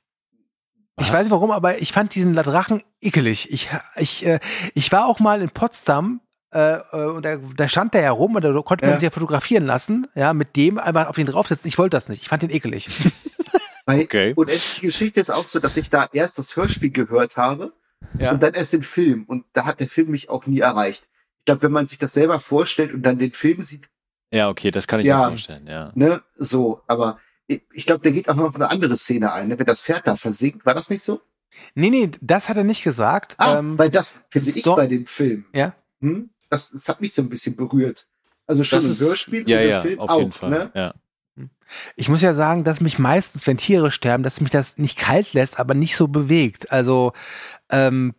Ich Was? weiß nicht warum, aber ich fand diesen Drachen ekelig. Ich, ich, äh, ich war auch mal in Potsdam äh, äh, und da, da stand der ja rum und da konnte man Ja. sich ja fotografieren lassen, ja, mit dem einfach auf ihn draufsetzen. Ich wollte das nicht. Ich fand den ekelig. Okay. Unendliche Geschichte ist auch so, dass ich da erst das Hörspiel gehört habe ja. und dann erst den Film. Und da hat der Film mich auch nie erreicht. Ich glaube, wenn man sich das selber vorstellt und dann den Film sieht, ja, okay, das kann ich Ja. mir vorstellen, ja. ne, so, aber ich, ich glaube, der geht auch noch auf eine andere Szene ein, ne? wenn das Pferd da versinkt. War das nicht so? Nee, nee, das hat er nicht gesagt. Ah, ähm, weil das finde ich so- bei dem Film. Ja. Hm? Das, das hat mich so ein bisschen berührt. Also schon Das im ist, Hörspiel ja, und im ja, Film auf auch. jeden Fall. Ne? Ja. Ich muss ja sagen, dass mich meistens, wenn Tiere sterben, dass mich das nicht kalt lässt, aber nicht so bewegt. Also ähm,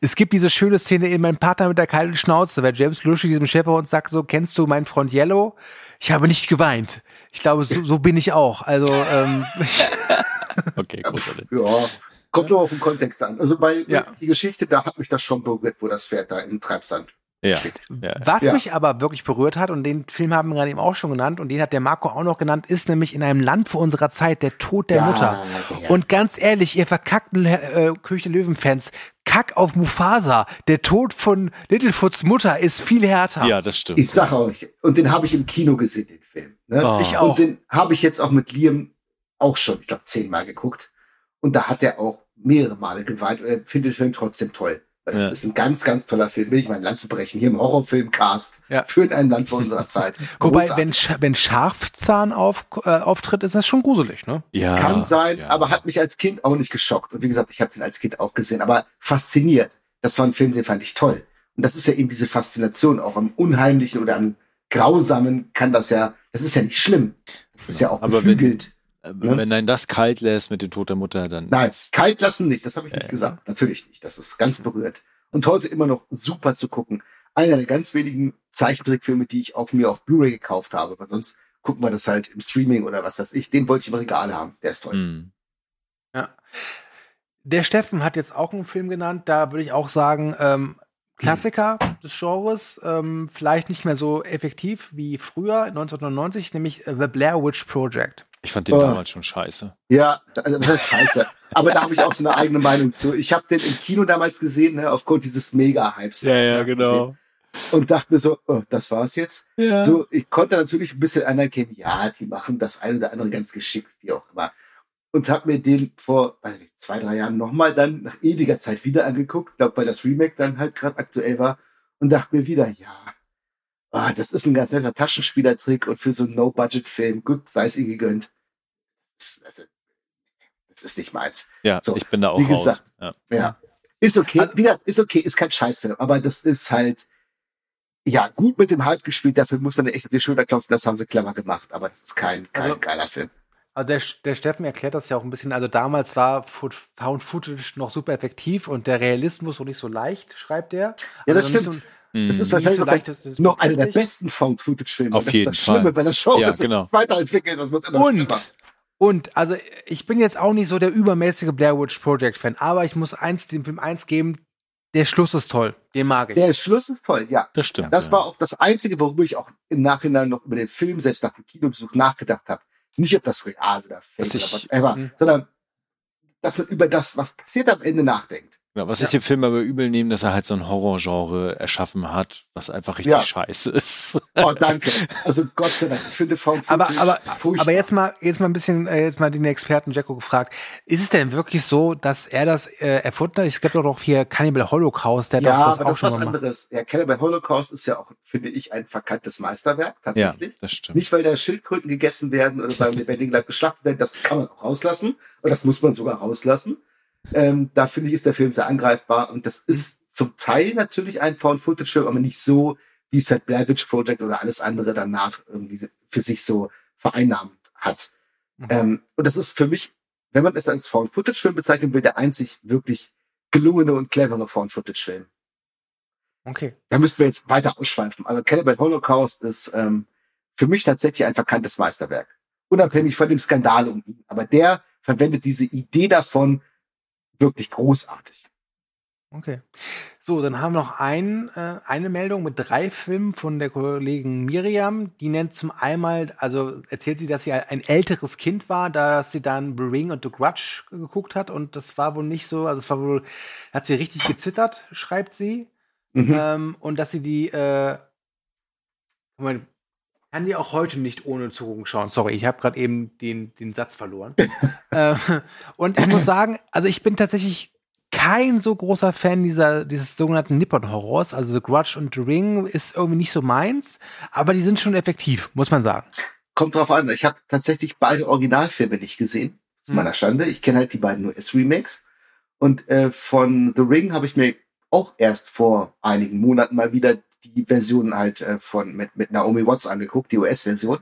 es gibt diese schöne Szene in meinem Partner mit der kalten Schnauze, weil James Lushy diesem Schäferhund sagt so, kennst du meinen Freund Yellow? Ich habe nicht geweint. Ich glaube, so, so bin ich auch. Also ähm, Okay, großartig. Ja, kommt nur auf den Kontext an. Also bei Ja. die Geschichte, da hat mich das schon berührt, wo das Pferd da im Treibsand Ja, ja. Was Ja. mich aber wirklich berührt hat, und den Film haben wir gerade eben auch schon genannt, und den hat der Marco auch noch genannt, ist nämlich in einem Land vor unserer Zeit der Tod der Ja, Mutter. ja. Und ganz ehrlich, ihr verkackten äh, Kirche Löwen-Fans, Kack auf Mufasa. Der Tod von Littlefoots Mutter ist viel härter. ja, das stimmt. Ich sag euch, und den habe ich im Kino gesehen, den Film. Ne? Oh. Ich auch. Und den habe ich jetzt auch mit Liam auch schon, ich glaube, zehnmal geguckt. Und da hat er auch mehrere Male geweint. Er findet den Film trotzdem toll. Das Ja. ist ein ganz, ganz toller Film. Will ich mein Land zu brechen. Hier im Horrorfilm-Cast. Ja. Für in ein Land vor unserer Zeit. Wobei, wenn, Sch wenn Scharfzahn auf, äh, auftritt, ist das schon gruselig, ne? ja, Kann sein, ja. aber hat mich als Kind auch nicht geschockt. Und wie gesagt, ich habe den als Kind auch gesehen, aber fasziniert. Das war ein Film, den fand ich toll. Und das ist ja eben diese Faszination, auch am Unheimlichen oder am Grausamen kann das ja, das ist ja nicht schlimm. Das ist ja auch Aber beflügelt. Äh, ne? Wenn ein das kalt lässt mit dem Tod der Mutter, dann. Nein, kalt lassen nicht, das habe ich Ja, nicht ja. gesagt. Natürlich nicht. Das ist ganz berührt. Und heute immer noch super zu gucken. Einer der ganz wenigen Zeichentrickfilme, die ich auch mir auf Blu-ray gekauft habe, weil sonst gucken wir das halt im Streaming oder was weiß ich. Den wollte ich im Regal haben. Der ist toll. Hm. Der Steffen hat jetzt auch einen Film genannt, da würde ich auch sagen, ähm, Klassiker des Genres, ähm, vielleicht nicht mehr so effektiv wie früher, 1999, nämlich äh, The Blair Witch Project. Ich fand den Oh. damals schon scheiße. Ja, also das ist scheiße. Aber da habe ich auch so eine eigene Meinung zu. Ich habe den im Kino damals gesehen, ne, aufgrund dieses Mega-Hypes. genau. Und dachte mir so, oh, das war's jetzt. Ja. So, ich konnte natürlich ein bisschen anerkennen, ja, die machen das eine oder andere ganz geschickt, wie auch immer. Und habe mir den vor weiß ich nicht, zwei, drei Jahren nochmal dann nach ewiger Zeit wieder angeguckt, glaube weil das Remake dann halt gerade aktuell war und dachte mir wieder, ja, ah, das ist ein ganz netter Taschenspielertrick und für so einen No-Budget-Film, gut, sei es ihr gegönnt. Das ist, also, das ist nicht meins. ja, So, ich bin da auch wie raus. gesagt. Ja. Ja. Ist okay. Also- Wie gesagt, ist okay, ist kein Scheißfilm, aber das ist halt, ja, gut mit dem Hype gespielt, dafür muss man echt auf die Schulter klopfen, das haben sie clever gemacht, aber das ist kein, kein Also- geiler Film. Also der, der Steffen erklärt das ja auch ein bisschen. Also damals war Found Footage noch super effektiv und der Realismus noch nicht so leicht, schreibt er. Ja, das Also noch stimmt. Mhm. Das ist wahrscheinlich so noch, leicht, der, das ist noch einer der besten Found-Footage-Filme. Auf das jeden ist das Schlimme Fall. bei der Show, Ja, das genau. weiterentwickelt, das wird immer Und, schlimmer. Und, also ich bin jetzt auch nicht so der übermäßige Blair Witch Project Fan, aber ich muss eins, dem Film eins geben, der Schluss ist toll. Den mag ich. Der Schluss ist toll, ja. Das stimmt. Das ja. war auch das Einzige, worüber ich auch im Nachhinein noch über den Film, selbst nach dem Kinobesuch, nachgedacht habe. Nicht, ob das real oder fake oder whatever, Mhm. sondern dass man über das, was passiert am Ende, nachdenkt. Genau, was Ja. ich dem Film aber übel nehme, dass er halt so ein Horrorgenre erschaffen hat, was einfach richtig Ja. scheiße ist. Oh, danke. Also Gott sei Dank. Ich finde Found Aber, aber, furchtbar. aber jetzt mal, jetzt mal ein bisschen, äh, jetzt mal den Experten Jacko gefragt. Ist es denn wirklich so, dass er das äh, erfunden hat? Es gibt doch noch hier Cannibal Holocaust, der hat ja, doch das aber auch das ist schon was mal anderes. Ja, Cannibal Holocaust ist ja auch, finde ich, ein verkanntes Meisterwerk, ja, tatsächlich. das stimmt. Nicht, weil da Schildkröten gegessen werden oder weil bei Ding geschlachtet werden, das kann man auch rauslassen. Und das muss man sogar rauslassen. Ähm, da finde ich, ist der Film sehr angreifbar. Und das ist zum Teil natürlich ein Found-Footage-Film, aber nicht so, wie es halt Blair Witch Project oder alles andere danach irgendwie für sich so vereinnahmt hat. Mhm. Ähm, und das ist für mich, wenn man es als Found-Footage-Film bezeichnen will, der einzig wirklich gelungene und clevere Found-Footage-Film. Okay. Da müssten wir jetzt weiter ausschweifen. Aber Cannibal Holocaust ist ähm, für mich tatsächlich ein verkanntes Meisterwerk. Unabhängig von dem Skandal um ihn. Aber der verwendet diese Idee davon wirklich großartig. Okay. So, dann haben wir noch ein, äh, eine Meldung mit drei Filmen von der Kollegin Miriam. Die nennt zum einmal, also erzählt sie, dass sie ein älteres Kind war, dass sie dann The Ring und The Grudge geguckt hat und das war wohl nicht so, also es war wohl, hat sie richtig gezittert, schreibt sie. Mhm. Ähm, und dass sie die, äh, Moment, kann die auch heute nicht ohne Zugucken schauen. Sorry, ich habe gerade eben den, den Satz verloren. äh, und ich muss sagen, also ich bin tatsächlich kein so großer Fan dieser, dieses sogenannten Nippon-Horrors. Also The Grudge und The Ring ist irgendwie nicht so meins, aber die sind schon effektiv, muss man sagen. Kommt drauf an. Ich habe tatsächlich beide Originalfilme nicht gesehen. Zu Hm. meiner Schande. Ich kenne halt die beiden US-Remakes. Und äh, von The Ring habe ich mir auch erst vor einigen Monaten mal wieder die Version halt äh, von mit, mit Naomi Watts angeguckt, die US-Version.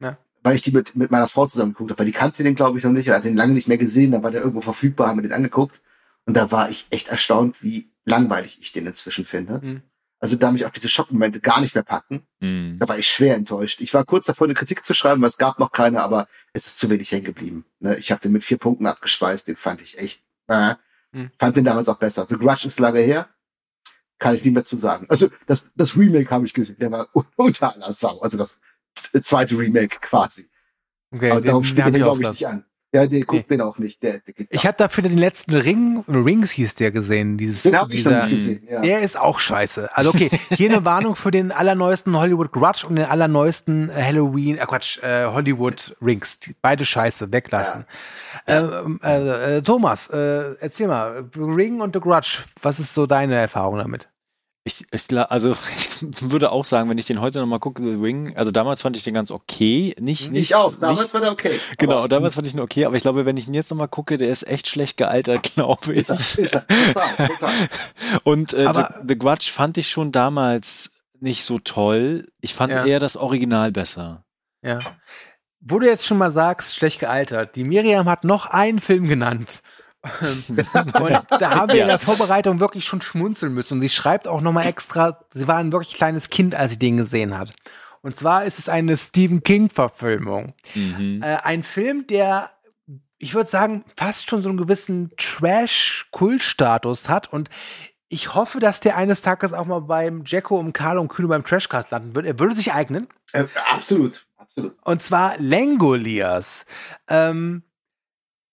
Ja. Weil ich die mit, mit meiner Frau zusammen geguckt habe, weil die kannte den, glaube ich, noch nicht, er hat den lange nicht mehr gesehen, dann war der irgendwo verfügbar, haben wir den angeguckt. Und da war ich echt erstaunt, wie langweilig ich den inzwischen finde. Mhm. Also da mich auch diese Schockmomente gar nicht mehr packen. Mhm. Da war ich schwer enttäuscht. Ich war kurz davor, eine Kritik zu schreiben, weil es gab noch keine, aber es ist zu wenig hängen geblieben. Ne? Ich habe den mit vier Punkten abgespeist, den fand ich echt, äh, Hm. fand den damals auch besser. The Grudge ist lange her, kann ich nicht mehr zu sagen. Also das, das Remake habe ich gesehen, der war un- unter aller Sau. Also das zweite Remake quasi. Okay, aber darauf der, ich glaube ich, nicht an. Ja, der guckt Nee. den auch nicht. Der, der geht Ich habe dafür den letzten Ring, Rings hieß der gesehen. Dieses, den habe ich noch nicht gesehen. Ja. Der ist auch scheiße. Also okay, hier eine Warnung für den allerneuesten Hollywood Grudge und den allerneuesten äh, Halloween, äh Quatsch, äh, Hollywood Rings. Beide scheiße, weglassen. Ähm, äh, äh, Thomas, äh, erzähl mal, Ring und The Grudge, was ist so deine Erfahrung damit? Ich, ich, also ich würde auch sagen, wenn ich den heute nochmal gucke, The Ring, also damals fand ich den ganz okay. Nicht, nicht, ich auch. Damals nicht, war der okay. Genau, Aber- damals fand ich ihn okay, aber ich glaube, wenn ich ihn jetzt nochmal gucke, der ist echt schlecht gealtert, glaube ich. Ist er, ist er. Total, total. Und äh, Aber- The, The Grudge fand ich schon damals nicht so toll. Ich fand Ja. eher das Original besser. Ja. Wo du jetzt schon mal sagst, schlecht gealtert. Die Miriam hat noch einen Film genannt. Ähm, und da haben wir Ja. in der Vorbereitung wirklich schon schmunzeln müssen. Und sie schreibt auch nochmal extra, sie war ein wirklich kleines Kind, als sie den gesehen hat. Und zwar ist es eine Stephen King-Verfilmung. Mhm. Äh, ein Film, der, ich würde sagen, fast schon so einen gewissen Trash-Kult-Status hat. Und Ich hoffe, dass der eines Tages auch mal beim Jacko und Carl und Kühne beim Trashcast landen wird. Er würde sich eignen. Äh, absolut, absolut. Und zwar Langoliers. Ähm,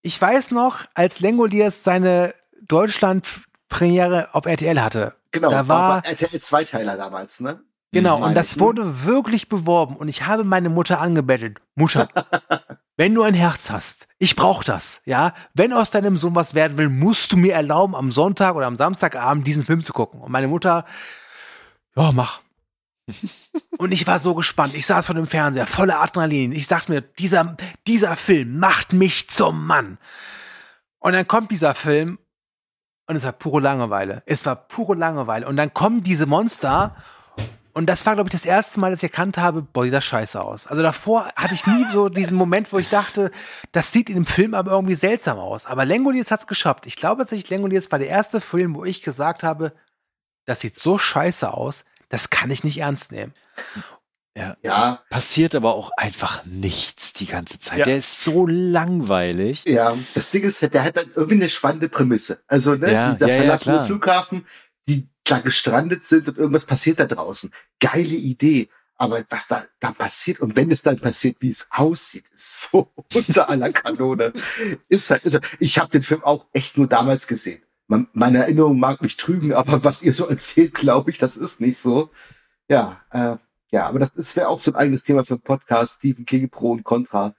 ich weiß noch, als Langoliers seine Deutschland-Premiere auf RTL hatte. Genau, Da war- RTL Zweiteiler damals, ne? Genau, Meine und das ich. wurde wirklich beworben. Und ich habe meine Mutter angebettelt. Mutter, wenn du ein Herz hast, ich brauch das, ja. Wenn aus deinem Sohn was werden will, musst du mir erlauben, am Sonntag oder am Samstagabend diesen Film zu gucken. Und meine Mutter, ja, mach. Und ich war so gespannt. Ich saß vor dem Fernseher, voller Adrenalin. Ich dachte mir, dieser, dieser Film macht mich zum Mann. Und dann kommt dieser Film und es war pure Langeweile. Es war pure Langeweile. Und dann kommen diese Monster und das war, glaube ich, das erste Mal, dass ich erkannt habe, boah, sieht das scheiße aus. Also davor hatte ich nie so diesen Moment, wo ich dachte, das sieht in dem Film aber irgendwie seltsam aus. Aber Langoliers hat's geschafft. Ich glaube tatsächlich, Langoliers war der erste Film, wo ich gesagt habe, das sieht so scheiße aus, das kann ich nicht ernst nehmen. Ja, Ja. Es passiert aber auch einfach nichts die ganze Zeit. Ja. Der ist so langweilig. Ja, das Ding ist, der hat dann irgendwie eine spannende Prämisse. Also, ne, Ja, dieser verlassene. Flughafen, die da gestrandet sind und irgendwas passiert da draußen. Geile Idee. Aber was da, da passiert und wenn es dann passiert, wie es aussieht, ist so unter aller Kanone. Ist halt, also ich habe den Film auch echt nur damals gesehen. Man, meine Erinnerung mag mich trügen, aber was ihr so erzählt, glaube ich, das ist nicht so. Ja, äh, ja, aber das, das wäre auch so ein eigenes Thema für einen Podcast, Stephen King Pro und Contra.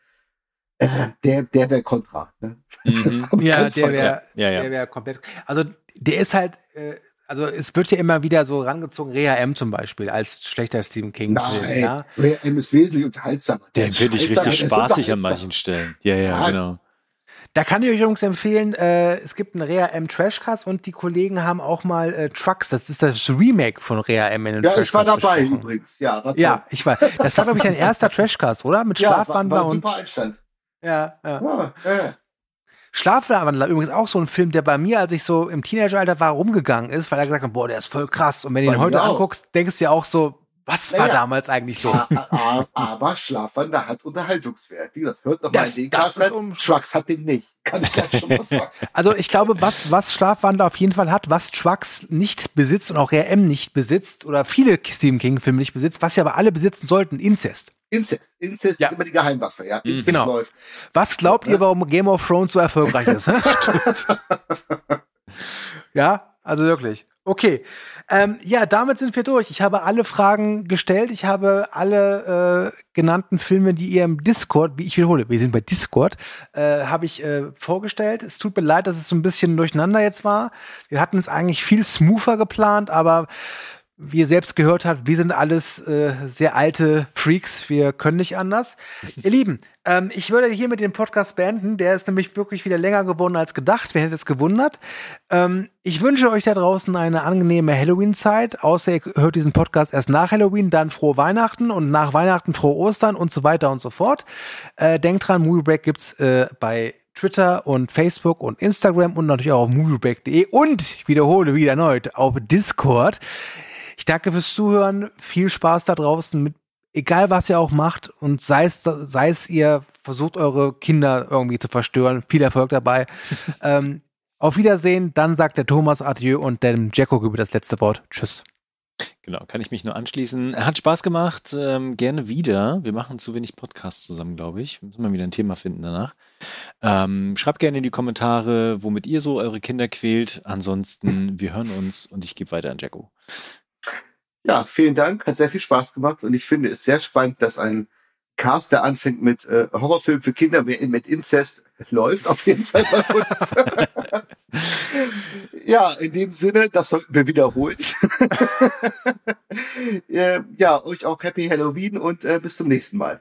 Äh, der, der wäre Contra. Ne? Mhm. Ja, der wäre Ja, ja. der wäre komplett. Also der ist halt, äh, also es wird ja immer wieder so rangezogen, Rea M zum Beispiel, als schlechter Stephen King-Film. Nein, Ja? Ray M ist wesentlich unterhaltsamer. Der Den ist finde ich richtig der ist spaßig an manchen Stellen. Ja, ja, Ja. genau. Da kann ich euch übrigens empfehlen, äh, es gibt einen Rea M Trashcast und die Kollegen haben auch mal äh, Trucks, das ist das Remake von Rea M in den Ja, ich war Trashcast dabei besprochen. übrigens. Ja, war toll. Ja, ich war. Das war, glaube ich, dein erster Trashcast, oder? Mit ja, Schlafwandler war ein und. super Einstand. Ja, ja. Ja, ja. Schlafwandler übrigens auch so ein Film, der bei mir, als ich so im Teenageralter war, rumgegangen ist, weil er gesagt hat, boah, der ist voll krass. Und wenn du ihn heute auch. anguckst, denkst du ja auch so, was war Ja, ja. damals eigentlich los? Aber Schlafwander hat Unterhaltungswert. Wie gesagt, hört Das- mal den das Cast um- Trucks hat den nicht. Kann ich jetzt schon mal sagen. Also ich glaube, was, was Schlafwandler auf jeden Fall hat, was Trucks nicht besitzt und auch RM nicht besitzt oder viele Stephen King-Filme nicht besitzt, was sie aber alle besitzen sollten, Incest. Inzest. Inzest Ja. ist immer die Geheimwaffe, ja. Inzest Genau. läuft. Was glaubt ihr, warum Game of Thrones so erfolgreich ist? ja, also wirklich. Okay. Ähm, ja, damit sind wir durch. Ich habe alle Fragen gestellt. Ich habe alle äh, genannten Filme, die ihr im Discord, wie ich wiederhole, wir sind bei Discord, äh, habe ich äh, vorgestellt. Es tut mir leid, dass es so ein bisschen durcheinander jetzt war. Wir hatten es eigentlich viel smoother geplant, aber wie ihr selbst gehört habt, wir sind alles äh, sehr alte Freaks, wir können nicht anders. ihr Lieben, ähm, ich würde hier mit dem Podcast beenden, der ist nämlich wirklich wieder länger geworden als gedacht, wer hätte es gewundert. Ähm, ich wünsche euch da draußen eine angenehme Halloween-Zeit, außer ihr hört diesen Podcast erst nach Halloween, dann frohe Weihnachten und nach Weihnachten frohe Ostern und so weiter und so fort. Äh, denkt dran, Movie Break gibt's äh, bei Twitter und Facebook und Instagram und natürlich auch auf moviebreak.de und ich wiederhole wieder erneut auf Discord. Ich danke fürs Zuhören. Viel Spaß da draußen mit, egal was ihr auch macht und sei es, sei es ihr versucht eure Kinder irgendwie zu verstören. Viel Erfolg dabei. ähm, auf Wiedersehen. Dann sagt der Thomas Adieu und dem Jacko über das letzte Wort. Tschüss. Genau, kann ich mich nur anschließen. Hat Spaß gemacht, ähm, gerne wieder. Wir machen zu wenig Podcasts zusammen, glaube ich. Müssen wir wieder ein Thema finden danach. Ähm, schreibt gerne in die Kommentare, womit ihr so eure Kinder quält. Ansonsten, wir hören uns und ich gebe weiter an Jacko. Ja, vielen Dank. Hat sehr viel Spaß gemacht und ich finde es sehr spannend, dass ein Cast, der anfängt mit äh, Horrorfilm für Kinder, mit Inzest, läuft auf jeden Fall bei uns. ja, in dem Sinne, das sollten wir wiederholen. Äh, ja, euch auch Happy Halloween und äh, bis zum nächsten Mal.